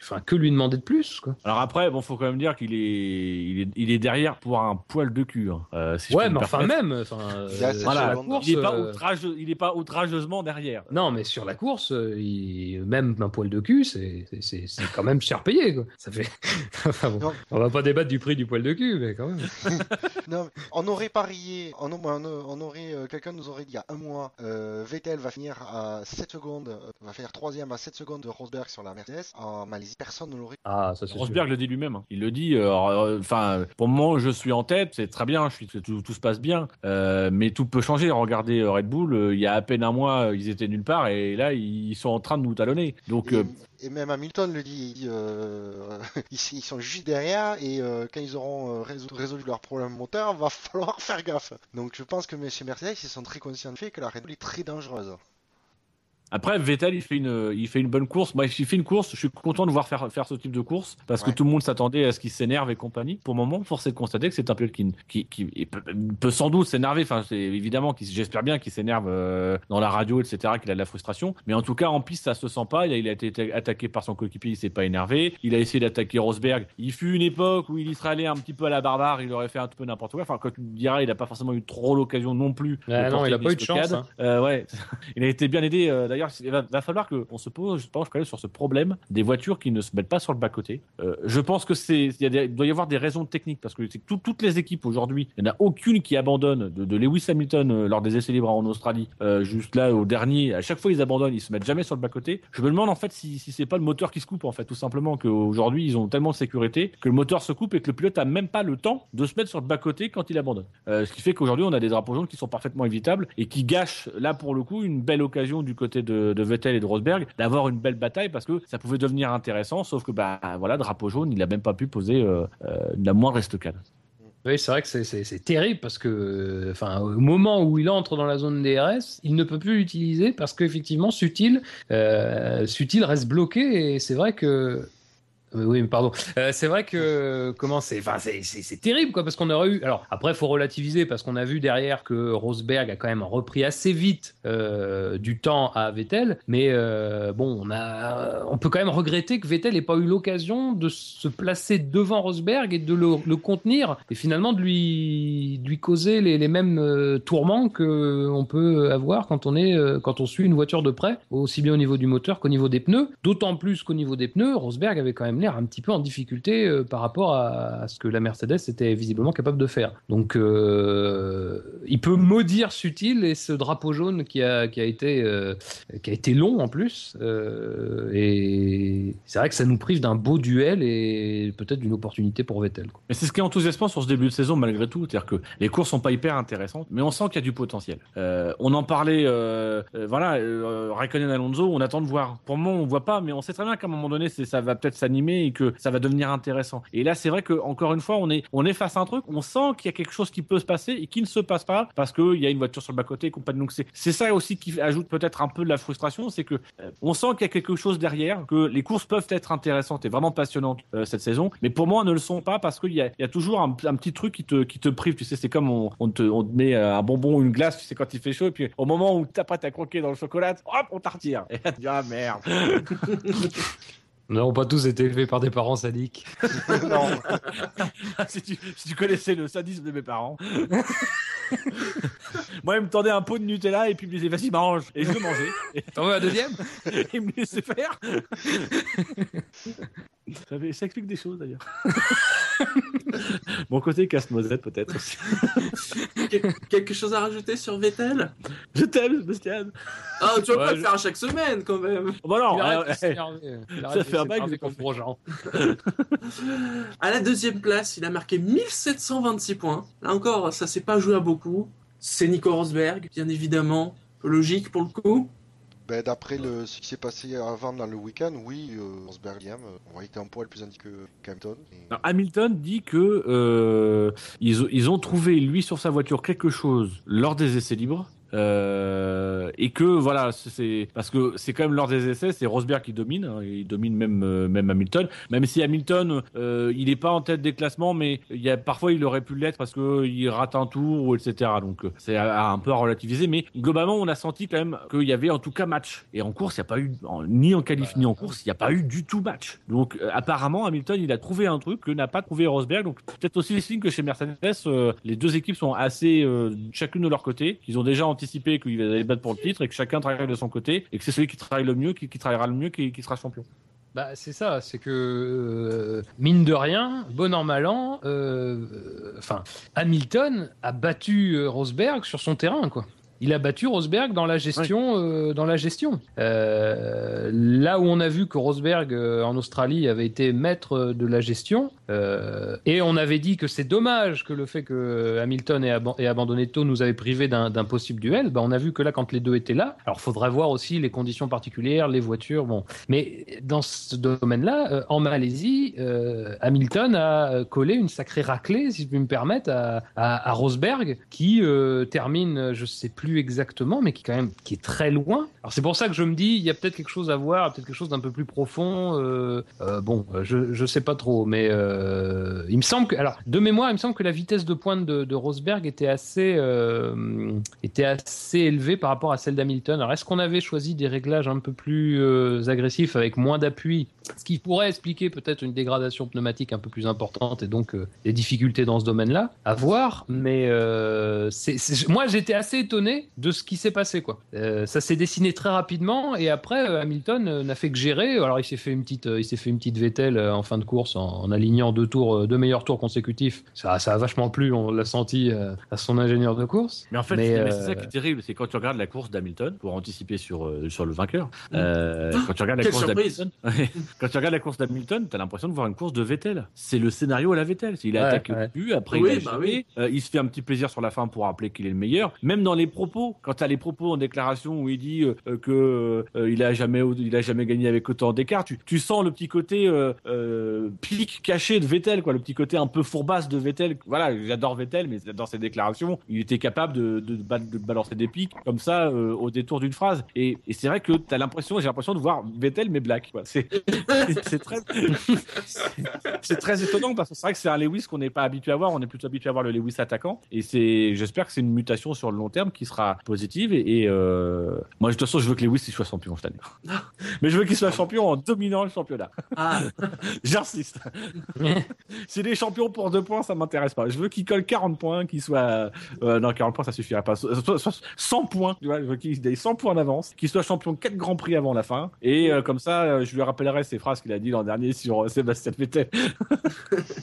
enfin, que lui demander de plus quoi. Alors après, bon, faut quand même dire qu'il est, il est, il est derrière pour un poil de cul. hein. Euh, si ouais, mais enfin même, enfin, euh, course, il est pas euh, outrage, il est pas outrageusement derrière. Non, mais sur la course, il- même un poil de cul, c'est c'est- c'est- quand même cher payé. Quoi. Ça fait... enfin, bon, Non. on va pas débattre du prix du poil de cul, mais quand même. Non, on aurait parié, on, on- on aurait, euh, quelqu'un nous aurait dit il y a un mois, euh, Vettel va finir à 7 secondes, va finir troisième à 7 secondes de Rosberg sur la Mercedes. En Malaisie, personne ne l'aurait. Ah, ça c'est sûr. Rosberg le dit lui-même. hein. Il le dit. euh, euh, Enfin, pour le moment, je suis en tête. C'est très bien. Je suis, tout, tout se passe bien. Euh, mais tout peut changer. Regardez Red Bull. euh, il y a à peine un mois, ils étaient nulle part et là, ils sont en train de nous talonner. Donc, Et, euh, et même Hamilton le dit, il dit, euh, ils, ils sont juste derrière et euh, quand ils auront résolu, résolu leur problème moteur, va falloir faire gaffe. Donc je pense que chez Mercedes, ils sont très conscients du fait que la Red Bull est très dangereuse. Après, Vettel, il fait une, il fait une bonne course. Moi, il fait une course. Je suis content de voir faire, faire ce type de course parce que tout le monde s'attendait à ce qu'il s'énerve et compagnie. Pour le moment, force est de constater que c'est un pilote qui, qui, qui peut, peut sans doute s'énerver. Enfin, c'est évidemment qu'il, j'espère bien qu'il s'énerve euh, dans la radio, etc., qu'il a de la frustration. Mais en tout cas, en piste, ça se sent pas. Il a, il a été attaqué par son coéquipier, il s'est pas énervé. Il a essayé d'attaquer Rosberg. Il fut une époque où il y serait allé un petit peu à la barbare. Il aurait fait un peu n'importe quoi. Enfin, quand tu me diras, il a pas forcément eu trop l'occasion non plus. Ah non, il a pas eu de chance, hein. Euh, ouais, il a été bien aidé. euh, D'ailleurs, il va, va falloir qu'on se pose, je pense, quand même, sur ce problème des voitures qui ne se mettent pas sur le bas-côté. Euh, je pense que c'est, il, doit y avoir des raisons techniques parce que tout- toutes les équipes aujourd'hui, il n'y en a aucune qui abandonne de, de Lewis Hamilton euh, lors des essais libres en Australie, euh, juste là au dernier. À chaque fois, ils abandonnent, ils se mettent jamais sur le bas-côté. Je me demande en fait si, si c'est pas le moteur qui se coupe en fait, tout simplement qu'aujourd'hui ils ont tellement de sécurité que le moteur se coupe et que le pilote a même pas le temps de se mettre sur le bas-côté quand il abandonne. Euh, ce qui fait qu'aujourd'hui on a des drapeaux jaunes qui sont parfaitement évitables et qui gâchent là pour le coup une belle occasion du côté de, de Vettel et de Rosberg d'avoir une belle bataille parce que ça pouvait devenir intéressant sauf que bah voilà drapeau jaune il a même pas pu poser euh, euh, la moindre estocade. Oui, c'est vrai que c'est- terrible parce que, enfin, au moment où il entre dans la zone DRS, il ne peut plus l'utiliser parce qu'effectivement, Sutil, euh, Sutil reste bloqué et c'est vrai que. Euh, Oui, mais pardon. Euh, c'est vrai que comment c'est, enfin c'est, terrible quoi parce qu'on aurait eu. Alors après, faut relativiser parce qu'on a vu derrière que Rosberg a quand même repris assez vite euh, du temps à Vettel, mais bon, on a, on peut quand même regretter que Vettel n'ait pas eu l'occasion de se placer devant Rosberg et de le, contenir et finalement de lui, lui causer les, les mêmes tourments que on peut avoir quand on est, quand on suit une voiture de près, aussi bien au niveau du moteur qu'au niveau des pneus. D'autant plus qu'au niveau des pneus, Rosberg avait quand même un petit peu en difficulté euh, par rapport à, ce que la Mercedes était visiblement capable de faire. Donc, euh, il peut maudire Sutil et ce drapeau jaune qui a, qui a, été, euh, qui a été long en plus. Et c'est vrai que ça nous prive d'un beau duel et peut-être d'une opportunité pour Vettel. Mais c'est ce qui est enthousiasmant sur ce début de saison malgré tout, c'est-à-dire que les courses sont pas hyper intéressantes, mais on sent qu'il y a du potentiel. On en parlait, voilà, Raikkonen Alonso, on attend de voir. Pour moment, on voit pas, mais on sait très bien qu'à un moment donné, ça va peut-être s'animer et que ça va devenir intéressant. Et là, c'est vrai que encore une fois, on est, on est face à un truc, on sent qu'il y a quelque chose qui peut se passer et qui ne se passe pas parce qu'il y a une voiture sur le bas côté et compagnie. Donc c'est, c'est ça aussi qui ajoute peut-être un peu de la frustration, c'est que euh, on sent qu'il y a quelque chose derrière, que les courses peuvent être intéressantes et vraiment passionnantes euh, cette saison, mais pour moi, elles ne le sont pas parce qu'il y a, il y a toujours un, petit truc qui te, qui te prive. Tu sais, c'est comme on, te, on te met euh, un bonbon ou une glace, tu quand il fait chaud, et puis au moment où t'apprêtes à croquer dans le chocolat, hop, on t'en retire. Ah merde. Nous n'avons pas tous été élevés par des parents sadiques. non. si, tu, si tu connaissais le sadisme de mes parents. Moi, ils me tendaient un pot de Nutella et puis ils me disaient, vas-y, mange. Et je le mangeais. T'en veux un deuxième? Ils me laissaient faire. Ça, fait- ça explique des choses d'ailleurs. Mon côté casse-noisette peut-être aussi. Quel- Quelque chose à rajouter sur Vettel? Je t'aime, Sébastien. Ah, tu vas Ouais, pas je- le faire à chaque semaine quand même. Bon non, Il arrête euh. Il ça fait un bail comme Grosjean. À la deuxième place, il a marqué 1726 points. Là encore, ça s'est pas joué à beaucoup. C'est Nico Rosberg, bien évidemment. Logique pour le coup. Ben, D'après ce qui s'est passé avant dans le week-end, oui, euh, Rosberg, Liam, euh, on était un poil plus indiqué que Non, Hamilton dit que euh, ils, ils ont trouvé lui sur sa voiture quelque chose lors des essais libres. Euh, et que voilà, c'est- parce que c'est quand même lors des essais, c'est Rosberg qui domine, hein, il domine même euh, même Hamilton. Même si Hamilton, euh, il est pas en tête des classements, mais il y a parfois il aurait pu l'être parce que il rate un tour ou etc. Donc euh, c'est un peu à relativiser, mais globalement on a senti quand même qu'il y avait en tout cas match. Et en course, il n'y a pas eu en- ni en qualif ni en course, il n'y a pas eu du tout match. Donc apparemment Hamilton, il a trouvé un truc que n'a pas trouvé Rosberg. Donc peut-être aussi les signes que chez Mercedes, les deux équipes sont assez chacune de leur côté, qu'ils ont déjà anticipé qu'ils allaient battre pour le titre et que chacun travaille de son côté et que c'est celui qui travaille le mieux, qui, qui travaillera le mieux, qui, qui sera champion. Bah, c'est ça, c'est que, euh, mine de rien, bon an, mal an, euh, enfin, Hamilton a battu euh, Rosberg sur son terrain, quoi. Il a battu Rosberg dans la gestion, euh, dans la gestion. Euh, là où on a vu que Rosberg euh, en Australie avait été maître de la gestion, et on avait dit que c'est dommage que le fait que Hamilton ait, aban- ait abandonné tôt nous avait privé d'un possible duel. Bah, on a vu que là, quand les deux étaient là, alors faudrait voir aussi les conditions particulières, les voitures, bon. Mais dans ce domaine-là, en Malaisie, Hamilton a collé une sacrée raclée, si je puis me permettre, à, à- à Rosberg, qui termine, je sais plus exactement, mais qui quand même qui est très loin. Alors c'est pour ça que je me dis, il y a peut-être quelque chose à voir, peut-être quelque chose d'un peu plus profond. euh, euh, bon, euh, je je sais pas trop, mais il me semble que, alors de mémoire, il me semble que la vitesse de pointe de, de Rosberg était assez était assez élevée par rapport à celle d'Hamilton. Alors est-ce qu'on avait choisi des réglages un peu plus agressifs avec moins d'appui, ce qui pourrait expliquer peut-être une dégradation pneumatique un peu plus importante et donc des difficultés dans ce domaine-là? À voir. Mais c'est- moi j'étais assez étonné de ce qui s'est passé quoi. Euh, ça s'est dessiné très rapidement et après euh, Hamilton euh, n'a fait que gérer. Alors il s'est fait une petite il s'est fait une petite Vettel en fin de course en, en alignant deux tours deux meilleurs tours consécutifs. Ça ça a vachement plu, on l'a senti à son ingénieur de course. Mais en fait, Mais, c'est euh, ça qui est terrible, c'est quand tu regardes la course d'Hamilton pour anticiper sur sur le vainqueur. euh, quand tu regardes la Quelle course d'Hamilton, quand tu regardes la course d'Hamilton, t'as l'impression de voir une course de Vettel. C'est le scénario à la Vettel. Il Ouais, attaque ouais. au début, après Oui, il a bah oui. euh, il se fait un petit plaisir sur la fin pour rappeler qu'il est le meilleur. Même dans les propos, quand t'as les propos en déclaration où il dit euh, que euh, il a jamais il a jamais gagné avec autant d'écart, tu, sens le petit côté euh, euh, pic caché de Vettel, quoi, le petit côté un peu fourbasse de Vettel. Voilà, j'adore Vettel, mais dans ses déclarations, il était capable de, de, ba- de balancer des pics comme ça euh, au détour d'une phrase. Et, c'est vrai que t'as l'impression, j'ai l'impression de voir Vettel mais black. C'est, très, c'est très étonnant parce que c'est vrai que c'est un Lewis qu'on n'est pas habitué à voir. On est plutôt habitué à voir le Lewis attaquant. Et j'espère que c'est une mutation sur le long terme qui sera positive. Et, et, euh, moi, de toute façon, je veux que Lewis il soit champion cette année. Mais je veux qu'il soit champion en dominant le championnat. Ah, J'insiste. S'il est champion pour deux points, ça m'intéresse pas. Je veux qu'il colle 40 points, qu'il soit. euh, non, 40 points, ça suffirait pas. So- so- so- 100 points, tu vois, je veux qu'il ait 100 points d'avance, qu'il soit champion de 4 grands prix avant la fin. Et euh, comme ça, je lui rappellerai ces phrases qu'il a dit l'an dernier sur euh, Sébastien Vettel.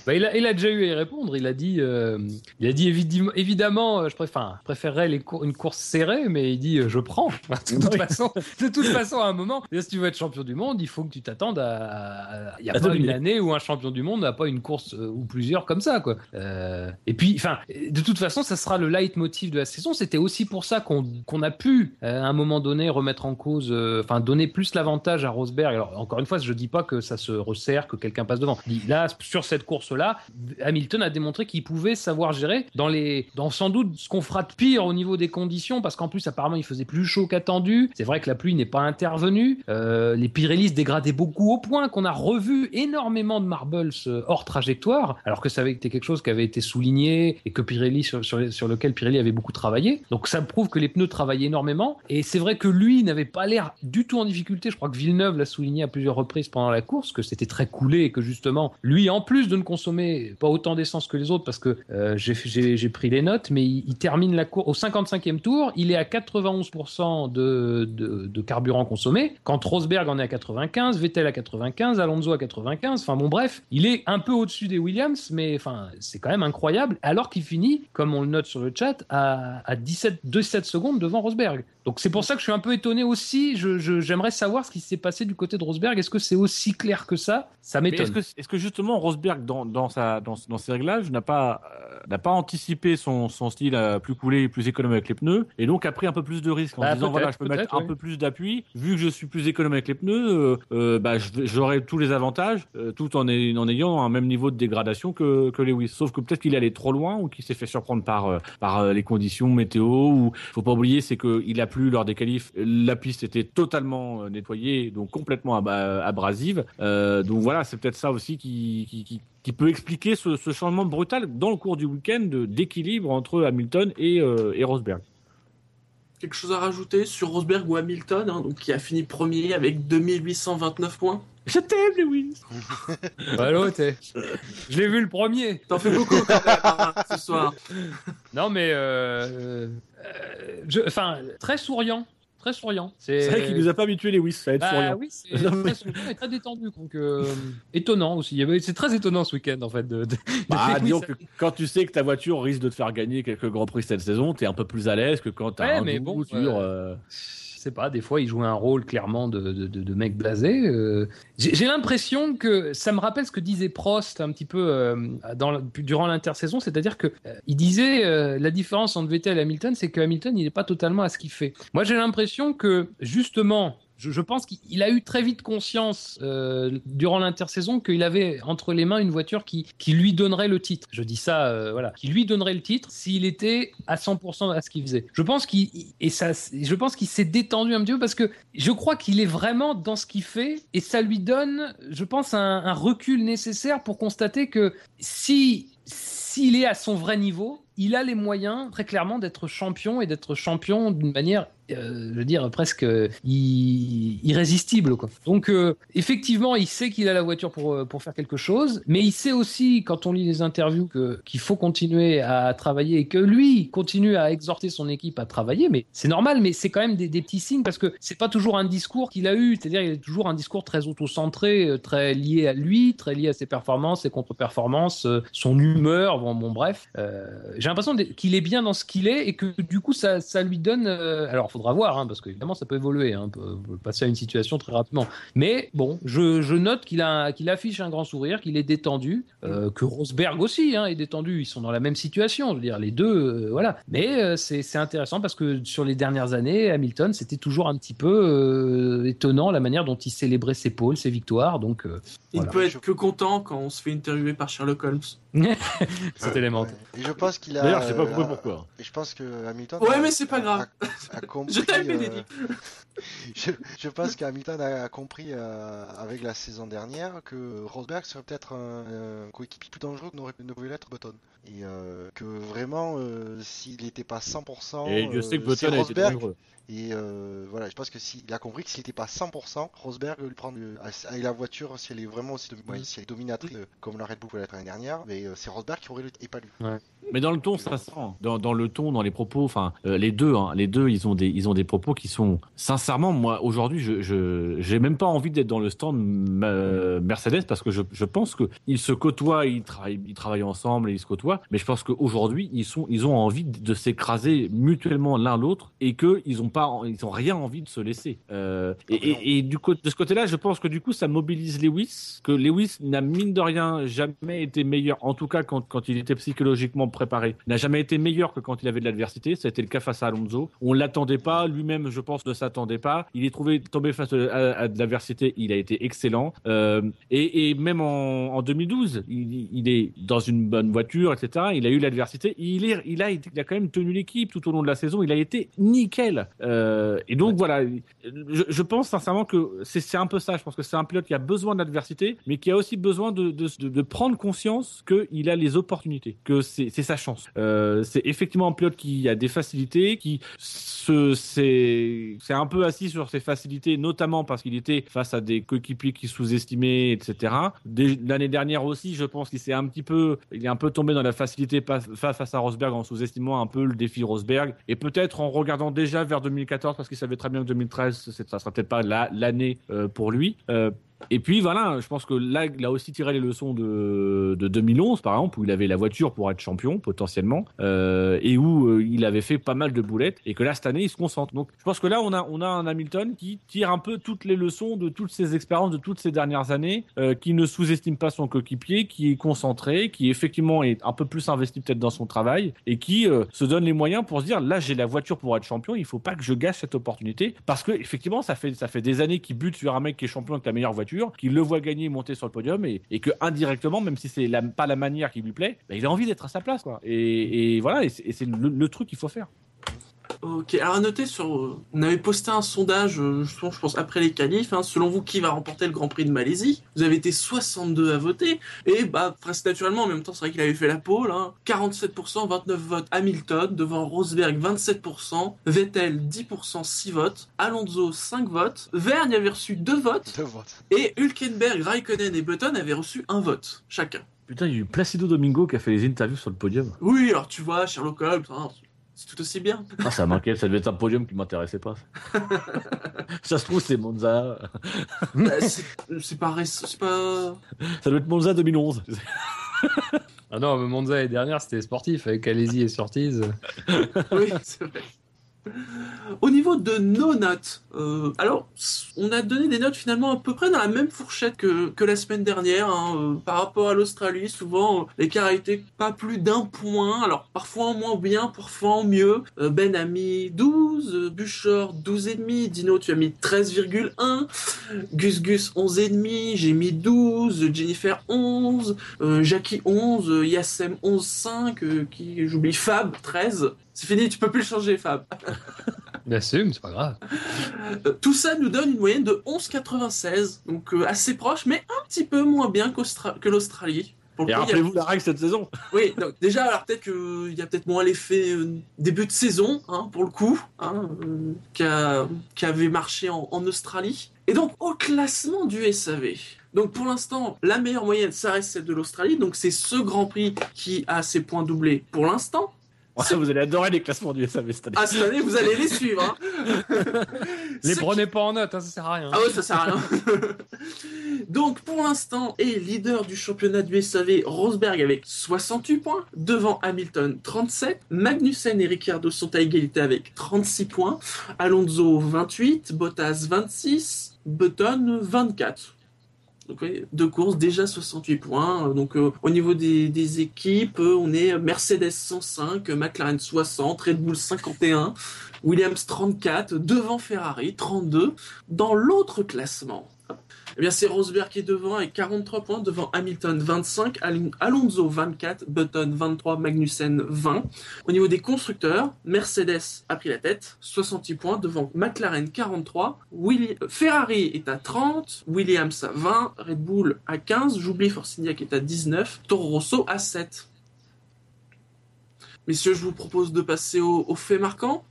Bah, il, a, il a déjà eu à y répondre. Il a dit, euh, il a dit évidemment, évidemment je préfère, préférerais les cour- une course serrée, mais il dit, euh, je prends. De toute, façon, de toute façon, à un moment, si tu veux être champion du monde, il faut que tu t'attendes à. Il n'y a À pas dominer. une année où un champion du monde n'a pas une course euh, ou plusieurs comme ça, quoi. Euh, et puis, enfin, de toute façon, ça sera le leitmotiv de la saison. C'était aussi pour ça qu'on qu'on a pu, à un moment donné, remettre en cause, euh, enfin, donner plus l'avantage à Rosberg. Alors, encore une fois, je dis pas que ça se resserre, que quelqu'un passe devant. Là, sur cette course-là, Hamilton a démontré qu'il pouvait savoir gérer dans les, dans sans doute ce qu'on fera de pire au niveau des conditions, parce qu'en plus, apparemment, il faisait plus chaud qu'attendu. C'est vrai que la pluie n'est pas intervenue. Euh, les Pirelli se dégradaient beaucoup au point qu'on a revu énormément de marbles euh, hors trajectoire, alors que ça avait été quelque chose qui avait été souligné et que Pirelli sur, lequel Pirelli avait beaucoup travaillé. Donc ça prouve que les pneus travaillaient énormément. Et c'est vrai que lui n'avait pas l'air du tout en difficulté. Je crois que Villeneuve l'a souligné à plusieurs reprises pendant la course, que c'était très coulé et que justement, lui, en plus de ne consommer pas autant d'essence que les autres, parce que euh, j'ai pris les notes, mais il, il termine la course au 55e tour, il est à 91% de, de, de carburant consommé, quand Rosberg en est à 95, Vettel à 95, Alonso à 95. Enfin bon, bref, il est un peu au-dessus des Williams, mais enfin, c'est quand même incroyable. Alors qu'il finit, comme on le note sur le chat, à, à 17, 17 secondes devant Rosberg. Donc c'est pour ça que je suis un peu étonné aussi. Je- je- J'aimerais savoir ce qui s'est passé du côté de Rosberg. Est-ce que c'est aussi clair que ça? Ça m'étonne. est-ce que, justement Rosberg, dans, dans, sa, dans, dans ses réglages, n'a pas, euh, n'a pas anticipé son, son style euh, plus coulé, plus économe avec les pneus, et donc a pris un peu plus de risques en Bah, disant voilà, je peux mettre un peu plus d'appui, vu que je suis plus économe avec les pneus, euh, euh, bah, j'aurai tous les avantages, euh, tout en, ay- en ayant un même niveau de dégradation que, que Lewis. Sauf que peut-être qu'il est allé trop loin ou qu'il s'est fait surprendre par, euh, par les conditions météo. Ou faut pas oublier, c'est qu'il a plu lors des qualifs. La piste était totalement nettoyée, donc complètement ab- abrasive. Donc voilà, c'est peut-être ça aussi qui, qui, qui, qui peut expliquer ce, ce changement brutal dans le cours du week-end d'équilibre entre Hamilton et, euh, et Rosberg. Quelque chose à rajouter sur Rosberg ou Hamilton, hein, donc qui a fini premier avec 2829 points? Je t'aime, Lewis. Bah, l'autre, eh. je l'ai vu le premier. T'en fais beaucoup quand même hein, ce soir. Non, mais euh, euh, je- enfin, très souriant, très souriant. C'est vrai qu'il nous a pas habitué, Lewis, va être Bah souriant. oui, c'est très souriant et très détendu, donc euh, étonnant aussi. C'est très étonnant ce week-end en fait. De, de- Bah, disons que quand tu sais que ta voiture risque de te faire gagner quelques grands prix cette saison, t'es un peu plus à l'aise que quand t'as Ouais, un bon, sur. euh, euh, sais pas, des fois il joue un rôle clairement de, mec blasé. euh. J'ai l'impression que ça me rappelle ce que disait Prost un petit peu euh, dans, durant l'intersaison, c'est-à-dire que euh, il disait euh, la différence entre Vettel et Hamilton, c'est que Hamilton il n'est pas totalement à ce qu'il fait. Moi j'ai l'impression que justement. Je, pense qu'il a eu très vite conscience euh, durant l'intersaison qu'il avait entre les mains une voiture qui, qui lui donnerait le titre. Je dis ça, euh, voilà, qui lui donnerait le titre s'il était à 100% à ce qu'il faisait. Je pense qu'il et ça, je pense qu'il s'est détendu un petit peu parce que je crois qu'il est vraiment dans ce qu'il fait et ça lui donne, je pense, un, un recul nécessaire pour constater que si s'il est à son vrai niveau, il a les moyens très clairement d'être champion et d'être champion d'une manière euh, je veux dire presque euh, irrésistible quoi. Donc euh, effectivement, il sait qu'il a la voiture pour pour faire quelque chose, mais il sait aussi quand on lit les interviews que qu'il faut continuer à travailler et que lui continue à exhorter son équipe à travailler, mais c'est normal, mais c'est quand même des, petits signes parce que c'est pas toujours un discours qu'il a eu, c'est-à-dire il est toujours un discours très auto-centré, très lié à lui, très lié à ses performances, ses contre-performances, son humeur, bon, bon bref. J'ai l'impression qu'il est bien dans ce qu'il est et que du coup ça, ça lui donne. alors faudra voir, hein, parce qu'évidemment ça peut évoluer, hein, on peut, passer à une situation très rapidement. Mais bon, je, je note qu'il a qu'il affiche un grand sourire, qu'il est détendu, euh, que Rosberg aussi hein, est détendu. Ils sont dans la même situation, je veux dire les deux, euh, voilà. Mais euh, c'est c'est intéressant parce que sur les dernières années, Hamilton c'était toujours un petit peu euh, étonnant la manière dont il célébrait ses pôles, ses victoires. Donc euh, Il Voilà. peut être que content quand on se fait interviewer par Sherlock Holmes. c'est élémentaire. Et je pense qu'il a. D'ailleurs, je sais pas pourquoi. pourquoi. Et je pense que Hamilton. Ouais, a- mais c'est pas grave. A, a compris. Je t'aime, euh, Bénédicte. je, je pense qu'Hamilton a, compris euh, avec la saison dernière que Rosberg serait peut-être un, un coéquipier plus dangereux que n'aurait- ne pouvait l'être Button. Et euh, que vraiment, euh, s'il n'était pas 100%. Et Dieu sait que c'est Button a été Rosberg. dangereux. Et euh, voilà, je pense que s'il a compris que s'il n'était pas 100%, Rosberg lui prendre le- avec la voiture, si elle est vraiment aussi si elle est dominatrice, comme la Red Bull pouvait l'être l'année dernière, mais euh, c'est Rosberg qui aurait le et pas lui. Mais dans le ton, ça sent. Dans, dans le ton, dans les propos, enfin, euh, les deux, hein, les deux, ils ont des, ils ont des propos qui sont, sincèrement, moi, aujourd'hui, je, j'ai même pas envie d'être dans le stand euh, Mercedes parce que je, je pense que ils se côtoient, ils travaillent, ensemble et ils se côtoient. Mais je pense qu'aujourd'hui, ils ils ont envie de s'écraser mutuellement l'un l'autre et que ils ont pas, ils ont rien envie de se laisser. Euh, et, et, du de ce côté-là, je pense que du coup, ça mobilise Lewis, que Lewis n'a mine de rien jamais été meilleur, en tout cas quand, quand il était psychologiquement préparé, n'a jamais été meilleur que quand il avait de l'adversité. Ça a été le cas face à Alonso. On l'attendait pas, lui-même, je pense, ne s'attendait pas. Il est trouvé tombé face à, de l'adversité, il a été excellent. Euh, et, même en, en 2012, il, est dans une bonne voiture, etc. Il a eu l'adversité. Il, est, il, a, quand même tenu l'équipe tout au long de la saison. Il a été nickel. Euh, et donc voilà, je, pense sincèrement que c'est un peu ça. Je pense que c'est un pilote qui a besoin d'adversité, mais qui a aussi besoin de, de, de, de prendre conscience qu'il a les opportunités, que c'est sa chance. Euh, c'est effectivement un pilote qui a des facilités, qui c'est, c'est un peu sur ses facilités, notamment parce qu'il était face à des coéquipiers qui sous-estimaient, etc. L'année dernière aussi, je pense qu'il s'est un petit peu, il est un peu tombé dans la facilité face à Rosberg en sous-estimant un peu le défi Rosberg et peut-être en regardant déjà vers 2014 parce qu'il savait très bien que 2013, c'est- ça sera peut-être pas la- l'année euh, pour lui. Euh, et puis voilà, je pense que là, il a aussi tiré les leçons de, de 2011, par exemple, où il avait la voiture pour être champion, potentiellement, euh, et où euh, il avait fait pas mal de boulettes, et que là, cette année, il se concentre. Donc, je pense que là, on a, on a un Hamilton qui tire un peu toutes les leçons de toutes ses expériences de toutes ces dernières années, euh, qui ne sous-estime pas son coéquipier, qui est concentré, qui effectivement est un peu plus investi peut-être dans son travail, et qui se donne les moyens pour se dire, là, j'ai la voiture pour être champion, il faut pas que je gâche cette opportunité, parce que effectivement, ça fait, ça fait des années qu'il bute sur un mec qui est champion avec la meilleure voiture, qu'il le voit gagner, monter sur le podium, et, que indirectement, même si c'est pas la manière qui lui plaît, bah, il a envie d'être à sa place, quoi. Et, voilà, et c'est le truc qu'il faut faire. Ok, alors à noter sur. On avait posté un sondage, euh, je pense, après les qualifs, hein, selon vous, qui va remporter le Grand Prix de Malaisie? Vous avez été 62 à voter, et bah, presque naturellement, en même temps, c'est vrai qu'il avait fait la pole, hein, 47%, 29 votes Hamilton, devant Rosberg 27%, Vettel 10%, 6 votes, Alonso 5 votes, Vergne avait reçu 2 votes, Deux votes. et Hülkenberg, Raikkonen et Button avaient reçu un vote, chacun. Putain, il y a eu Placido Domingo qui a fait les interviews sur le podium. Oui, alors tu vois, Sherlock Holmes, hein, c'est tout aussi bien. Ah, ça manquait, ça devait être un podium qui m'intéressait pas. ça se trouve, c'est Monza. Bah, c'est pas, pas. Ça doit être Monza 2011. Ah non, mais Monza l'année dernière, c'était sportif avec Alési et Surtees. Oui, c'est vrai. Au niveau de nos notes, euh, alors on a donné des notes finalement à peu près dans la même fourchette que, que la semaine dernière. hein, euh, par rapport à l'Australie, souvent euh, l'écart été pas plus d'un point. Alors parfois moins bien, parfois en mieux. Euh, ben a mis 12, euh, Buchor 12,5, Dino tu as mis 13,1, Gus Gus 11,5, j'ai mis 12, Jennifer 11, euh, Jackie 11, euh, Yassem 11,5, euh, qui j'oublie Fab 13. C'est fini, tu peux plus le changer, Fab. Assume, c'est pas grave. Euh, tout ça nous donne une moyenne de 11,96, donc euh, assez proche, mais un petit peu moins bien que l'Australie. Et y a- rappelez-vous la règle cette saison. Oui, donc déjà, alors peut-être qu'il y a peut-être moins l'effet euh, début de saison, hein, pour le coup, hein, euh, qui avait marché en, en Australie. Et donc, au classement du SAV. Donc pour l'instant, la meilleure moyenne, ça reste celle de l'Australie. Donc c'est ce Grand Prix qui a ses points doublés pour l'instant. Ouais, vous allez adorer les classements du SAV cette année. Ah, cette année, vous allez les suivre. hein. Les prenez pas en note, hein, ça sert à rien. Ah ouais, ça sert à rien. Donc pour l'instant est leader du championnat du SAV Rosberg avec 68 points, devant Hamilton 37, Magnussen et Ricciardo sont à égalité avec 36 points, Alonso 28, Bottas 26, Button 24. Donc oui, deux courses, déjà 68 points. Donc euh, au niveau des, équipes, euh, on est Mercedes 105, McLaren 60, Red Bull 51, Williams 34, devant Ferrari 32. Dans l'autre classement, eh bien c'est Rosberg qui est devant avec 43 points, devant Hamilton 25, Al- Alonso 24, Button 23, Magnussen 20. Au niveau des constructeurs, Mercedes a pris la tête, 68 points, devant McLaren 43, Willi- Ferrari est à 30, Williams à 20, Red Bull à 15, j'oublie Force India qui est à 19, Toro Rosso à 7. Messieurs, je vous propose de passer au, au fait marquant.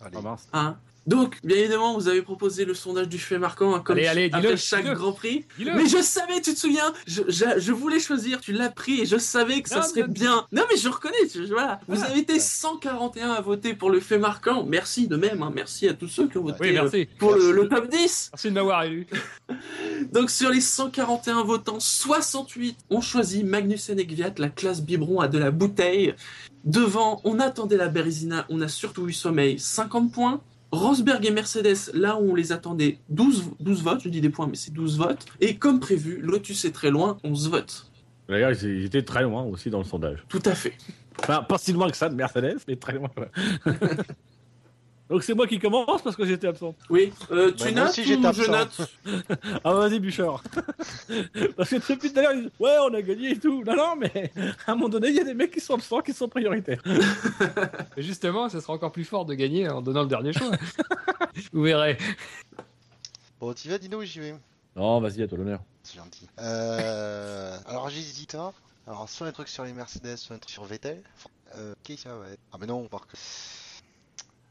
Allez. Ah mince. Hein? Donc, bien évidemment, vous avez proposé le sondage du fait marquant, hein, comme Allez, allez, après chaque. Grand Prix. Mais je savais, tu te souviens je, je, je voulais choisir, tu l'as pris et je savais que ça Non, serait bien. Non, mais je reconnais, tu- voilà. Vous avez été 141 à voter pour le fait marquant. Merci de même, hein. merci à tous ceux qui ont voté Oui, euh, merci. pour le, top 10. Merci de m'avoir élu. Donc, sur les 141 votants, 68 ont choisi Magnussen et Gviat, la classe biberon à de la bouteille. Devant, on attendait la Bérésina, on a surtout eu sommeil, 50 points. Rosberg et Mercedes, là où on les attendait, 12, 12 votes, je dis des points, mais c'est 12 votes. Et comme prévu, Lotus est très loin, 11 votes. D'ailleurs, ils étaient très loin aussi dans le sondage. Tout à fait. Enfin, pas si loin que ça de Mercedes, mais très loin. Donc c'est moi qui commence parce que j'étais absent. Oui, euh, tu Bah, notes aussi, ou j'étais je note Ah vas-y Bûcheur. parce que depuis tout à l'heure, ils disent ouais on a gagné et tout. Non non mais à un moment donné il y a des mecs qui sont absents qui sont prioritaires. Et justement, ça sera encore plus fort de gagner en donnant le dernier choix. Vous verrez. Bon, tu vas, Dino, ou j'y vais Non vas-y à toi l'honneur. C'est gentil. Euh, alors j'hésite. hein. Alors soit un truc sur les Mercedes, soit un truc sur Vettel. Euh, qui ça va être Ah mais non, par que.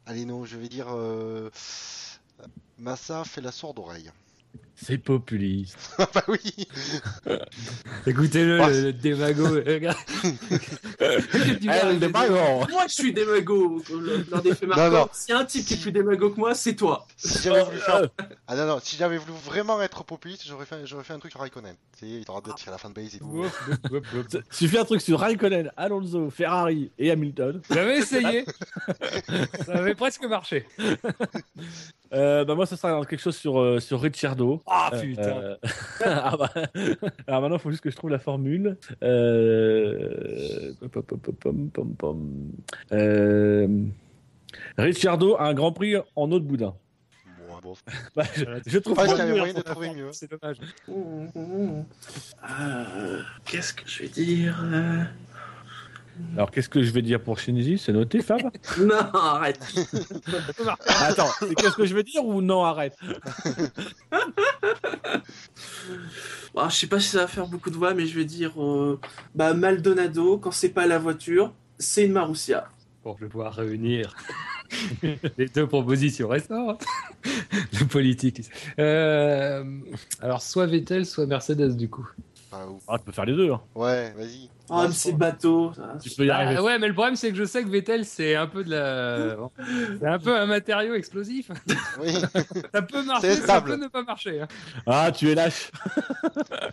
Allez, non, je vais dire. euh, Massa fait la sourde oreille. C'est populiste. Ah bah oui Écoutez-le, le, le démago. le démago. Moi, je suis démago lors des faits marquants. S'il y a un type qui est plus démago que moi, c'est toi. Si j'avais voulu faire... Ah non, non, si j'avais voulu vraiment être populiste, j'aurais fait, j'aurais fait un truc sur Raikkonen. C'est histoire d'être sur la fanbase et tout. Suffit un truc sur Raikkonen, Alonso, Ferrari et Hamilton. J'avais essayé. Ça avait presque marché. Euh, bah moi, ça sera quelque chose sur, euh, sur Ricciardo. Ah Euh, putain. euh, ah bah, Alors maintenant, il faut juste que je trouve la formule. Euh... pom, pom, pom, pom, pom, pom. Euh... Ricciardo a un Grand Prix en eau de boudin. Bah, je, je trouve Ah, pas moyen de trouver mieux. C'est dommage. Euh, Qu'est-ce que je vais dire euh, Alors, qu'est-ce que je vais dire pour Shinji? C'est noté, Fab? Non, arrête. Attends, c'est qu'est-ce que je vais dire ou non Arrête? Ah, je sais pas si ça va faire beaucoup de voix, mais je vais dire euh, bah, Maldonado, quand c'est pas la voiture, c'est une Marussia. Bon, je vais pouvoir réunir les deux propositions restantes. Le politique. Euh, alors, soit Vettel, soit Mercedes, du coup. Ah. Ah, tu peux faire les deux. hein. Ouais, vas-y. Ah, mais c'est bateau. Tu peux y Ah, arriver. ouais, mais le problème, c'est que je sais que Vettel, c'est un peu de la. bon, c'est un peu un matériau explosif. Oui. Ça peut marcher, ça peut ne pas marcher. hein. Ah, tu es lâche.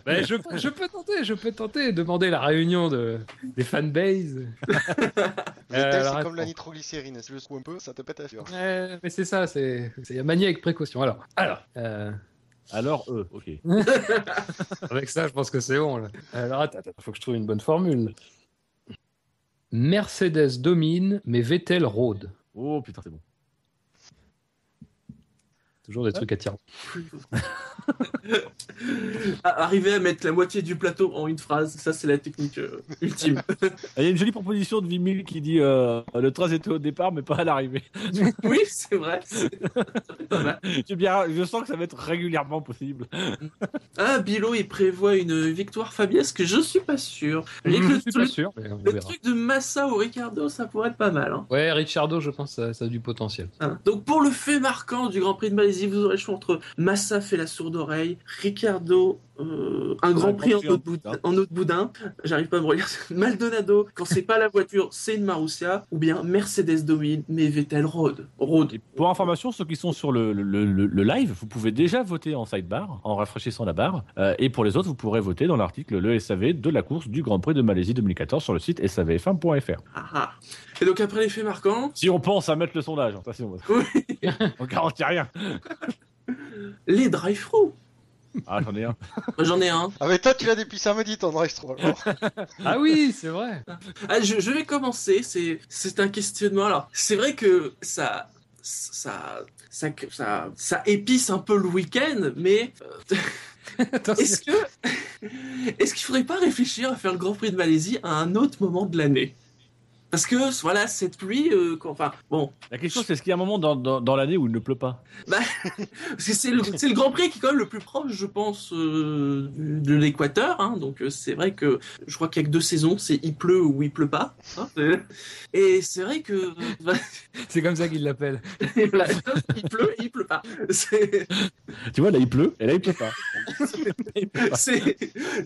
Mais je, je peux tenter, je peux tenter. Demander la réunion de, des fanbases. Vettel, c'est comme la nitroglycérine. Si secoues un peu, ça te pète figure. Ouais, mais c'est ça, c'est c'est à manier avec précaution. Alors, alors euh, Alors, eux, ok. avec ça, je pense que c'est bon. Là. Alors, attends, attends, faut que je trouve une bonne formule. Mercedes domine, mais Vettel rôde. Oh putain, c'est bon. Toujours des trucs attirants. Ah, Arriver à mettre la moitié du plateau en une phrase, ça c'est la technique euh, ultime. Il y a une jolie proposition de Vimil qui dit euh, le train était au départ, mais pas à l'arrivée. oui, c'est vrai. c'est pas mal. J'ai bien, je sens que ça va être régulièrement possible. Ah, Bilo, il prévoit une victoire fabiesque, je suis pas sûr. Les- je le, suis pas sûr, mais le verra. truc de Massa ou Ricardo, ça pourrait être pas mal. Hein. Ouais, Ricciardo, je pense, ça, ça a du potentiel. Hein. Donc pour le fait marquant du Grand Prix de Malaisie, vous aurez le choix entre Massa fait la sourde oreille, Ricardo euh, un Grand Prix en de boudin, en j'arrive pas à me relire, Maldonado quand c'est pas la voiture c'est une Marussia, ou bien Mercedes domine mais Vettel. Rôde. Et pour information, ceux qui sont sur le, le, le- le live, vous pouvez déjà voter en sidebar, en rafraîchissant la barre. Euh, et pour les autres, vous pourrez voter dans l'article le SAV de la course du Grand Prix de Malaisie 2014 sur le site savf1.fr. Ah, ah. Et donc après les faits marquants, Si on pense à mettre le sondage, attention, oui, on garantit rien. les drive-through. Ah, j'en ai un. J'en ai un. Ah mais toi tu l'as depuis samedi ton alors. Ah oui, c'est vrai. Ah, je, je vais commencer. C'est c'est un questionnement. Alors, c'est vrai que ça ça ça ça, ça épice un peu le week-end, mais euh, est-ce que est-ce qu'il faudrait pas réfléchir à faire le Grand Prix de Malaisie à un autre moment de l'année? Parce que voilà, cette pluie, euh, quand- enfin bon, La question, c'est est-ce qu'il y a un moment dans, dans, dans l'année où il ne pleut pas? Que c'est le, c'est le Grand Prix qui est quand même le plus proche, je pense, euh, de l'équateur. Hein, donc euh, c'est vrai que je crois qu'il y a que deux saisons, c'est il pleut ou il pleut pas. hein. et c'est vrai que bah, C'est comme ça qu'il l'appelle. Voilà, il pleut, il pleut pas. Tu vois, là, il pleut, et là, il pleut pas. c'est,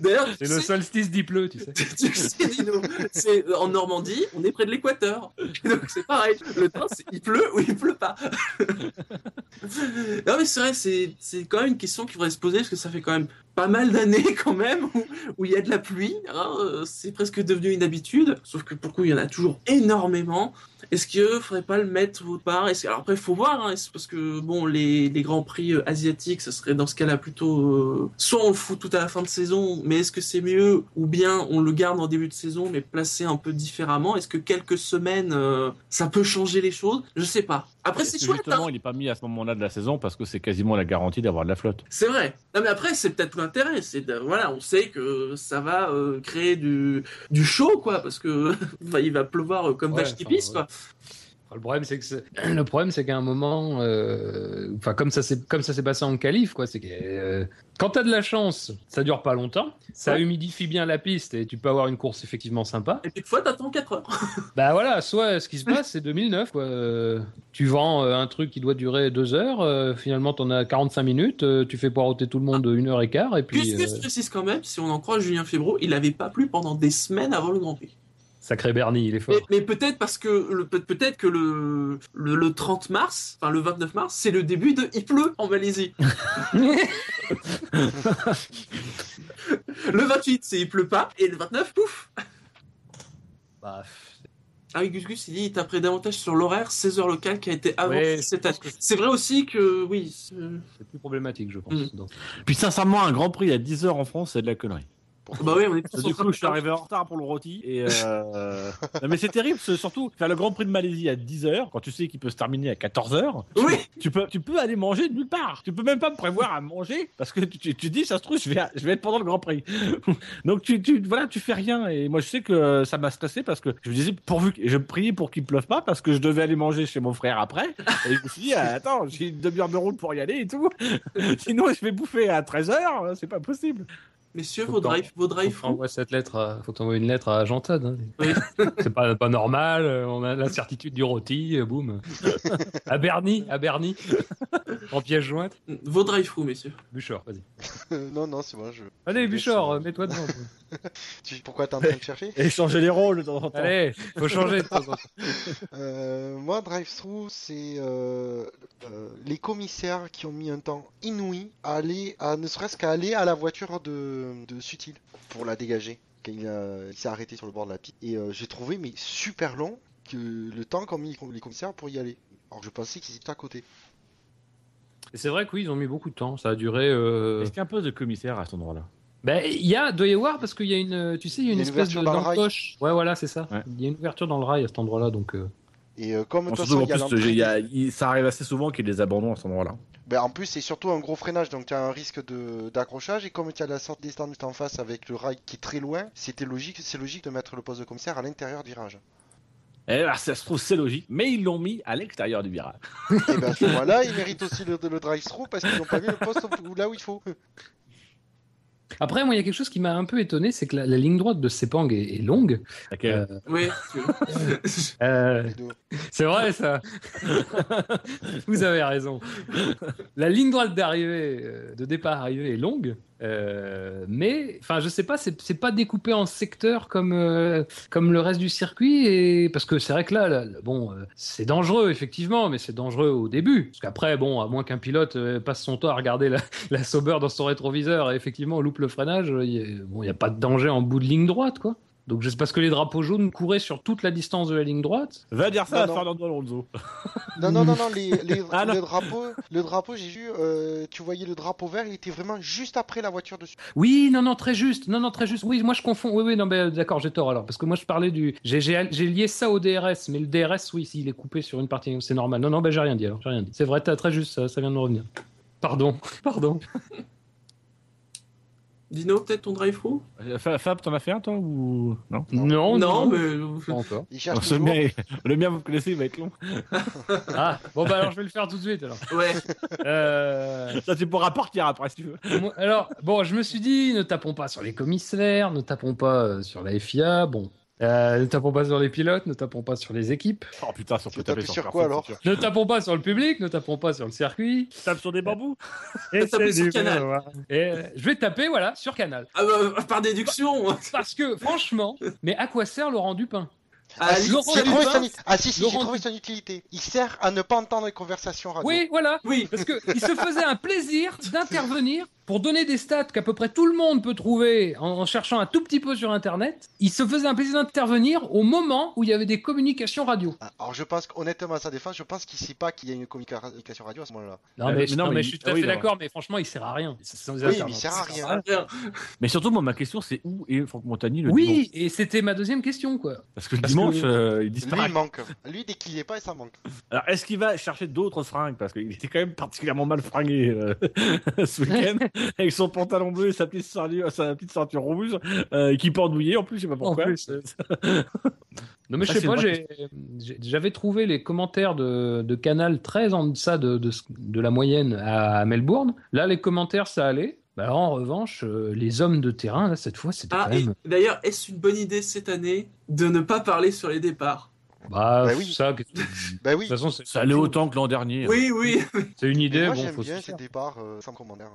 d'ailleurs, tu C'est le solstice d'il pleut, tu sais. tu sais, Dino, c'est en Normandie, on est près de l'équateur. Donc c'est pareil. Le temps, c'est il pleut ou il pleut pas. non mais c'est vrai, c'est, c'est quand même une question qu'il faudrait se poser parce que ça fait quand même pas mal d'années quand même où, il y a de la pluie. hein, euh, c'est presque devenu une habitude. Sauf que pour le coup, il y en a toujours énormément. Est-ce qu'il faudrait pas le mettre autre part? Est-ce que- Alors après, il faut voir, hein, parce que bon, les, les grands prix euh, asiatiques, ce serait dans ce cas-là plutôt euh, soit on le fout tout à la fin de saison, mais est-ce que c'est mieux? Ou bien on le garde en début de saison, mais placé un peu différemment? Est-ce que quelques semaines, euh, ça peut changer les choses? Je sais pas. Après, c'est que chouette. Justement, hein. il n'est pas mis à ce moment-là de la saison parce que c'est quasiment la garantie d'avoir de la flotte. C'est vrai. Non mais après c'est peut-être l'intérêt, c'est voilà, on sait que ça va euh, créer du du chaud quoi parce que il va pleuvoir euh, comme vache qui pisse quoi. Le problème, c'est que le problème, c'est qu'à un moment, euh, enfin comme ça s'est comme ça s'est passé en qualif, quoi, c'est que euh, quand t'as de la chance, ça dure pas longtemps, ça Ouais. humidifie bien la piste et tu peux avoir une course effectivement sympa. Et puis, des fois, t'attends 4 heures. Bah voilà, soit ce qui se passe, c'est 2009, quoi. Euh, tu vends un truc qui doit durer deux heures, finalement t'en as 45 minutes, tu fais poireauter tout le monde une heure et quart, et puis Gus euh, précise quand même, si on en croit Julien Febro, il avait pas plu pendant des semaines avant le Grand Prix. Sacré Bernie, il est fort. Mais, mais peut-être parce que peut-être que le, le le 30 mars, enfin le 29 mars, c'est le début de il pleut en Malaisie. le 28, c'est il pleut pas et le 29, pouf. Bah, Ah oui, Gus Gus, il dit il taperait davantage sur l'horaire 16 heures locales qui a été avancé Ouais, cette année. C'est vrai aussi que oui. c'est- plus problématique, je pense. Mm. Donc, Puis sincèrement, un Grand Prix à 10h en France, c'est de la connerie. Bah oui, on est Du coup, je suis arrivé en retard pour le rôti. Et euh... non, mais c'est terrible, surtout faire le Grand Prix de Malaisie à 10h, quand tu sais qu'il peut se terminer à 14h. Oui. Tu peux, tu peux aller manger nulle part. Tu peux même pas me prévoir à manger parce que tu, tu, tu dis, ça se trouve, je vais, je vais être pendant le Grand Prix. Donc tu, tu, voilà, tu fais rien. Et moi, je sais que ça m'a stressé parce que je me disais, pourvu que je priais pour qu'il pleuve pas parce que je devais aller manger chez mon frère après. Et je me suis dit, ah, attends, j'ai une demi-heure de route pour y aller et tout. Sinon, je vais bouffer à 13h. C'est pas possible. Messieurs, Faut vos t'en- drive, vos drive faut t'envoyer cette lettre, à- faut t'envoyer une lettre à Jean hein. Oui. c'est pas, pas normal, euh, on a l'incertitude du rôti, euh, boum. à Bernie, à Bernie, en pièce jointe. Vos drive messieurs. Bouchard, vas-y. non, non, c'est moi. Je... Allez, Bouchard, euh, mets-toi devant. tu- Pourquoi t'es en train de chercher? Et changer les rôles de temps en temps. Allez, faut changer de temps en temps. Euh, moi, drive-through, c'est euh, euh, les commissaires qui ont mis un temps inouï à aller, à, ne serait-ce qu'à aller à la voiture de, de Sutil pour la dégager. Quand il, s'est arrêté sur le bord de la piste. Et euh, j'ai trouvé, mais super long, que le temps qu'ont mis les commissaires pour y aller. Alors je pensais qu'ils étaient à côté. C'est vrai que oui, ils ont mis beaucoup de temps, ça a duré... euh, Est-ce qu'il y a un poste de commissaire à cet endroit-là? Ben, il y a, doit y avoir, parce qu'il y a une, tu sais, il y a une Il y a une espèce de ouverture dans le rail. Ouais, voilà, c'est ça. Ouais. Il y a une ouverture dans le rail à cet endroit-là, donc... euh, Et euh, comme de En toute surtout, façon, en il y a plus, y a- ça arrive assez souvent qu'il y ait des abandons à cet endroit-là. Ben, en plus, c'est surtout un gros freinage, donc tu as un risque de- d'accrochage. Et comme tu as la sorte des stands en face avec le rail qui est très loin, c'était logique, c'est logique de mettre le poste de commissaire à l'intérieur du virage. Et là, ça se trouve, c'est logique, mais ils l'ont mis à l'extérieur du virage. Et ben à ce moment-là, il mérite aussi le, le drive-through parce qu'ils n'ont pas mis le poste où- là où il faut. Après, moi, il y a quelque chose qui m'a un peu étonné, c'est que la, la ligne droite de Sepang est, est longue. Laquelle Euh, Oui. euh, c'est vrai, ça. Vous avez raison. La ligne droite d'arrivée, euh, de départ arrivée est longue. Euh, mais, enfin, je sais pas, c'est pas découpé en secteurs comme euh, comme le reste du circuit et parce que c'est vrai que là, bon, euh, c'est dangereux effectivement, mais c'est dangereux au début. Parce qu'après, bon, à moins qu'un pilote passe son temps à regarder la, la dans son rétroviseur et effectivement loupe le freinage, il y a- bon, il y a pas de danger en bout de ligne droite, quoi. Donc, je sais parce que les drapeaux jaunes couraient sur toute la distance de la ligne droite? Va dire ça Non, à non. Fernando Alonso. Non, non, non, non, les, les- Ah, non. le drapeau, le drapeau, j'ai vu, euh, tu voyais le drapeau vert, il était vraiment juste après la voiture dessus. Oui, non, non, très juste. Non, non, très juste. Oui, moi je confonds. Oui, oui, non, mais euh, d'accord, j'ai tort alors. Parce que moi je parlais du. J'ai lié ça au DRS, mais le DRS, oui, s'il est coupé sur une partie, c'est normal. Non, non, ben j'ai rien dit alors. J'ai rien dit. C'est vrai, t'as très juste, ça, ça vient de me revenir. Pardon, pardon. Dino, peut-être ton drive-through Euh, Fa- Fab, t'en as fait un, toi ou non? Non, Non, non, mais. pas encore. Il cherche toujours. Le mien, vous connaissez, il va être long. Ah, bon, bah alors je vais le faire tout de suite alors. Ouais. Euh, Ça, tu pourras partir après, si tu veux. alors, bon, je me suis dit, ne tapons pas sur les commissaires, ne tapons pas euh, sur la FIA, bon. Euh, ne tapons pas sur les pilotes, ne tapons pas sur les équipes, Oh putain, si on Tu peut tapes taper sur personne, quoi, alors ne tapons pas sur le public, ne tapons pas sur le circuit. Tape sur des bambous Et c'est sur du- Canal. voilà. Et euh, je vais taper, voilà, sur Canal. Ah bah, par déduction. Parce que, franchement, mais à quoi sert Laurent Dupin? Ah, Laurent J'ai trouvé Dupin, son... Ah si, si, j'ai trouvé son utilité. Il sert à ne pas entendre les conversations radio. Oui, voilà. Oui. Parce que il se faisait un plaisir d'intervenir pour donner des stats qu'à peu près tout le monde peut trouver en, en cherchant un tout petit peu sur Internet. Il se faisait un plaisir d'intervenir au moment où il y avait des communications radio. Ah, Alors je pense qu'honnêtement à sa défense, je pense qu'il sait pas qu'il y a une communication radio à ce moment-là. Non, Euh, mais, mais je- non, mais je suis tout à ah oui, fait non. d'accord, mais franchement, il sert à rien. Oui, il sert à rien. Ah. Mais surtout, moi, ma question, c'est où est Franck Montagny le dimanche Oui, et c'était ma deuxième question, quoi. Parce que le Parce dimanche, que- euh, il Lui, disparaît. il manque. Lui, dès qu'il y est pas, ça manque. Alors, est-ce qu'il va chercher d'autres fringues? Parce qu'il était quand même particulièrement mal fringué euh, ce week-end, avec son pantalon bleu et sa petite ceinture, sa petite ceinture rouge, euh, qui pendouillait en plus, je sais pas pourquoi. En plus, euh. Non mais je sais pas, j'avais trouvé les commentaires de, de Canal très en deçà de, de, de la moyenne à Melbourne. Là, les commentaires, ça allait. Bah, en revanche, euh, les hommes de terrain, là, cette fois, c'était Ah, quand et même... d'ailleurs, est-ce une bonne idée cette année de ne pas parler sur les départs? Bah, Bah oui. ça, de Bah oui. toute façon, Ça allait autant que l'an dernier. Oui, oui, c'est une Et idée, moi bon, j'aime faut bien ces départs euh, sans commentaire.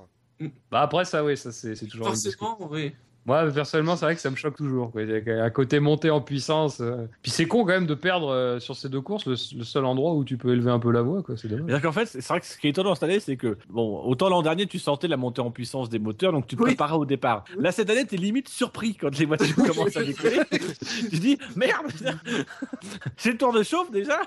Bah, après, ça, oui, ça, c'est c'est toujours... forcément, oui. Moi, personnellement, c'est vrai que ça me choque toujours. Quoi. Il y a À côté monter en puissance. euh. Puis c'est con quand même de perdre euh, sur ces deux courses le, le seul endroit où tu peux élever un peu la voix. quoi. C'est dommage. C'est-à-dire qu'en fait, c'est vrai que ce qui est étonnant cette année, c'est que, bon, autant l'an dernier, tu sentais la montée en puissance des moteurs, donc tu te Oui. préparais au départ. Là, cette année, t'es limite surpris quand les voitures commencent à décoller. tu dis, merde, c'est le tour de chauffe déjà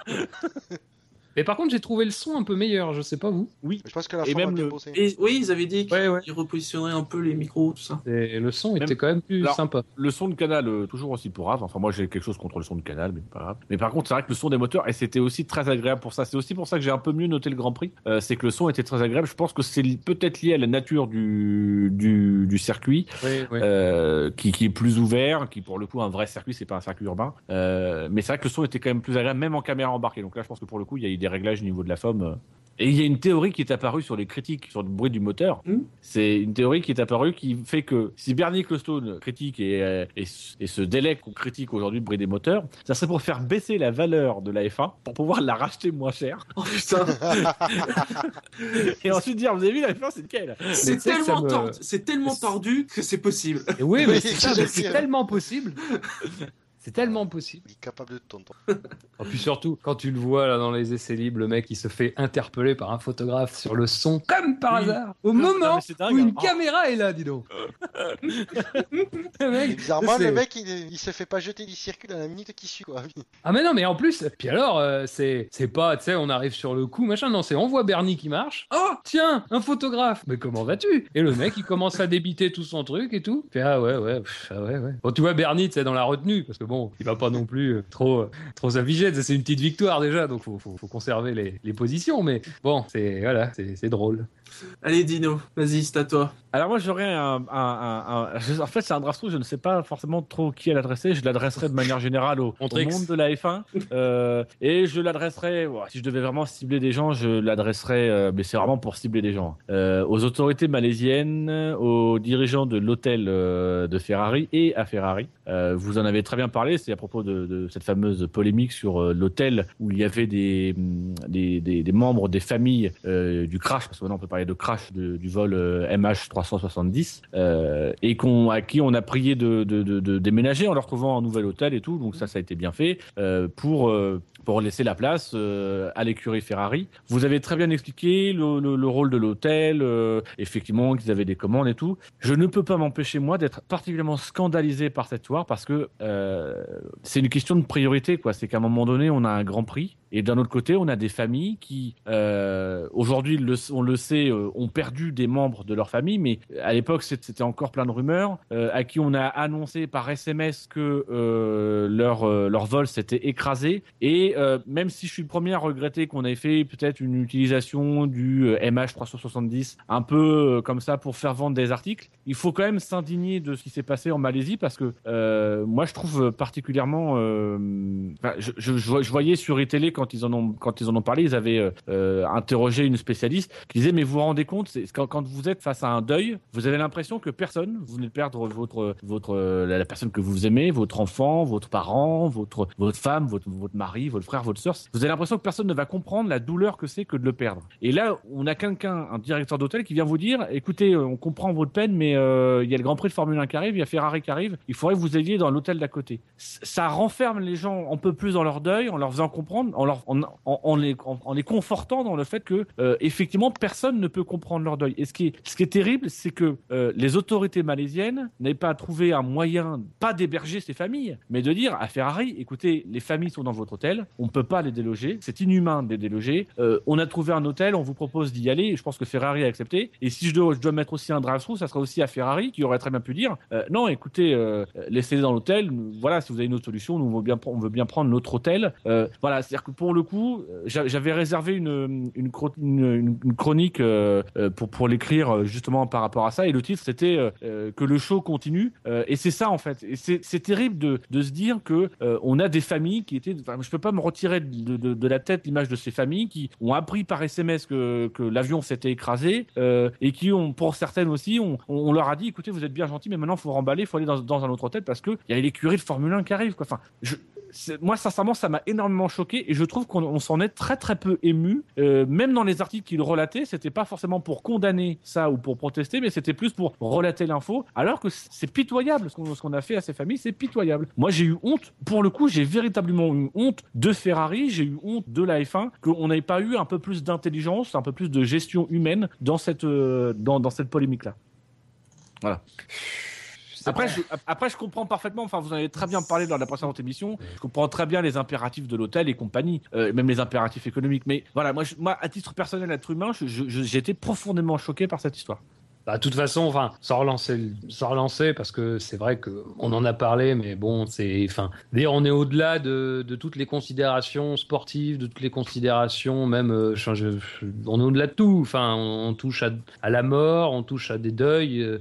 Mais par contre, j'ai trouvé le son un peu meilleur. Je sais pas vous. Oui. Je pense que la Et forme même le-. Et oui, ils avaient dit qu'ils Ouais, ouais. repositionneraient un peu les micros, tout ça. Et le son Même- était quand même plus Alors, sympa. Le son de canal, euh, toujours aussi pour grave. Enfin, moi, j'ai quelque chose contre le son de canal, mais pas grave. Mais par contre, c'est vrai que le son des moteurs, et c'était aussi très agréable pour ça. C'est aussi pour ça que j'ai un peu mieux noté le Grand Prix. Euh, c'est que le son était très agréable. Je pense que c'est li- peut-être lié à la nature du, du, du circuit. Oui, oui. euh, qui, qui est plus ouvert, qui pour le coup un vrai circuit, c'est pas un circuit urbain. Euh, mais c'est vrai que le son était quand même plus agréable, même en caméra embarquée. Donc là, je pense que pour le coup, il y a eu des réglages au niveau de la forme. Et il y a une théorie qui est apparue sur les critiques, sur le bruit du moteur. Hmm. C'est une théorie qui est apparue qui fait que si Bernie Ecclestone critique et, euh, et, et se délègue qu'on critique aujourd'hui le bruit des moteurs, ça serait pour faire baisser la valeur de la F1 pour pouvoir la racheter moins cher. Oh putain, Et ensuite dire, vous avez vu la F1, c'est lequel c'est tellement, me- tordu- c'est tellement tordu que c'est possible. Et oui, mais Oui, c'est tellement possible. C'est tellement possible. Il est capable de tonton. Et puis surtout, quand tu le vois là dans les essais libres, le mec il se fait interpeller par un photographe sur le son, comme par Oui. hasard, au Non, moment dingue, où une hein. caméra est là, dis donc. le Et mec, bizarrement, le mec, il, il se fait pas jeter du circuit dans la minute qui suit, quoi. Ah mais non, mais en plus, puis alors, euh, c'est c'est pas, tu sais, on arrive sur le coup, machin, non, c'est on voit Bernie qui marche. Oh, tiens, un photographe. Mais comment vas-tu? Et le mec, il commence à débiter tout son truc et tout. Fait ah ouais, ouais, pff, ah ouais, ouais. Bon, tu vois Bernie, tu sais, dans la retenue, parce que bon, il va pas non plus euh, trop, euh, trop s'afficher. C'est une petite victoire déjà, donc faut, faut, conserver les, les positions. Mais bon, c'est voilà, c'est drôle. Allez, Dino, vas-y, c'est à toi. Alors moi j'aurais un, un, un- un- je- en fait c'est un draft je ne sais pas forcément trop qui à l'adresser, je l'adresserai de manière générale au, au monde de la F1 euh, et je l'adresserai, si je devais vraiment cibler des gens, je l'adresserai, euh, mais c'est vraiment pour cibler des gens, euh, aux autorités malaisiennes, aux dirigeants de l'hôtel euh, de Ferrari et à Ferrari. Euh, vous en avez très bien parlé, c'est à propos de, de cette fameuse polémique sur euh, l'hôtel où il y avait des, des, des, des membres des familles euh, du crash, parce que maintenant on peut parler de crash du vol euh, MH370, euh, et qu'on à qui on a prié de, de, déménager en leur trouvant un nouvel hôtel et tout. Donc ça, ça a été bien fait euh, pour pour laisser la place euh, à l'écurie Ferrari. Vous avez très bien expliqué le, le, le rôle de l'hôtel, euh, effectivement qu'ils avaient des commandes et tout. Je ne peux pas m'empêcher moi d'être particulièrement scandalisé par cette histoire parce que euh, c'est une question de priorité quoi. C'est qu'à un moment donné, on a un Grand Prix et d'un autre côté, on a des familles qui aujourd'hui, on le sait, ont perdu des membres de leur famille, mais à l'époque, c'était encore plein de rumeurs à qui on a annoncé par SMS que leur leur vol s'était écrasé et euh, même si je suis le premier à regretter qu'on ait fait peut-être une utilisation du euh, MH370 un peu euh, comme ça pour faire vendre des articles, il faut quand même s'indigner de ce qui s'est passé en Malaisie parce que moi je trouve particulièrement, je, voyais sur iTélé quand ils en ont quand ils en ont parlé, ils avaient interrogé une spécialiste qui disait mais vous vous rendez compte, quand, vous êtes face à un deuil, vous avez l'impression que personne, vous venez de perdre votre votre la, la personne que vous aimez, votre enfant, votre parent, votre votre femme, votre votre mari, votre frère, votre sœur, vous avez l'impression que personne ne va comprendre la douleur que c'est que de le perdre. Et là, on a quelqu'un, un directeur d'hôtel qui vient vous dire, écoutez, euh, on comprend votre peine, mais euh, il y a le Grand Prix de Formule 1 qui arrive, il y a Ferrari qui arrive, il faudrait que vous ayez dans l'hôtel d'à côté. Ça renferme les gens un peu plus dans leur deuil, en leur faisant comprendre, en, leur, en, les, confortant dans le fait que, euh, effectivement, personne ne peut comprendre leur deuil. Et ce qui est, ce qui est terrible, c'est que les autorités malaisiennes n'avaient pas trouvé un moyen, pas d'héberger ces familles, mais de dire à Ferrari, écoutez, les familles sont dans votre hôtel, on peut pas les déloger, c'est inhumain de les déloger. Euh, on a trouvé un hôtel, on vous propose d'y aller. Je pense que Ferrari a accepté. Et si je dois, mettre aussi un drive-through, ça sera aussi à Ferrari qui aurait très bien pu dire euh, non, écoutez, euh, laissez-les dans l'hôtel. Voilà, si vous avez une autre solution, nous on veut bien, prendre notre hôtel. Voilà, c'est-à-dire que pour le coup, j'a- j'avais réservé une, une, chro- une- une- une chronique pour, l'écrire justement par rapport à ça. Et le titre, c'était que le show continue. Et c'est ça en fait. Et c'est terrible de, se dire que on a des familles qui étaient. Je peux pas retirer de, de, la tête l'image de ces familles qui ont appris par SMS que, que l'avion s'était écrasé euh, et qui ont, pour certaines aussi, on, on leur a dit écoutez, vous êtes bien gentils, mais maintenant faut remballer, faut aller dans, dans un autre hôtel parce que il y a l'écurie de Formule 1 qui arrive. Quoi. Enfin, moi, sincèrement, ça m'a énormément choqué et je trouve qu'on on s'en est très très peu ému. Euh, même dans les articles qu'il relatait, c'était pas forcément pour condamner ça ou pour protester, mais c'était plus pour relater l'info. Alors que c'est pitoyable ce qu'on a fait à ces familles, c'est pitoyable. Moi, j'ai eu honte. Pour le coup, j'ai véritablement eu honte de Ferrari, j'ai eu honte de la F1 qu'on n'ait pas eu un peu plus d'intelligence, un peu plus de gestion humaine dans cette euh, dans, cette polémique là. Voilà. Après je, après, je comprends parfaitement, enfin, vous en avez très bien parlé dans la précédente émission, je comprends très bien les impératifs de l'hôtel et compagnie, euh, même les impératifs économiques. Mais voilà, moi, je- moi à titre personnel, être humain, j'ai été profondément choqué par cette histoire. Bah, de toute façon, enfin, sans relancer, sans relancer, parce que c'est vrai que on en a parlé, mais bon, c'est, enfin, d'ailleurs, on est au-delà de, de toutes les considérations sportives, de toutes les considérations, même, euh, je- je- je- on est au-delà de tout. Enfin, on, on touche à, à la mort, on touche à des deuils. euh.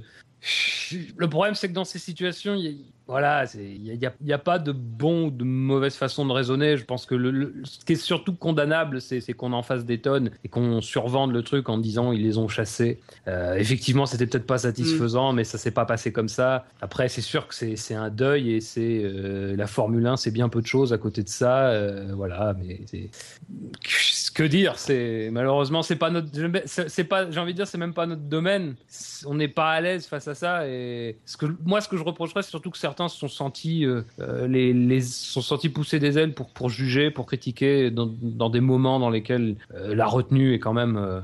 Le problème, c'est que dans ces situations, il y a- voilà, n'y a, y a pas de bon ou de mauvaise façon de raisonner. Je pense que ce qui est surtout condamnable, c'est qu'on en fasse des tonnes et qu'on survende le truc en disant ils les ont chassés. Euh, effectivement, c'était peut-être pas satisfaisant, mais ça s'est pas passé comme ça. Après, c'est sûr que c'est un deuil et c'est euh, la Formule 1, c'est bien peu de choses à côté de ça. euh, voilà, mais que dire, c'est malheureusement c'est pas notre, j'ai envie de dire, c'est même pas notre domaine. On n'est pas à l'aise face à ça et ce que moi, ce que je reprocherais, c'est surtout que certains se sont sentis, euh, euh, les, les sont sentis pousser des ailes pour pour juger, pour critiquer dans, dans des moments dans lesquels euh, la retenue est quand même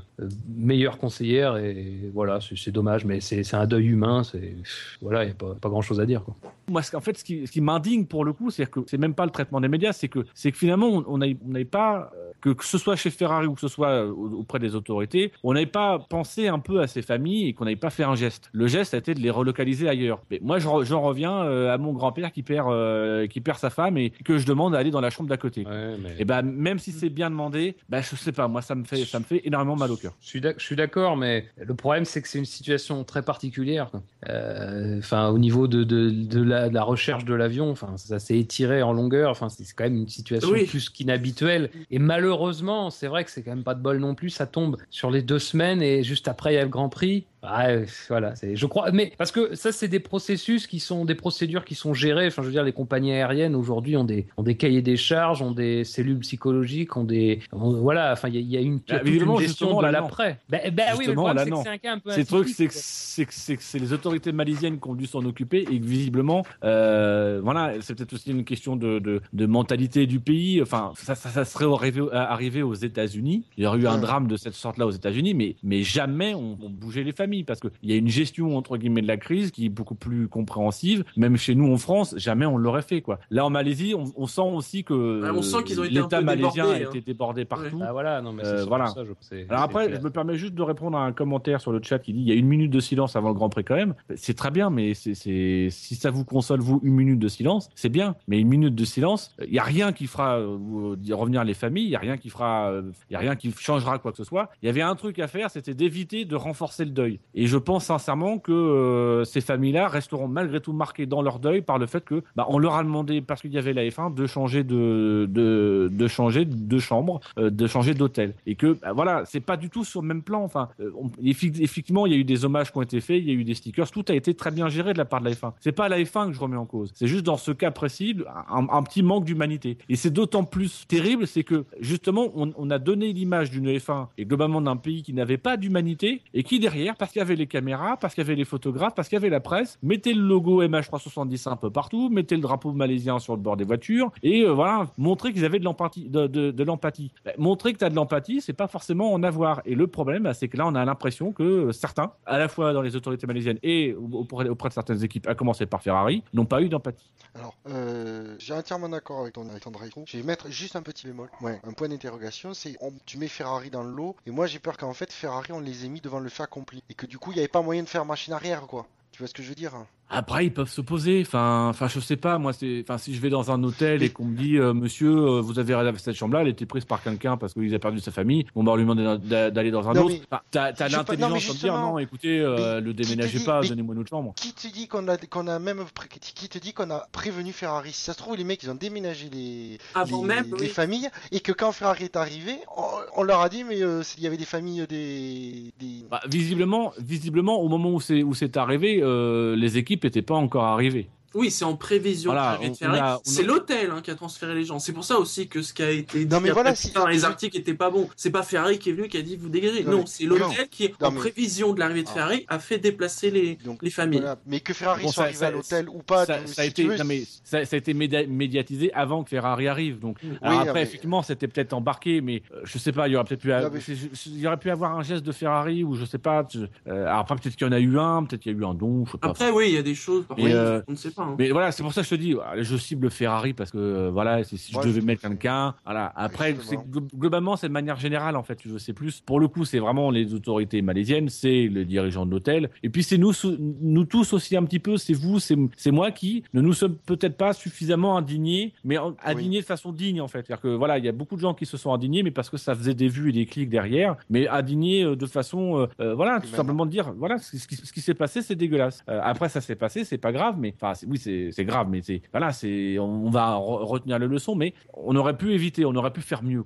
meilleure conseillère et voilà, c'est dommage, mais c'est un deuil humain, c'est voilà, il y a pas, pas grand chose à dire quoi. Moi, en fait, ce qui, ce qui m'indigne pour le coup, c'est que c'est même pas le traitement des médias, c'est que c'est que finalement, on- n'avait pas que, que ce soit chez Ferrari ou que ce soit euh, au- auprès des autorités, on n'avait pas pensé un peu à ces familles et qu'on n'avait pas fait un geste. Le geste a été de les relocaliser ailleurs. Mais moi, j'en reviens euh, à mon grand-père qui perd euh, qui perd sa femme et que je demande à aller dans la chambre d'à côté. Ouais, mais... Et ben même si c'est bien demandé, bah je sais pas, moi ça me fait ça me fait énormément mal au cœur. Je suis d'accord, mais le problème, c'est que c'est une situation très particulière. Euh, Enfin, au niveau de, de, de la, de la recherche de l'avion, enfin, ça s'est étiré en longueur. Enfin, c'est quand même une situation Oui. plus qu'inhabituelle. Et malheureusement, c'est vrai que c'est quand même pas de bol non plus. Ça tombe sur les deux semaines et juste après, il y a le Grand Prix. Ouais, voilà, c'est, je crois, mais parce que ça, c'est des processus qui sont des procédures qui sont gérées. Enfin, je veux dire, les compagnies aériennes aujourd'hui ont des, ont des cahiers des charges, ont des cellules psychologiques, ont des, ont- voilà, enfin, il y a, il y a une, il y a Ah, une gestion de l'après. Ben, ben oui, mais le problème, c'est c'est un cas un peu c'est quoi. c'est que c'est les autorités malaisiennes qui ont dû s'en occuper et que visiblement, euh, voilà, c'est peut-être aussi une question de, de, de mentalité du pays. Enfin, ça, ça, ça serait arrivé, arrivé aux États-Unis. Il y aurait eu un drame de cette sorte-là aux États-Unis, mais mais jamais on, on bougeait les familles parce qu'il y a une gestion entre guillemets de la crise qui est beaucoup plus compréhensive. Même chez nous en France, jamais on l'aurait fait quoi. Là en Malaisie, on, on sent aussi que Ouais, on sent qu'ils ont été un l'État malaisien a hein. été débordé partout. Ah voilà, non mais c'est Euh, surtout voilà. ça, je- c'est- Alors après, clair. je me permets juste de répondre à un commentaire sur le chat qui dit il y a une minute de silence avant le Grand Prix quand même. C'est très bien, mais c'est si ça vous console vous une minute de silence, c'est bien. Mais une minute de silence, il y a rien qui fera euh, revenir les familles, il y a rien qui fera, euh, il y a rien qui changera quoi que ce soit. Il y avait un truc à faire, c'était d'éviter de renforcer le deuil. Et je pense sincèrement que euh, ces familles-là resteront malgré tout marquées dans leur deuil par le fait que bah, on leur a demandé parce qu'il y avait la F1 de changer de de, changer de chambre, euh, de changer d'hôtel et que bah, voilà, c'est pas du tout sur le même plan. Enfin, euh, effectivement, il y a eu des hommages qui ont été faits, il y a eu des stickers, tout a été très bien géré de la part de la F1. C'est pas la F1 que je remets en cause. C'est juste dans ce cas précis un, petit manque d'humanité. Et c'est d'autant plus terrible, c'est que justement, on, on a donné l'image d'une F1 et globalement d'un pays qui n'avait pas d'humanité et qui derrière, parce qu'il y avait les caméras, parce qu'il y avait les photographes, parce qu'il y avait la presse. Mettez le logo MH370 un peu partout, mettez le drapeau malaisien sur le bord des voitures et euh, voilà, montrez qu'ils avaient de l'empathie. De, l'empathie. Ben, montrer que tu as de l'empathie, c'est pas forcément en avoir. Et le problème, c'est que là, on a l'impression que euh, certains, à la fois dans les autorités malaisiennes et auprès, de certaines équipes, à commencer par Ferrari, n'ont pas eu d'empathie. Alors, euh, j'ai entièrement d'accord avec ton, avec Je vais mettre juste un petit bémol. Ouais, un point d'interrogation, c'est tu mets Ferrari dans le lot, et moi j'ai peur qu'en fait Ferrari on les ait mis devant le fait accompli, et que du coup il n'y avait pas moyen de faire machine arrière quoi. Tu vois ce que je veux dire? Après, ils peuvent s'opposer. Enfin, enfin, je sais pas. Moi, c'est, enfin, si je vais dans un hôtel et qu'on me dit, euh, Monsieur, euh, vous avez réservé cette chambre-là, elle était prise par quelqu'un parce qu'il a perdu sa famille. Bon, bah, on lui demande d'a- d'aller dans un Non, autre. Enfin, t'as, t'as je sais pas- non, mais l'intelligence de dire, non, écoutez, euh, le déménagez dit- pas, donnez-moi une autre chambre. Qui te dit qu'on a, qu'on a même, pré- qui te dit qu'on a prévenu Ferrari? Si ça se trouve les mecs ils ont déménagé les, Avant les, même, les oui. familles, et que quand Ferrari est arrivé, on, on leur a dit mais euh, il y avait des familles des, des... Bah, visiblement, visiblement, au moment où c'est, où c'est arrivé, euh, les équipes n'étaient pas encore arrivées. Oui, c'est en prévision Voilà, de l'arrivée de on- Ferrari. on a- on C'est l'hôtel hein, qui a transféré les gens. C'est pour ça aussi que ce qui a été dit Non, mais après, voilà, plus si- tard dans les articles était pas bon. C'est pas Ferrari qui est venu qui a dit vous dégagez. Non, Non, mais- c'est l'hôtel qui, Non, en mais- prévision de l'arrivée de Ah. Ferrari, a fait déplacer les, Donc, les familles. Voilà. Mais que Ferrari Bon, soit ça- arrivé ça- à l'hôtel ou pas, ça, a été, tu veux, non, mais ça, ça a été média- médiatisé avant que Ferrari arrive. Donc, Oui, alors après, mais- effectivement, c'était peut-être embarqué, mais euh, je sais pas, il y aurait peut-être pu, il y aurait avoir un geste de Ferrari ou je sais pas. euh, alors après, peut-être qu'il y en a eu un, peut-être qu'il y a eu un don, je sais pas. Après, oui, il y a des choses. Mais, euh, on ne sait pas. Hein. Mais voilà, c'est pour ça que je te dis, voilà, je cible Ferrari parce que euh, voilà, si je Ouais, devais je- mettre quelqu'un, voilà. Après, globalement, c'est de manière générale en fait. Tu veux, c'est plus pour le coup, c'est vraiment les autorités malaisiennes, c'est le dirigeant de l'hôtel, et puis c'est nous, nous tous aussi un petit peu. C'est vous, c'est moi qui ne nous sommes peut-être pas suffisamment indignés, mais indignés de façon digne en fait. C'est-à-dire que voilà, il y a beaucoup de gens qui se sont indignés, mais parce que ça faisait des vues et des clics derrière, mais indignés euh, de façon, euh, voilà, tout simplement de dire, voilà, ce qui, ce qui s'est passé, c'est dégueulasse. Euh, après, ça s'est passé, c'est pas grave, mais enfin, c'est- oui, c'est grave, mais c'est voilà, c'est on, va re- retenir les leçons, mais on aurait pu éviter, on aurait pu faire mieux.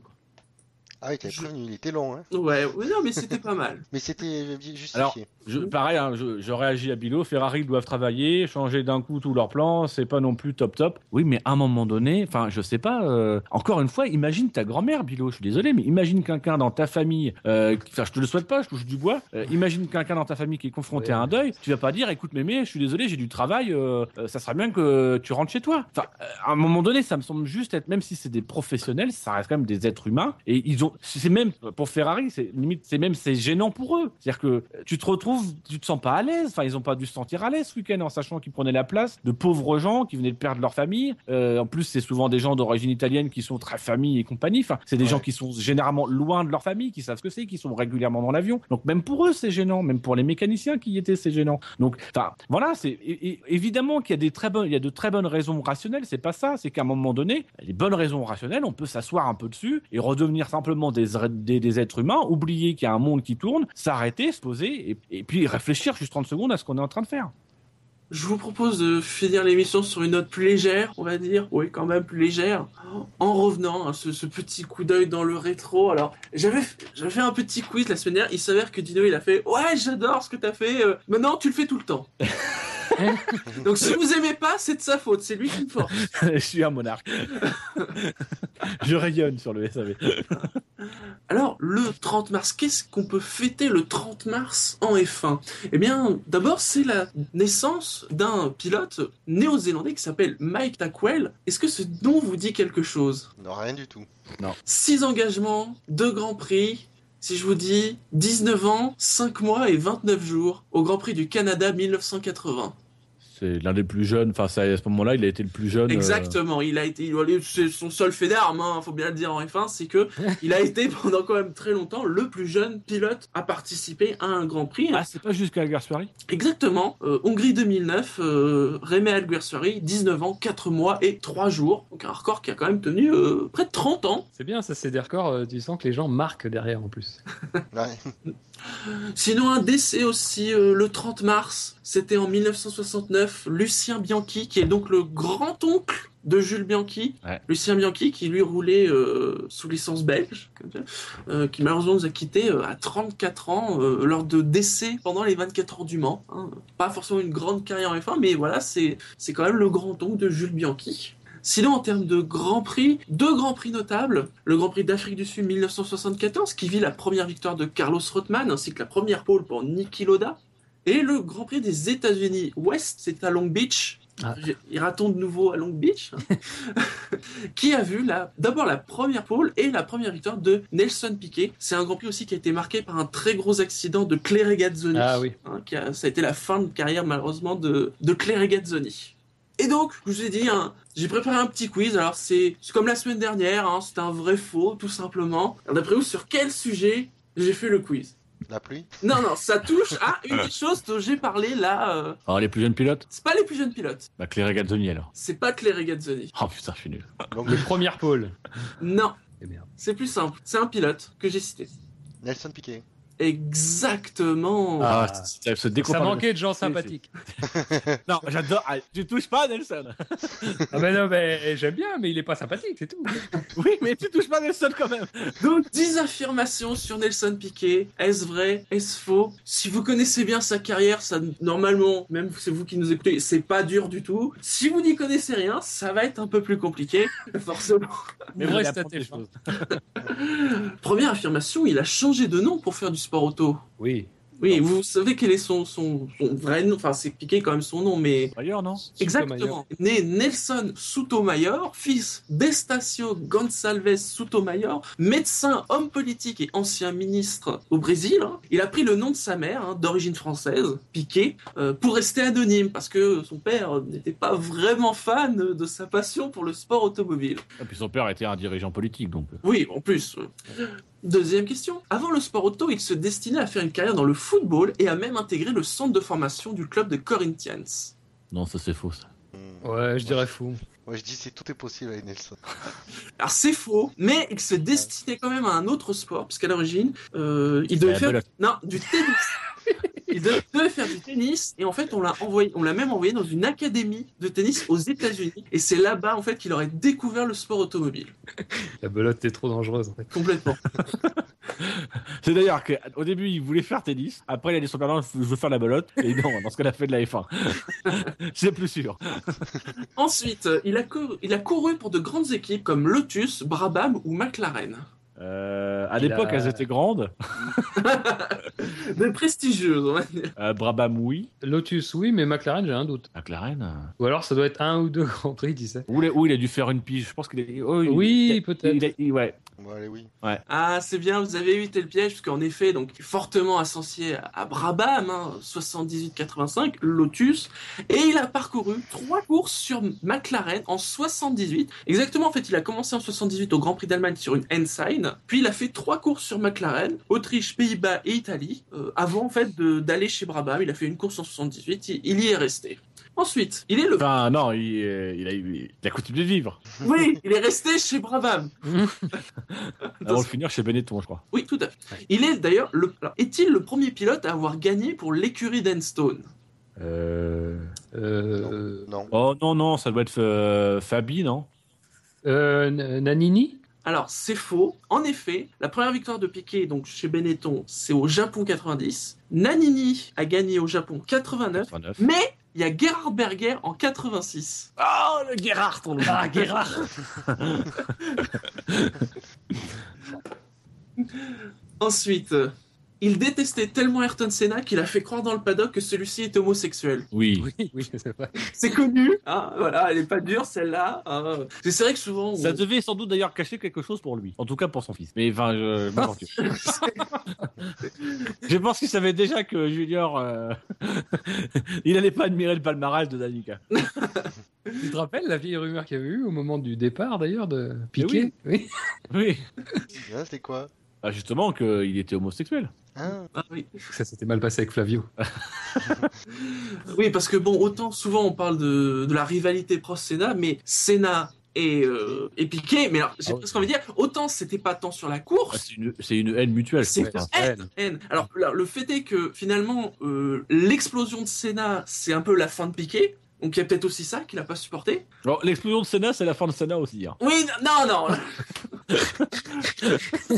Ah oui, t'avais Je- prévenu, il était long, hein. Ouais, ouais, non, mais c'était pas mal. Mais c'était justifié. Alors, Je, pareil, hein, je, je réagis à Bilo. Ferrari doivent travailler, changer d'un coup tous leurs plans, c'est pas non plus top top. Oui, mais à un moment donné, enfin, je sais pas. euh, encore une fois, imagine ta grand-mère, Bilo. Je suis désolé, mais imagine quelqu'un dans ta famille. euh, Enfin, je te le souhaite pas, je touche du bois. euh, imagine quelqu'un dans ta famille qui est confronté à un deuil. Tu vas pas dire, écoute, mémé, je suis désolé, j'ai du travail. euh, euh, ça serait bien que tu rentres chez toi. Enfin, euh, à un moment donné, ça me semble juste être, même si c'est des professionnels, ça reste quand même des êtres humains. Et ils ont, c'est même pour Ferrari, c'est limite, c'est même c'est gênant pour eux. C'est-à-dire que tu te retrouves, tu te sens pas à l'aise. Enfin, ils ont pas dû se sentir à l'aise ce week-end en sachant qu'ils prenaient la place de pauvres gens qui venaient de perdre leur famille. Euh, en plus, c'est souvent des gens d'origine italienne qui sont très famille et compagnie. Enfin, c'est des Ouais. gens qui sont généralement loin de leur famille, qui savent ce que c'est, qui sont régulièrement dans l'avion. Donc même pour eux, c'est gênant. Même pour les mécaniciens qui y étaient, c'est gênant. Donc, enfin, voilà, c'est évidemment qu'il y a des très bonnes, il y a de très bonnes raisons rationnelles. C'est pas ça. C'est qu'à un moment donné, les bonnes raisons rationnelles, on peut s'asseoir un peu dessus et redevenir simplement des, êtres humains, oublier qu'il y a un monde qui tourne, s'arrêter, se poser et, et puis réfléchir juste 30 secondes à ce qu'on est en train de faire. Je vous propose de finir l'émission sur une note plus légère, on va dire. Oui, quand même plus légère. En revenant, hein, ce, ce petit coup d'œil dans le rétro. Alors, j'avais j'avais fait un petit quiz la semaine dernière. Il s'avère que Dino, il a fait Ouais, j'adore ce que t'as fait. euh, maintenant, tu le fais tout le temps. Donc, si vous aimez pas, c'est de sa faute. C'est lui qui me force. je suis un monarque. je rayonne sur le SAV. Alors, le 30 mars, qu'est-ce qu'on peut fêter le 30 mars en F1 Eh bien, d'abord, c'est la naissance d'un pilote néo-zélandais qui s'appelle Mike Tackwell. Est-ce que ce nom vous dit quelque chose? Non, rien du tout. Six engagements, deux grands prix. Si je vous dis 19 ans, 5 mois et 29 jours au Grand Prix du Canada 1980. C'est l'un des plus jeunes. Enfin, ça, à ce moment-là, il a été le plus jeune. euh, Exactement, il a été, il- son seul fait d'armes, hein, faut bien le dire en F1, c'est que il a été pendant quand même très longtemps le plus jeune pilote à participer à un Grand Prix. Ah, c'est pas jusqu'à Alguersuari Exactement, euh, Hongrie 2009, euh, Rémi Alguersuari, 19 ans, 4 mois et 3 jours, donc un record qui a quand même tenu euh, près de 30 ans. C'est bien, ça c'est des records, euh, tu sens que les gens marquent derrière en plus. Ouais. Sinon, un décès aussi euh, le 30 mars, c'était en 1969, Lucien Bianchi, qui est donc le grand-oncle de Jules Bianchi. Ouais. Lucien Bianchi, qui lui roulait euh, sous licence belge, euh, qui malheureusement nous a quittés à 34 ans lors de décès pendant les 24 heures du Mans. hein. Pas forcément une grande carrière en F1, mais voilà, c'est c'est quand même le grand-oncle de Jules Bianchi. Sinon, en termes de Grand Prix, deux Grands Prix notables. Le Grand Prix d'Afrique du Sud 1974, qui vit la première victoire de Carlos Rothman, ainsi que la première pole pour Niki Loda. Et le Grand Prix des États-Unis Ouest, c'est à Long Beach. Ah. Ira-t-on de nouveau à Long Beach Qui a vu d'abord la première pole et la première victoire de Nelson Piquet. C'est un Grand Prix aussi qui a été marqué par un très gros accident de Claire Regazzoni. Ah oui. hein, qui a- ça a été la fin de carrière malheureusement de, de Claire Regazzoni. Et donc, je vous ai dit, hein, j'ai préparé un petit quiz. Alors, c'est comme la semaine dernière, hein, c'est un vrai faux, tout simplement. D'après vous, sur quel sujet j'ai fait le quiz? La pluie? Non, non, ça touche à une des choses dont j'ai parlé là. euh, Alors, les plus jeunes pilotes? c'est pas les plus jeunes pilotes. Bah, Claire Gazzoni alors. C'est pas Claire Regazzoni. Oh putain, je suis nul. Donc, Le premier pôle. Non, Eh c'est plus simple. C'est un pilote que j'ai cité. Nelson Piquet. Exactement. Ah, ça se Ça manquait de gens sympathiques. Non, j'adore. Ah, tu touches pas, Nelson. Ah ben non, mais j'aime bien, mais il est pas sympathique, c'est tout. Oui, mais tu touches pas Nelson quand même. Donc, 10 affirmations sur Nelson Piquet. Est-ce vrai? Est-ce faux? Si vous connaissez bien sa carrière, ça, normalement, même c'est vous qui nous écoutez, c'est pas dur du tout. Si vous n'y connaissez rien, ça va être un peu plus compliqué, forcément. Mais c'est apprendre des choses. Première affirmation, il a changé de nom pour faire du sport auto. Oui. Oui, vous savez quel est son, son, son vrai nom, enfin c'est Piquet quand même son nom, mais Ailleurs, non? Exactement. Né Nelson Sotomayor, fils d'Estacio Gonçalves Sotomayor, médecin, homme politique et ancien ministre au Brésil. hein. Il a pris le nom de sa mère, hein, d'origine française, Piquet, euh, pour rester anonyme, parce que son père n'était pas vraiment fan de sa passion pour le sport automobile. Et puis son père était un dirigeant politique, donc. Oui, en plus. Deuxième question. Avant le sport auto, il se destinait à faire une carrière dans le football et a même intégré le centre de formation du club de Corinthians. Non, ça c'est faux. Ça. Hmm. Ouais, je dirais fou. Ouais, je dis c'est tout est possible avec Nelson. Alors c'est faux, mais il se destinait quand même à un autre sport, puisqu'à l'origine, euh, il devait faire non du tennis. il devait faire du tennis et en fait on l'a envoyé, on l'a même envoyé dans une académie de tennis aux États-Unis et c'est là-bas en fait qu'il aurait découvert le sport automobile La belote est trop dangereuse, en fait. complètement. C'est d'ailleurs qu'au début, il voulait faire tennis. Après, il a dit son père, je veux faire la belote. Et non, dans ce qu'elle a fait de la F1. c'est plus sûr. Ensuite, il a couru, il a couru pour de grandes équipes comme Lotus, Brabham ou McLaren. Euh, à l'époque, a- elles étaient grandes. De prestigieuses, on va dire. Euh, Brabham, oui. Lotus, oui, mais McLaren, j'ai un doute. McLaren. Ou alors, ça doit être un ou deux grands prix, tu sais. Où il, a, a dû faire une pige. Je pense qu'il est. oh, il- Oui, il- peut-être. il a- il- ouais. Bon, allez, oui. Ah, c'est bien, vous avez évité le piège, puisqu'en effet, donc, fortement associé à- à Brabham, hein, 78-85, Lotus, et il a parcouru trois courses sur McLaren en 78. Exactement, en fait, il a commencé en 78 au Grand Prix d'Allemagne sur une Ensign, puis il a fait trois courses sur McLaren, Autriche, Pays-Bas et Italie, euh, avant, en fait, d'aller chez Brabham. Il a fait une course en 78, il, il y est resté. Ensuite, il est le... Enfin, non, il, euh, il a, il a coutume de vivre. Oui, il est resté chez Brabham. Avant de finir chez Benetton, je crois. Oui, tout à fait. Il est d'ailleurs le. Est-il le premier pilote à avoir gagné pour l'écurie d'Enstone? Euh... Euh, Non. Oh non, non, ça doit être euh, Fabi, non? Euh, Nanini? Alors, c'est faux. En effet, la première victoire de Piquet, donc chez Benetton, c'est au Japon 90. Nanini a gagné au Japon 89. 89. Mais il y a Gerhard Berger en 86. Oh, le Gerhardt, on le Ah, Gerhard Ensuite, euh, il détestait tellement Ayrton Senna qu'il a fait croire dans le paddock que celui-ci était homosexuel. Oui. Oui, oui, c'est vrai. C'est connu, hein, voilà, elle est pas dure celle-là. hein. C'est vrai que souvent, on- Ça devait sans doute d'ailleurs cacher quelque chose pour lui. En tout cas pour son fils. Mais enfin, je je pense qu'il savait déjà que Junior, euh, il allait pas admirer le palmarès de Danica. Tu te rappelles la vieille rumeur qu'il y avait eu au moment du départ, d'ailleurs, de Piquet Oui. Oui. C'est quoi? Ah, justement qu'il était homosexuel. Ah oui. Ça s'était mal passé avec Flavio. Oui, parce que bon, autant souvent on parle de, de la rivalité Prost-Senna, mais Senna et, euh, et Piquet, mais alors j'ai Ah oui. presque envie de dire, autant c'était pas tant sur la Ah, course, c'est une, c'est une haine mutuelle. c'est une haine, haine. Alors là, le fait est que finalement, euh, l'explosion de Senna, c'est un peu la fin de Piquet. Donc il y a peut-être aussi ça qu'il a pas supporté. Alors, l'explosion de Senna, c'est la fin de Senna aussi. hein. Oui, non, non.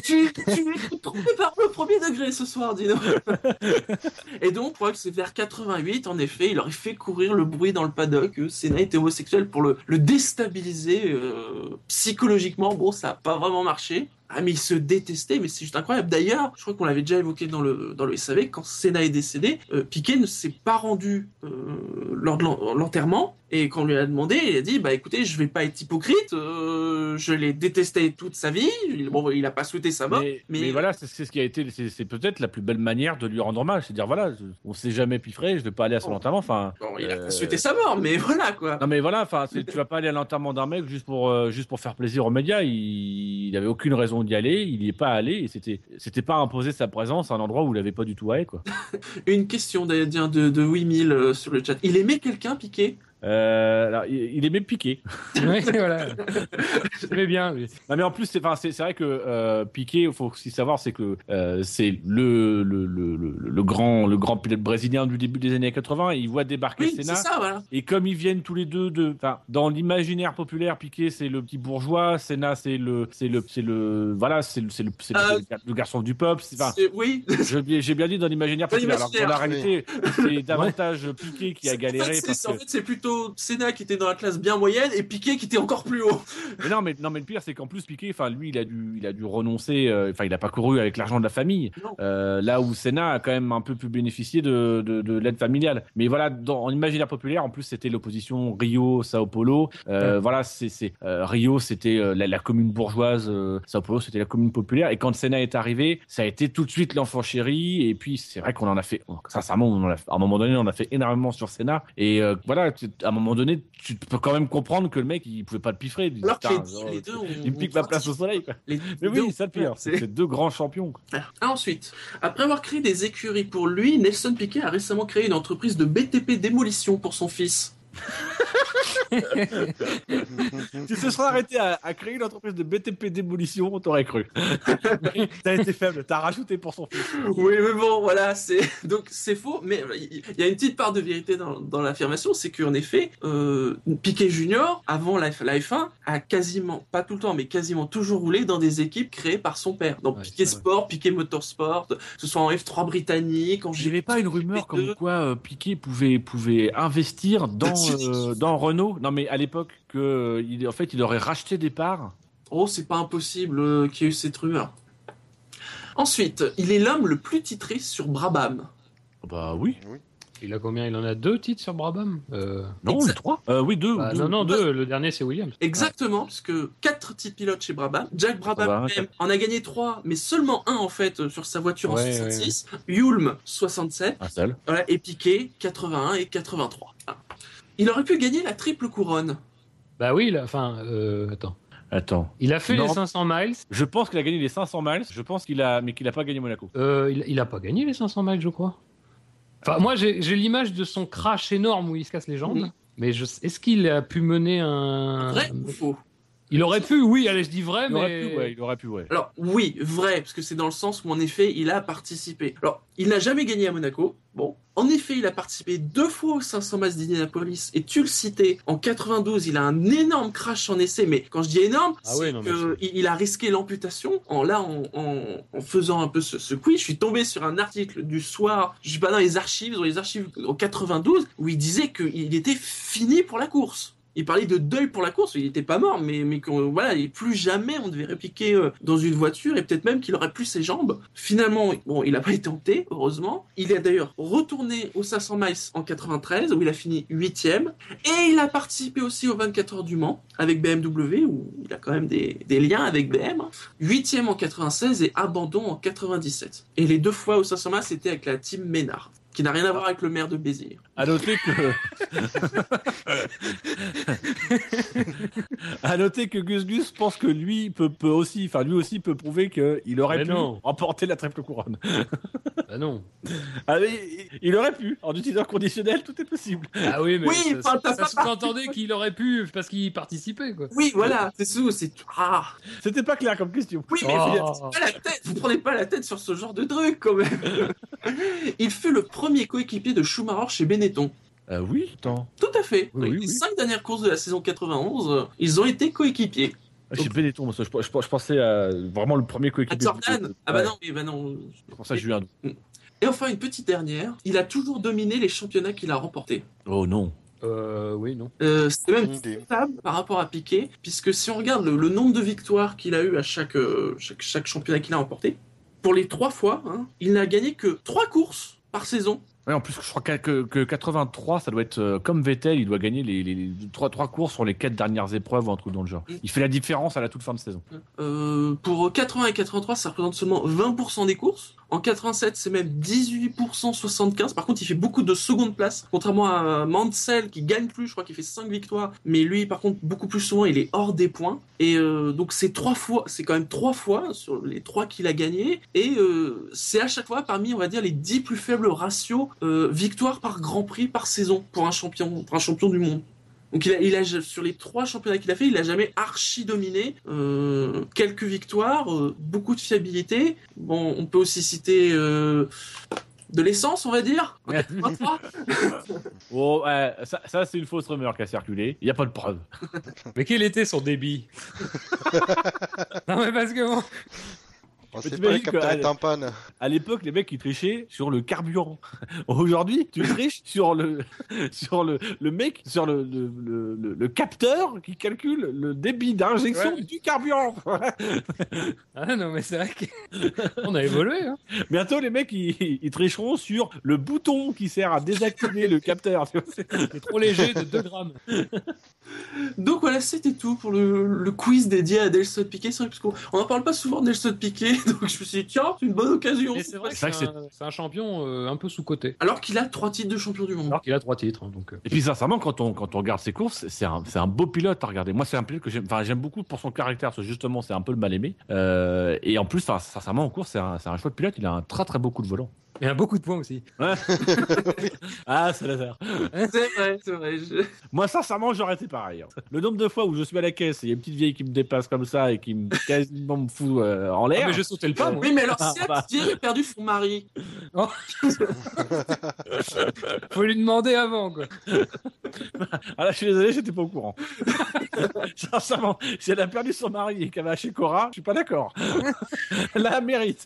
tu, tu es trompé par le premier degré ce soir, Dino. Et donc, je crois que c'est vers 88, en effet, il aurait fait courir le bruit dans le paddock que Senna était homosexuel pour le, le déstabiliser euh, psychologiquement. Bon, ça n'a pas vraiment marché. Ah, mais ils se détestaient, mais c'est juste incroyable. D'ailleurs, je crois qu'on l'avait déjà évoqué dans le, dans le SAV, quand Senna est décédé, euh, Piquet ne s'est pas rendu euh, lors de l'en- l'enterrement. Et quand on lui a demandé, il a dit, bah écoutez, je vais pas être hypocrite, euh, je l'ai détesté toute sa vie. Il- Bon, il a pas souhaité sa mort, Mais, mais, mais voilà, c'est ce qui a été, c'est peut-être la plus belle manière de lui rendre hommage, c'est dire voilà, je- on s'est jamais piffré, je vais pas aller à son Oh. enterrement. Enfin, Bon, il a Euh, pas souhaité sa mort, mais voilà quoi. non mais voilà, enfin, tu vas pas aller à l'enterrement d'un mec juste pour euh, juste pour faire plaisir aux médias. Il, il avait aucune raison d'y aller, il y est pas allé et c'était c'était pas imposer sa présence à un endroit où il avait pas du tout à aller quoi. Une question d'ailleurs de, de 8000 euh, sur le chat. Il aimait quelqu'un, Piqué? Euh, alors, il, piquer. Ouais, voilà. Mais bien. oui. Non mais en plus c'est enfin c'est c'est vrai que euh, Piqué il faut aussi savoir c'est que euh, c'est le le, le le le grand le grand pilote brésilien du début des années 80 il voit débarquer Oui, c'est Senna ça, voilà. et comme ils viennent tous les deux de dans l'imaginaire populaire Piqué c'est le petit bourgeois Senna c'est le c'est le c'est le voilà c'est le c'est le, c'est le- Euh, le garçon du peuple c'est- enfin C'est- Oui, je- j'ai bien dit dans l'imaginaire Dans populaire alors que dans la réalité c'est davantage Piqué qui a En galéré fait, parce c'est- en que fait, c'est plutôt Senna qui était dans la classe bien moyenne et Piqué qui était encore plus haut. Mais non, mais non, mais le pire, c'est qu'en plus Piqué, enfin lui, il a dû, il a dû renoncer. euh, Enfin, il a pas couru avec l'argent de la famille. Euh, là où Senna a quand même un peu pu bénéficier de, de, de l'aide familiale. Mais voilà, dans, en imaginaire populaire, en plus, c'était l'opposition Rio-Sao Paulo. Euh, Voilà, c'est, c'est euh, Rio, c'était euh, la, la commune bourgeoise. Euh, Sao Paulo, c'était la commune populaire. Et quand Senna est arrivé, ça a été tout de suite l'enfant chéri. Et puis, c'est vrai qu'on en a fait, sincèrement, on en a, à un moment donné, on en a fait énormément sur Senna. Et euh, voilà, tu- à un moment donné, tu peux quand même comprendre que le mec, il pouvait pas le piffrer. Il dit, Alors que Putain, les, genre, les deux ont. il me pique ma place au soleil. Quoi. Les- Mais deux oui, ont- ça le pire. c'est- deux grands champions. quoi. Ah, Ensuite, après avoir créé des écuries pour lui, Nelson Piquet a récemment créé une entreprise de BTP démolition pour son fils. Tu te serais arrêté à, à créer une entreprise de BTP démolition, on t'aurait cru. T'as été faible, t'as rajouté pour son fils. Oui, mais bon, voilà, c'est donc c'est faux, mais il y a une petite part de vérité dans, dans l'affirmation, c'est qu'en effet, euh, Piquet Junior, avant la, F- la F1, a quasiment, pas tout le temps, mais quasiment toujours roulé dans des équipes créées par son père. Donc Ouais, Piquet. Sport, Piquet Motorsport, que ce soit en F3 britannique, en Il n'y G... avait pas une rumeur P2. comme quoi euh, Piquet pouvait, pouvait investir dans, euh, dans Renault Non, mais à l'époque, que, euh, il, en fait, il aurait racheté des parts. Oh, c'est pas impossible euh, qu'il y ait eu cette rumeur. Ensuite, il est l'homme le plus titré sur Brabham. Bah oui. Il a combien? Il en a deux titres sur Brabham? Euh... Non, Exact. le 3 euh, Oui, deux. bah, deux. Non, non, deux. Le dernier, c'est Williams. Exactement, parce que quatre titres pilotes chez Brabham. Jack Brabham Ah bah, même en a gagné trois, mais seulement un en fait sur sa voiture Ouais, en 66. Hulme 67, Un seul. voilà, et Piquet 81 et 83. Ah. Il aurait pu gagner la triple couronne. Bah oui, il a... enfin, euh... attends. Attends. Il a fait Non. les 500 miles. Je pense qu'il a gagné les 500 miles. Je pense qu'il a, mais qu'il a pas gagné Monaco. Euh, il, il a pas gagné les 500 miles, je crois. Enfin, moi, j'ai j'ai l'image de son crash énorme où il se casse les jambes. Mais je... est-ce qu'il a pu mener un. Vrai ou faux? Il aurait pu, oui, allez, je dis vrai, Il mais. aurait pu, ouais. Il aurait pu, ouais. Alors oui, vrai, parce que c'est dans le sens où en effet il a participé. Alors il n'a jamais gagné à Monaco. Bon, en effet il a participé deux fois aux 500 miles d'Indianapolis et tu le citais, en 92 il a un énorme crash en essai, mais quand je dis énorme, Ah c'est mais que il, il a risqué l'amputation. En là, en, en, en faisant un peu ce, ce quiz, je suis tombé sur un article du soir, je suis pas dans les archives, dans les archives en 92, où il disait qu'il était fini pour la course. Il parlait de deuil pour la course, il était pas mort, mais, mais voilà, et plus jamais on devait répliquer euh, dans une voiture, et peut-être même qu'il aurait plus ses jambes. Finalement, il a pas été hanté, heureusement. Il est d'ailleurs retourné aux 500 miles en 93, où il a fini huitième, et il a participé aussi aux 24 heures du Mans, avec BMW, où il a quand même des, liens avec BM. Huitième en 96 et abandon en 97. Et les deux fois aux 500 miles, c'était avec la team Ménard, qui n'a rien à voir avec le maire de Béziers. À noter que. à noter que Gus Gus pense que lui peut, peut aussi, enfin lui aussi peut prouver qu'il aurait Mais pu non. remporter la triple couronne. Bah non. Ah, il- il aurait pu. En utilisant conditionnel, tout est possible. Ah oui, mais Oui, ça, ça pas sous-entendait qu'il aurait pu parce qu'il participait, quoi. Oui, voilà, c'est tout, c'est ah. C'était pas clair comme question. Oui, mais Oh. pas la tête, vous prenez pas la tête sur ce genre de truc quand même. Il fut le premier coéquipier de Schumacher chez Benetton. Euh, oui, attends. Tout à fait. Oui, oui, les oui. cinq dernières courses de la saison 91, euh, ils ont été coéquipiers. Ah, Chez Benetton, moi, je, je- je pensais à vraiment le premier À coéquipier. Jordan Ah bah Ouais, non, mais bah non. C'est pour ça que j'ai eu un doute. Et enfin, une petite dernière. Il a toujours dominé les championnats qu'il a remportés. Oh non. Euh, oui, non. Euh, c'est même stable par rapport à Piquet, puisque si on regarde le, le nombre de victoires qu'il a eu à chaque, euh, chaque, chaque championnat qu'il a remporté, pour les trois fois, hein, il n'a gagné que trois courses par saison. En plus, je crois que, que, que 83, ça doit être euh, comme Vettel, il doit gagner les, les, les trois, trois courses sur les quatre dernières épreuves ou un truc dans le genre. Il fait la différence à la toute fin de saison. Euh, pour 80 et 83, ça représente seulement 20% des courses. En 87, c'est même 18% 75. Par contre, il fait beaucoup de seconde place, contrairement à Mansell qui gagne plus. Je crois qu'il fait 5 victoires, mais lui, par contre, beaucoup plus souvent, il est hors des points. Et euh, donc, c'est trois fois, c'est quand même trois fois sur les trois qu'il a gagné. Et c'est à chaque fois parmi, on va dire, les 10 plus faibles ratios euh, victoires par Grand Prix par saison pour un champion, pour un champion du monde. Donc il a, il a sur les trois championnats qu'il a fait, il a jamais archi dominé. Euh, quelques victoires, euh, beaucoup de fiabilité. Bon, on peut aussi citer euh, de l'essence, on va dire. En 83. Oh, ça c'est une fausse rumeur qui a circulé. Il n'y a pas de preuve. Mais quel était son débit? Non, mais parce que bon. Sait pas, le capteur est en panne. À l'époque, les mecs ils trichaient sur le carburant. Aujourd'hui, tu triches sur le sur le, le mec sur le, le, le, le- le capteur qui calcule le débit d'injection Ouais. du carburant. Ah non, mais c'est vrai qu'on a évolué. Hein. Bientôt, les mecs ils, ils tricheront sur le bouton qui sert à désactiver le capteur. C'est- trop léger de 2 grammes. Donc voilà, c'était tout pour le, le quiz dédié à Nelson Piquet. C'est vrai parce qu'on on en parle pas souvent de Nelson Piquet, donc je me suis dit tiens, c'est une bonne occasion. Et c'est vrai que C'est un, c'est un champion euh, un peu sous-coté. Alors qu'il a trois titres de champion du monde. Alors qu'il a trois titres. hein, donc, euh. Et puis sincèrement, quand on quand on regarde ses courses, c'est un c'est un beau pilote à regarder. Moi, c'est un pilote que j'aime. Enfin, j'aime beaucoup pour son caractère. Parce que justement, c'est un peu le mal aimé. Euh, et en plus, sincèrement, en course, c'est un c'est un chouette pilote. Il a un très très beau coup de volant. Il a beaucoup de points aussi. Ah, c'est laser. C'est vrai, c'est vrai. je- Moi, sincèrement, j'aurais été pareil. hein. Le nombre de fois où je suis à la caisse et il y a une petite vieille qui me dépasse comme ça et qui me quasiment me fout euh, en Ah, l'air. mais je sautais le pas, moi. Oui, mais alors Ah, si la bah. petite vieille a perdu son mari, Faut lui demander avant, quoi. Ah là, je suis désolé, j'étais pas au courant. sincèrement, si elle a perdu son mari et qu'elle va chez Cora, je suis pas d'accord. Là, elle mérite.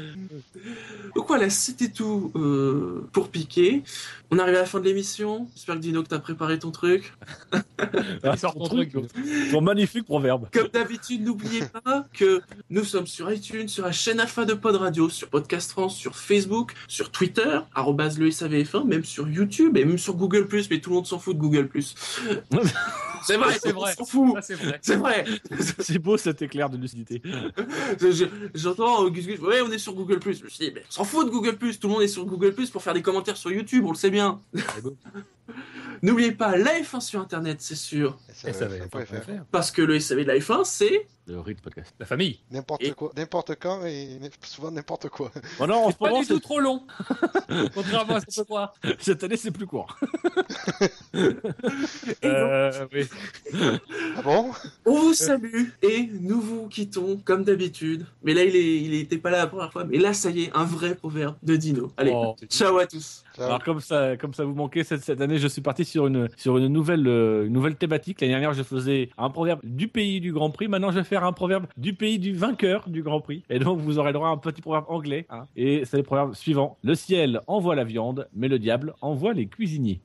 Donc voilà, c'était tout euh, pour Piquet. On arrive à la fin de l'émission. J'espère que Dino que t'as préparé ton truc. Ah, sort ton ton truc, truc, ton magnifique proverbe. Comme d'habitude, n'oubliez pas que nous sommes sur iTunes, sur la chaîne Alpha de Pod Radio, sur Podcast France, sur Facebook, sur Twitter, arrobase le SAVF1, même sur YouTube et même sur Google+, mais tout le monde s'en fout de Google+. c'est vrai, C'est vrai. c'est vrai. C'est beau cet éclair de lucidité. Je- je- J'entends euh, Gus, ouais, on est sur Google+. Je me suis dit, mais s'en fout de Google+. Tout le monde est sur Google+, pour faire des commentaires sur YouTube, on le sait bien. N'oubliez pas, la F1 sur Internet, c'est sûr. Et ça va va pas faire. Parce que le SAV de la F1, c'est... Le Ritz Podcast. La famille. N'importe Et- quoi, n'importe quand et souvent n'importe quoi. Oh non, en ce C'est pas moment, du tout trop long. Contrairement à ce qu'on cette année, c'est plus court. Euh, oui. Ah bon? On vous salue et nous vous quittons comme d'habitude. Mais là, il, est, il était pas là la première fois. Mais là, ça y est, un vrai proverbe de Dino. Allez, Oh. ciao à tous. Alors comme ça, comme ça vous manquait cette, cette année, je suis parti sur une sur une nouvelle euh, nouvelle thématique. L'année dernière, je faisais un proverbe du pays du Grand Prix. Maintenant, je vais faire un proverbe du pays du vainqueur du Grand Prix. Et donc, vous aurez le droit à un petit proverbe anglais. hein. Et c'est le proverbe suivant le ciel envoie la viande, mais le diable envoie les cuisiniers.